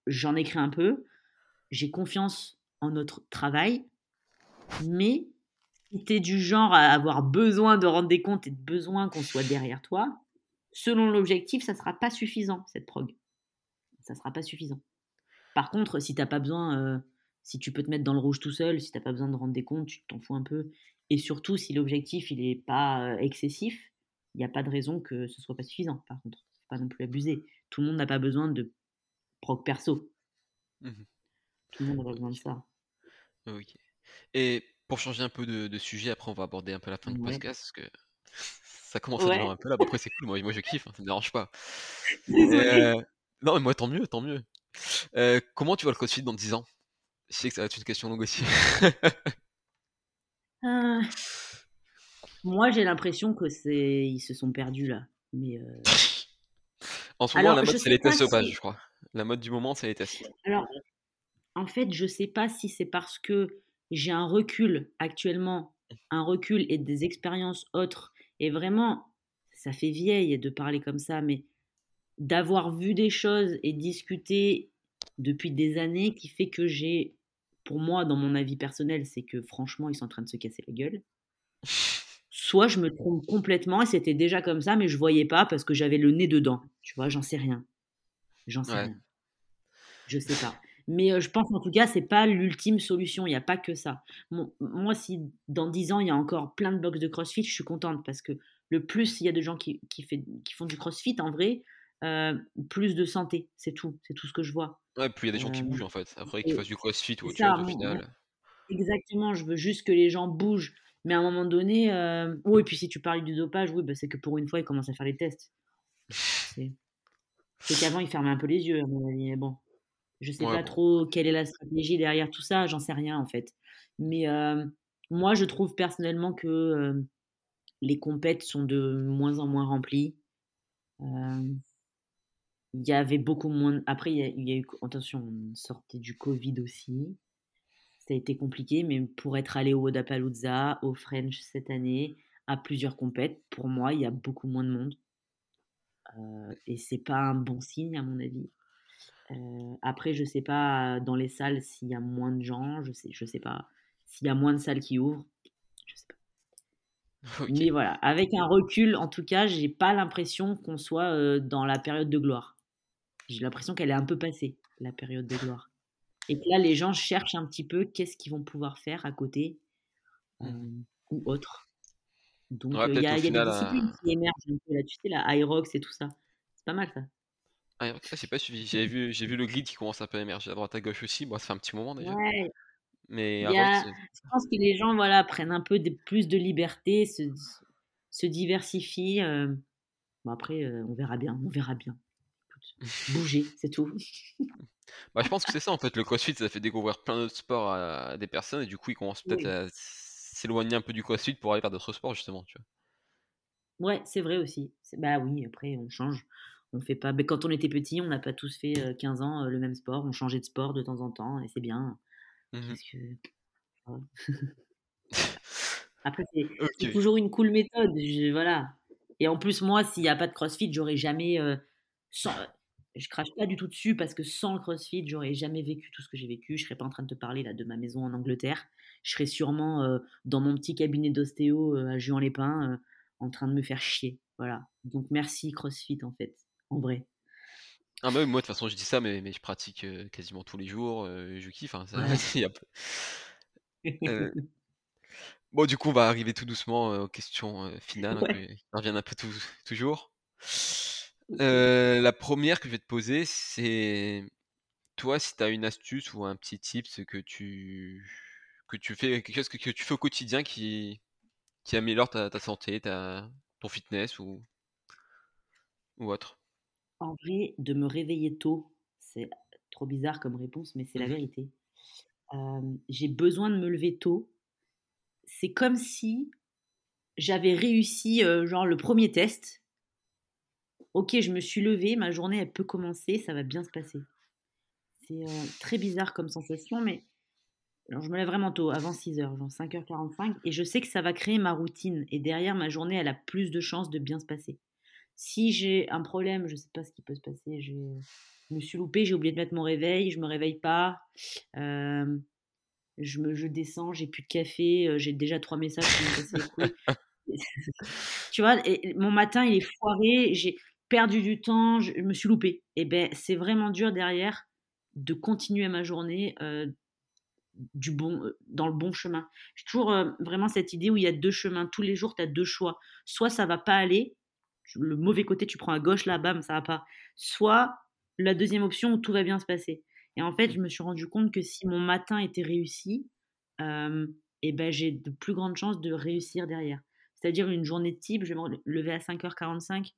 j'en écris un peu, j'ai confiance en notre travail, mais si tu es du genre à avoir besoin de rendre des comptes et de besoin qu'on soit derrière toi, selon l'objectif, ça ne sera pas suffisant, cette prog. Ça ne sera pas suffisant. Par contre, si tu pas besoin, euh, si tu peux te mettre dans le rouge tout seul, si tu n'as pas besoin de rendre des comptes, tu t'en fous un peu. Et surtout, si l'objectif il n'est pas euh, excessif, il n'y a pas de raison que ce soit pas suffisant. Par contre, faut pas non plus abuser. Tout le monde n'a pas besoin de prog perso. Mmh Tout le monde n'a pas besoin de ça. Ok. Et pour changer un peu de, sujet, après on va aborder un peu la fin du podcast parce que ça commence à devenir un peu là. Après c'est cool, moi, moi je kiffe, hein, ça me dérange pas. Euh, non mais moi tant mieux, tant mieux. Euh, comment tu vois le CrossFit dans 10 ans? Je sais que ça va être une question longue aussi. Ah. Moi j'ai l'impression que c'est ils se sont perdus là. Mais euh En ce moment la mode c'est les tests sauvages, je crois. La mode du moment c'est les tests. Alors en fait je sais pas si c'est parce que j'ai un recul actuellement, un recul et des expériences autres. Et vraiment, ça fait vieille de parler comme ça, mais d'avoir vu des choses et discuté depuis des années qui fait que j'ai, pour moi, dans mon avis personnel, c'est que franchement, ils sont en train de se casser la gueule. Soit je me trompe complètement et c'était déjà comme ça, mais je voyais pas parce que j'avais le nez dedans. Tu vois, j'en sais rien. J'en sais rien. Je sais pas. Mais je pense en tout cas, c'est pas l'ultime solution. Il n'y a pas que ça. moi, si dans 10 ans, il y a encore plein de box de CrossFit, je suis contente parce que le plus il y a de gens qui, qui, fait, qui font du CrossFit, en vrai, plus de santé. C'est tout. C'est tout ce que je vois. Ouais, puis il y a des gens qui bougent en fait. Après, qu'ils fassent du CrossFit ou autre chose au final. Exactement. Je veux juste que les gens bougent. Mais à un moment donné, oui, et puis si tu parles du dopage, oui, bah, c'est que pour une fois, ils commencent à faire les tests. C'est qu'avant, ils fermaient un peu les yeux, à mon avis. Mais bon. Je sais pas trop quelle est la stratégie derrière tout ça, j'en sais rien en fait. Mais moi, je trouve personnellement que les compètes sont de moins en moins remplies. Il y avait beaucoup moins. Après, il y, a, eu. Attention, on sortait du Covid aussi. Ça a été compliqué, mais pour être allé au Wodapalooza, au French cette année, à plusieurs compètes, pour moi, il y a beaucoup moins de monde. et c'est pas un bon signe, à mon avis après, je sais pas dans les salles s'il y a moins de gens, je sais, je sais pas. S'il y a moins de salles qui ouvrent, je sais pas. Mais voilà, avec un recul, en tout cas, j'ai pas l'impression qu'on soit dans la période de gloire. J'ai l'impression qu'elle est un peu passée, la période de gloire. Et que là, les gens cherchent un petit peu qu'est-ce qu'ils vont pouvoir faire à côté mmh. ou autre. Donc, il y a, des disciplines qui émergent un peu là, tu sais, la Irox et tout ça. C'est pas mal ça. Ah, c'est pas suivi. J'ai vu, j'ai vu le grid qui commence un peu à émerger à droite à gauche aussi. Bon, ça fait un petit moment déjà. Ouais. Mais je pense que les gens voilà, prennent un peu de, plus de liberté, se, se diversifient. Euh. Bon, après, euh, on verra bien. On verra bien. Bouger, c'est tout. bah, je pense que c'est ça en fait. Le crossfit, ça fait découvrir plein d'autres sports à des personnes et du coup, ils commencent peut-être à s'éloigner un peu du crossfit pour aller vers d'autres sports justement. Tu vois. Ouais, c'est vrai aussi. Bah oui, après, on change. On fait pas. Mais quand on était petit, on n'a pas tous fait 15 ans le même sport. On changeait de sport de temps en temps et c'est bien. Mmh Après, c'est toujours une cool méthode. voilà. Et en plus, moi, s'il n'y a pas de CrossFit, j'aurais jamais. sans... Je crache pas du tout dessus parce que sans le CrossFit, j'aurais jamais vécu tout ce que j'ai vécu. Je serais pas en train de te parler là de ma maison en Angleterre. Je serais sûrement dans mon petit cabinet d'ostéo à Juan-les-Pins en train de me faire chier. Voilà. Donc merci CrossFit en fait en vrai. Ah bah moi de toute façon je dis ça mais, mais je pratique quasiment tous les jours, je kiffe. Hein, ça, bon du coup on va arriver tout doucement aux questions finales, hein, on revient un peu toujours. La première que je vais te poser c'est toi si tu as une astuce ou un petit tip que tu que tu fais quelque chose que, tu fais au quotidien qui, qui améliore ta, ta santé, ta, ton fitness ou, ou autre? En vrai, de me réveiller tôt, c'est trop bizarre comme réponse, mais c'est la mmh vérité. j'ai besoin de me lever tôt. C'est comme si j'avais réussi, genre le premier test. OK, je me suis levée, ma journée, elle peut commencer, ça va bien se passer. C'est, très bizarre comme sensation, mais alors je me lève vraiment tôt, avant 6h, genre 5h45, et je sais que ça va créer ma routine. Et derrière, ma journée, elle a plus de chances de bien se passer. Si j'ai un problème, je ne sais pas ce qui peut se passer, je me suis loupé, j'ai oublié de mettre mon réveil, je me réveille pas, euh, je, me, je descends, j'ai plus de café, euh, j'ai déjà trois messages qui tu vois, et mon matin, il est foiré, j'ai perdu du temps, je, me suis loupé. Et ben, c'est vraiment dur derrière de continuer ma journée euh, du bon, euh, dans le bon chemin. J'ai toujours euh, vraiment cette idée où il y a deux chemins. Tous les jours, tu as deux choix. Soit ça va pas aller, le mauvais côté, tu prends à gauche, là, bam, ça va pas. Soit la deuxième option où tout va bien se passer. Et en fait, je me suis rendu compte que si mon matin était réussi, et eh ben, j'ai de plus grandes chances de réussir derrière. C'est-à-dire une journée type, je vais me lever à 5h45.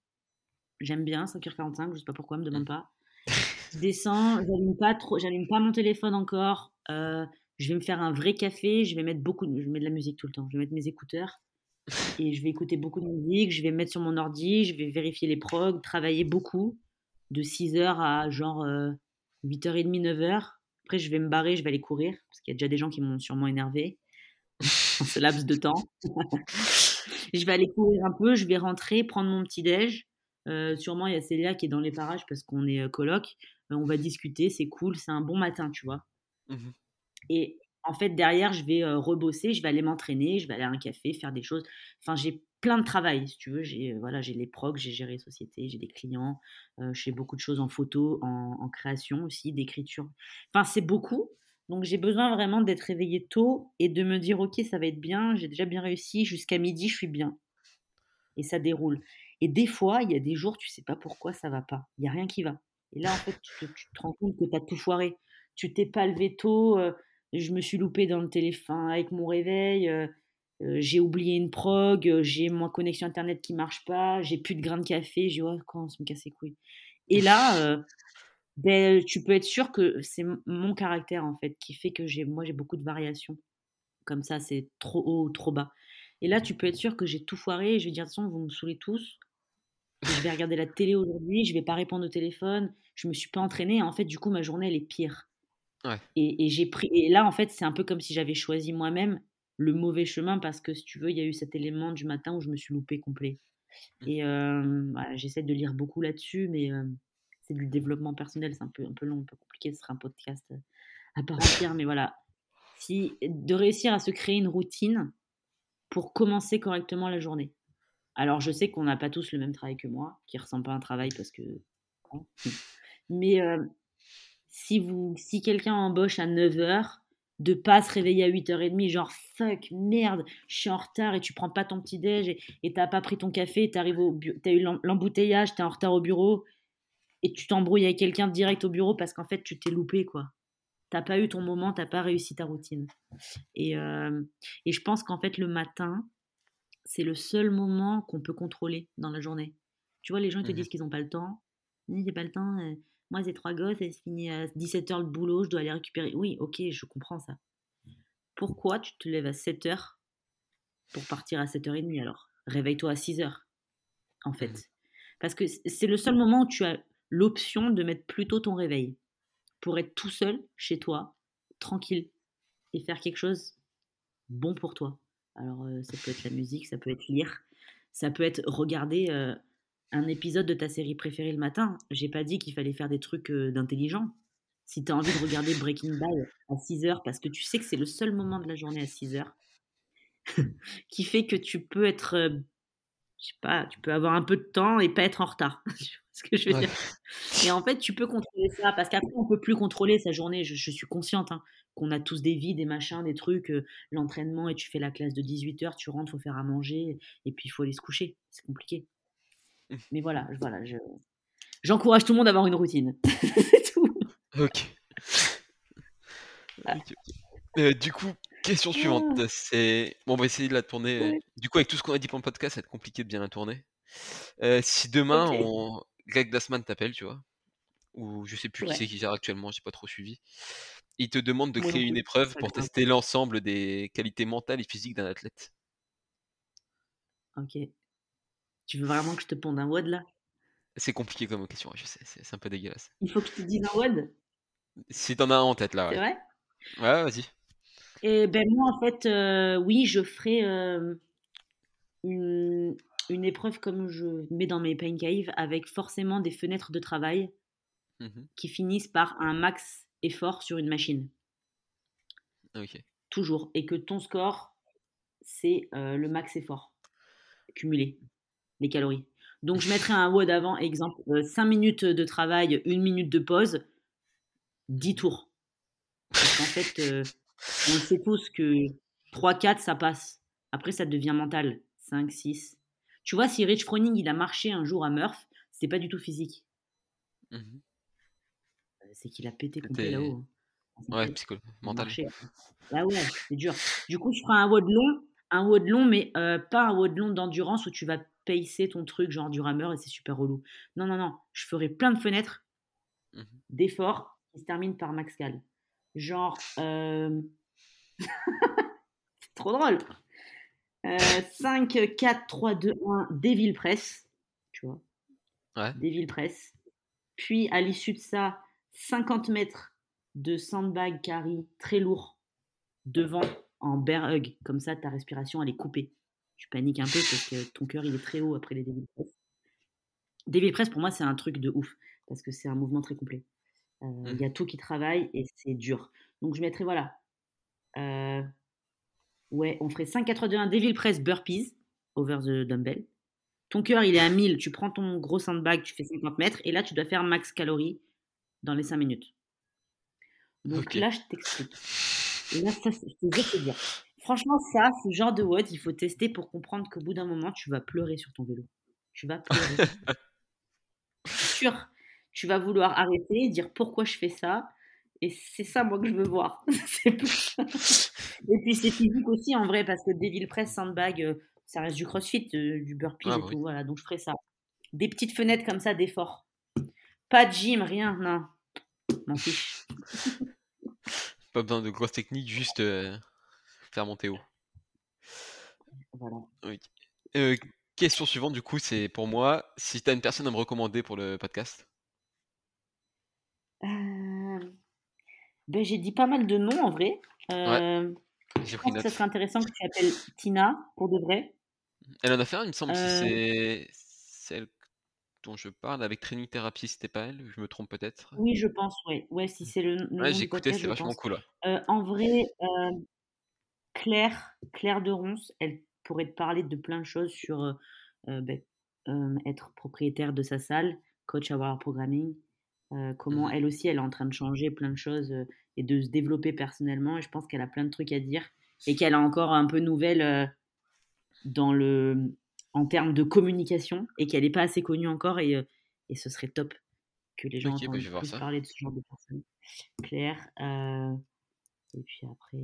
J'aime bien 5h45, je sais pas pourquoi, me demande pas. Je descends, j'allume pas trop, j'allume pas mon téléphone encore. Euh, je vais me faire un vrai café, je vais mettre beaucoup, de, je mets de la musique tout le temps. Je vais mettre mes écouteurs et je vais écouter beaucoup de musique. Je vais mettre sur mon ordi, je vais vérifier les progs, travailler beaucoup de 6h à genre 8h30, 9h. Après, je vais me barrer, je vais aller courir parce qu'il y a déjà des gens qui m'ont sûrement énervé en ce laps de temps. je vais aller courir un peu, je vais rentrer, prendre mon petit déj. Euh, sûrement, il y a Célia qui est dans les parages parce qu'on est euh, coloc. Euh, on va discuter, c'est cool, c'est un bon matin, tu vois. Mmh Et en fait, derrière, je vais rebosser, je vais aller m'entraîner, je vais aller à un café, faire des choses. Enfin, j'ai plein de travail, si tu veux. J'ai voilà, j'ai les procs, j'ai géré société, j'ai des clients, je fais beaucoup de choses en photo, en, en création aussi, d'écriture. Enfin, c'est beaucoup. Donc j'ai besoin vraiment d'être réveillée tôt et de me dire ok ça va être bien, j'ai déjà bien réussi, jusqu'à midi je suis bien. Et ça déroule. Et des fois, il y a des jours, tu sais pas pourquoi ça va pas. Il y a rien qui va. Et là, en fait, tu te, rends compte que tu as tout foiré. Tu t'es pas levé tôt, euh, je me suis loupé dans le téléphone avec mon réveil, euh, euh, j'ai oublié une prog, j'ai ma connexion internet qui marche pas, j'ai plus de grains de café, j'ai oh, quand on se me casse les couilles. Et là, ben, tu peux être sûr que c'est mon caractère en fait qui fait que j'ai moi j'ai beaucoup de variations. Comme ça, c'est trop haut ou trop bas. Et là, tu peux être sûr que j'ai tout foiré je vais dire de toute façon, vous me saoulez tous. Je vais regarder la télé aujourd'hui, je vais pas répondre au téléphone, je me suis pas entraînée. En fait, du coup, ma journée elle est pire. Et, et j'ai pris. Et là, en fait, c'est un peu comme si j'avais choisi moi-même le mauvais chemin parce que si tu veux, il y a eu cet élément du matin où je me suis loupé complet. Mmh. Et euh, j'essaie de lire beaucoup là-dessus, mais euh, c'est du développement personnel, c'est un peu, un peu long, un peu compliqué, ce sera un podcast euh, à part entière, mais voilà. Si, de réussir à se créer une routine pour commencer correctement la journée. Alors, je sais qu'on n'a pas tous le même travail que moi, qui ne ressemble pas à un travail parce que. Hein, mais euh, si, si quelqu'un embauche à 9h, de pas se réveiller à 8h30, genre fuck, merde, je suis en retard et tu prends pas ton petit déj et t'as pas pris ton café, t'as eu l'embouteillage, t'es en retard au bureau et tu t'embrouilles avec quelqu'un direct au bureau parce qu'en fait, tu t'es loupé, quoi. T'as pas eu ton moment, t'as pas réussi ta routine. Et, euh, et je pense qu'en fait, le matin, c'est le seul moment qu'on peut contrôler dans la journée. Tu vois, les gens te mmh disent qu'ils n'ont pas le temps. J'ai pas le temps. Euh, moi, j'ai trois gosses, et c'est fini à 17h le boulot, je dois aller récupérer. Oui, ok, je comprends ça. Pourquoi tu te lèves à 7h pour partir à 7h30 alors? Réveille-toi à 6h, en fait. Mmh Parce que c'est le seul moment où tu as l'option de mettre plutôt ton réveil pour être tout seul chez toi, tranquille, et faire quelque chose bon pour toi. Alors, ça peut être la musique, ça peut être lire, ça peut être regarder un épisode de ta série préférée le matin. J'ai pas dit qu'il fallait faire des trucs d'intelligent. Si tu as envie de regarder Breaking Bad à 6 heures, parce que tu sais que c'est le seul moment de la journée à 6 heures, qui fait que tu peux être, je sais pas, tu peux avoir un peu de temps et pas être en retard. ce que je veux dire. Et en fait, tu peux contrôler ça parce qu'après, on peut plus contrôler sa journée. Je, suis consciente hein, qu'on a tous des vies, des machins, des trucs, euh, l'entraînement et tu fais la classe de 18 heures, tu rentres, faut faire à manger et puis il faut aller se coucher. C'est compliqué. Mais voilà, voilà, je, j'encourage tout le monde à avoir une routine. C'est tout. Ok. Euh, du coup, question suivante, ah. c'est bon, on va essayer de la tourner. Du coup, avec tout ce qu'on a dit pour le podcast, ça va être compliqué de bien la tourner. Euh, si demain on, Greg Glassman t'appelle, tu vois, ou je sais plus qui c'est qui gère actuellement, j'ai pas trop suivi. Il te demande de créer une épreuve pour tester l'ensemble des qualités mentales et physiques d'un athlète. Ok. Tu veux vraiment que je te ponde un WOD là? C'est compliqué comme question, je sais, c'est un peu dégueulasse. Il faut que je te dise un WOD? Si t'en as un en tête là. C'est vrai? Ouais, vas-y. Et ben moi, en fait, euh, oui, je ferai euh, une, une épreuve comme je mets dans mes pain caves avec forcément des fenêtres de travail Mhm. qui finissent par un max effort sur une machine. Toujours. Et que ton score, c'est euh, le max effort cumulé, les calories. Donc je mettrai un WOD avant, exemple, 5 minutes de travail, 1 minute de pause, 10 tours. Parce qu'en fait, euh, on sait tous que 3-4, ça passe. Après, ça devient mental. 5, 6. Tu vois, si Rich Froning, il a marché un jour à Murph, c'était pas du tout physique. Mhm. Euh, C'est qu'il a pété complet là-haut. hein. Ouais, Il psycho, a mental. marché. Ah ouais, c'est dur. Du coup, je ferai un WOD long, un WOD long, mais euh, pas un WOD long d'endurance où tu vas pacer ton truc, genre du rameur, et c'est super relou. Non, non, non. Je ferai plein de fenêtres Mhm. d'efforts qui se terminent par max cal. Genre, euh, c'est trop drôle. Euh, 5, 4, 3, 2, 1, Devil Press. Tu vois Ouais. Devil Press. Puis, à l'issue de ça, 50 mètres de sandbag carry très lourd devant en bear hug. Comme ça, ta respiration, elle est coupée. Tu paniques un peu parce que ton cœur, il est très haut après les Devil Press. Devil Press, pour moi, c'est un truc de ouf parce que c'est un mouvement très complet. Euh, Il Mhm. y a tout qui travaille et c'est dur. Donc, je mettrais, voilà. Euh, ouais, on ferait 5, 4, 2, 1, Devil Press burpees over the dumbbell. Ton cœur, il est à 1000. Tu prends ton gros sandbag, tu fais 50 mètres et là, tu dois faire max calories dans les 5 minutes. Donc là, je t'explique. Là, ça, c'est- je te dur. Franchement, ça, ce genre de WOD, il faut tester pour comprendre qu'au bout d'un moment, tu vas pleurer sur ton vélo. Tu vas pleurer. Sûr. Tu vas vouloir arrêter, dire pourquoi je fais ça. Et c'est ça, moi, que je veux voir. Et puis, c'est physique aussi, en vrai, parce que Devil Press, Sandbag, euh, ça reste du crossfit, euh, du burpees Ah, et tout. Voilà, donc je ferai ça. Des petites fenêtres comme ça d'effort. Pas de gym, rien, non. M'en fiche. Pas besoin de grosses techniques, juste euh, faire monter haut. Voilà. Euh, question suivante, du coup, c'est pour moi, si t'as une personne à me recommander pour le podcast? Euh, ben, j'ai dit pas mal de noms en vrai. Euh, je pense que ça serait intéressant que tu appelles Tina pour de vrai. Elle en a fait un, il me semble, si Euh, c'est celle dont je parle, avec Training Therapy, c'était pas elle, je me trompe peut-être? Oui, je pense, ouais. Ouais, si c'est le, le Ouais, j'ai écouté, je vachement pense. cool. Euh, en vrai, Claire, Claire de Ronce, elle pourrait te parler de plein de choses sur ben, être propriétaire de sa salle, coach Hour Programming, euh, comment elle aussi, elle est en train de changer plein de choses euh, et de se développer personnellement. Et je pense qu'elle a plein de trucs à dire et qu'elle est encore un peu nouvelle euh, dans le, en termes de communication et qu'elle n'est pas assez connue encore et, et ce serait top que les gens Ok, bah, entendent plus parler de ce genre de personnes. Claire. et puis après,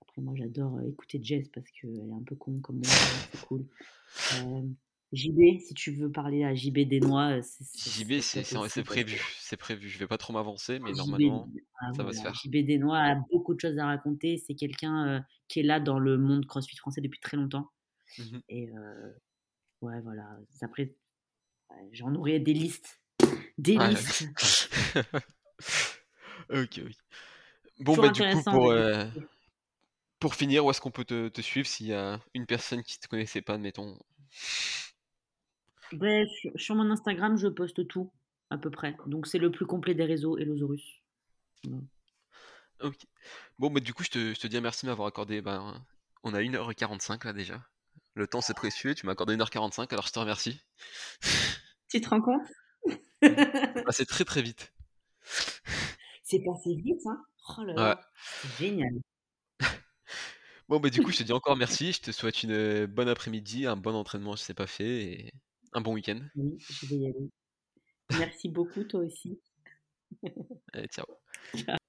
après moi j'adore écouter Jess parce qu'elle est un peu con comme moi, c'est cool. JB, si tu veux parler à JB des Noix, euh, c'est JB, prévu, c'est prévu. Je vais pas trop m'avancer, mais JB, normalement, ah, ça va se faire. JB des Noix a beaucoup de choses à raconter. C'est quelqu'un euh, qui est là dans le monde CrossFit français depuis très longtemps. Mhm. Et euh, ouais, voilà. Après, j'en aurais des listes. Des Ouais. listes. ok, oui. Bon, bah, du coup, pour, euh, pour finir, où est-ce qu'on peut te, te suivre s'il y a une personne qui te connaissait pas, admettons? Ouais, sur, sur mon Instagram, je poste tout, à peu près. Donc, c'est le plus complet des réseaux, Elosaurus. Ok. Bon, bah, du coup, je te, je te dis merci de m'avoir accordé. Ben, on a 1h45 là déjà. Le temps c'est précieux, tu m'as accordé 1h45, alors je te remercie. Tu te rends compte? Ah, c'est très très vite. C'est passé vite, hein Oh là Ouais. là, c'est génial. Bon, bah, du coup, je te dis encore merci. Je te souhaite une bonne après-midi, un bon entraînement si c'est pas fait, et un bon week-end. Oui, je vais y aller. Merci beaucoup, toi aussi. Allez, ciao. Ciao.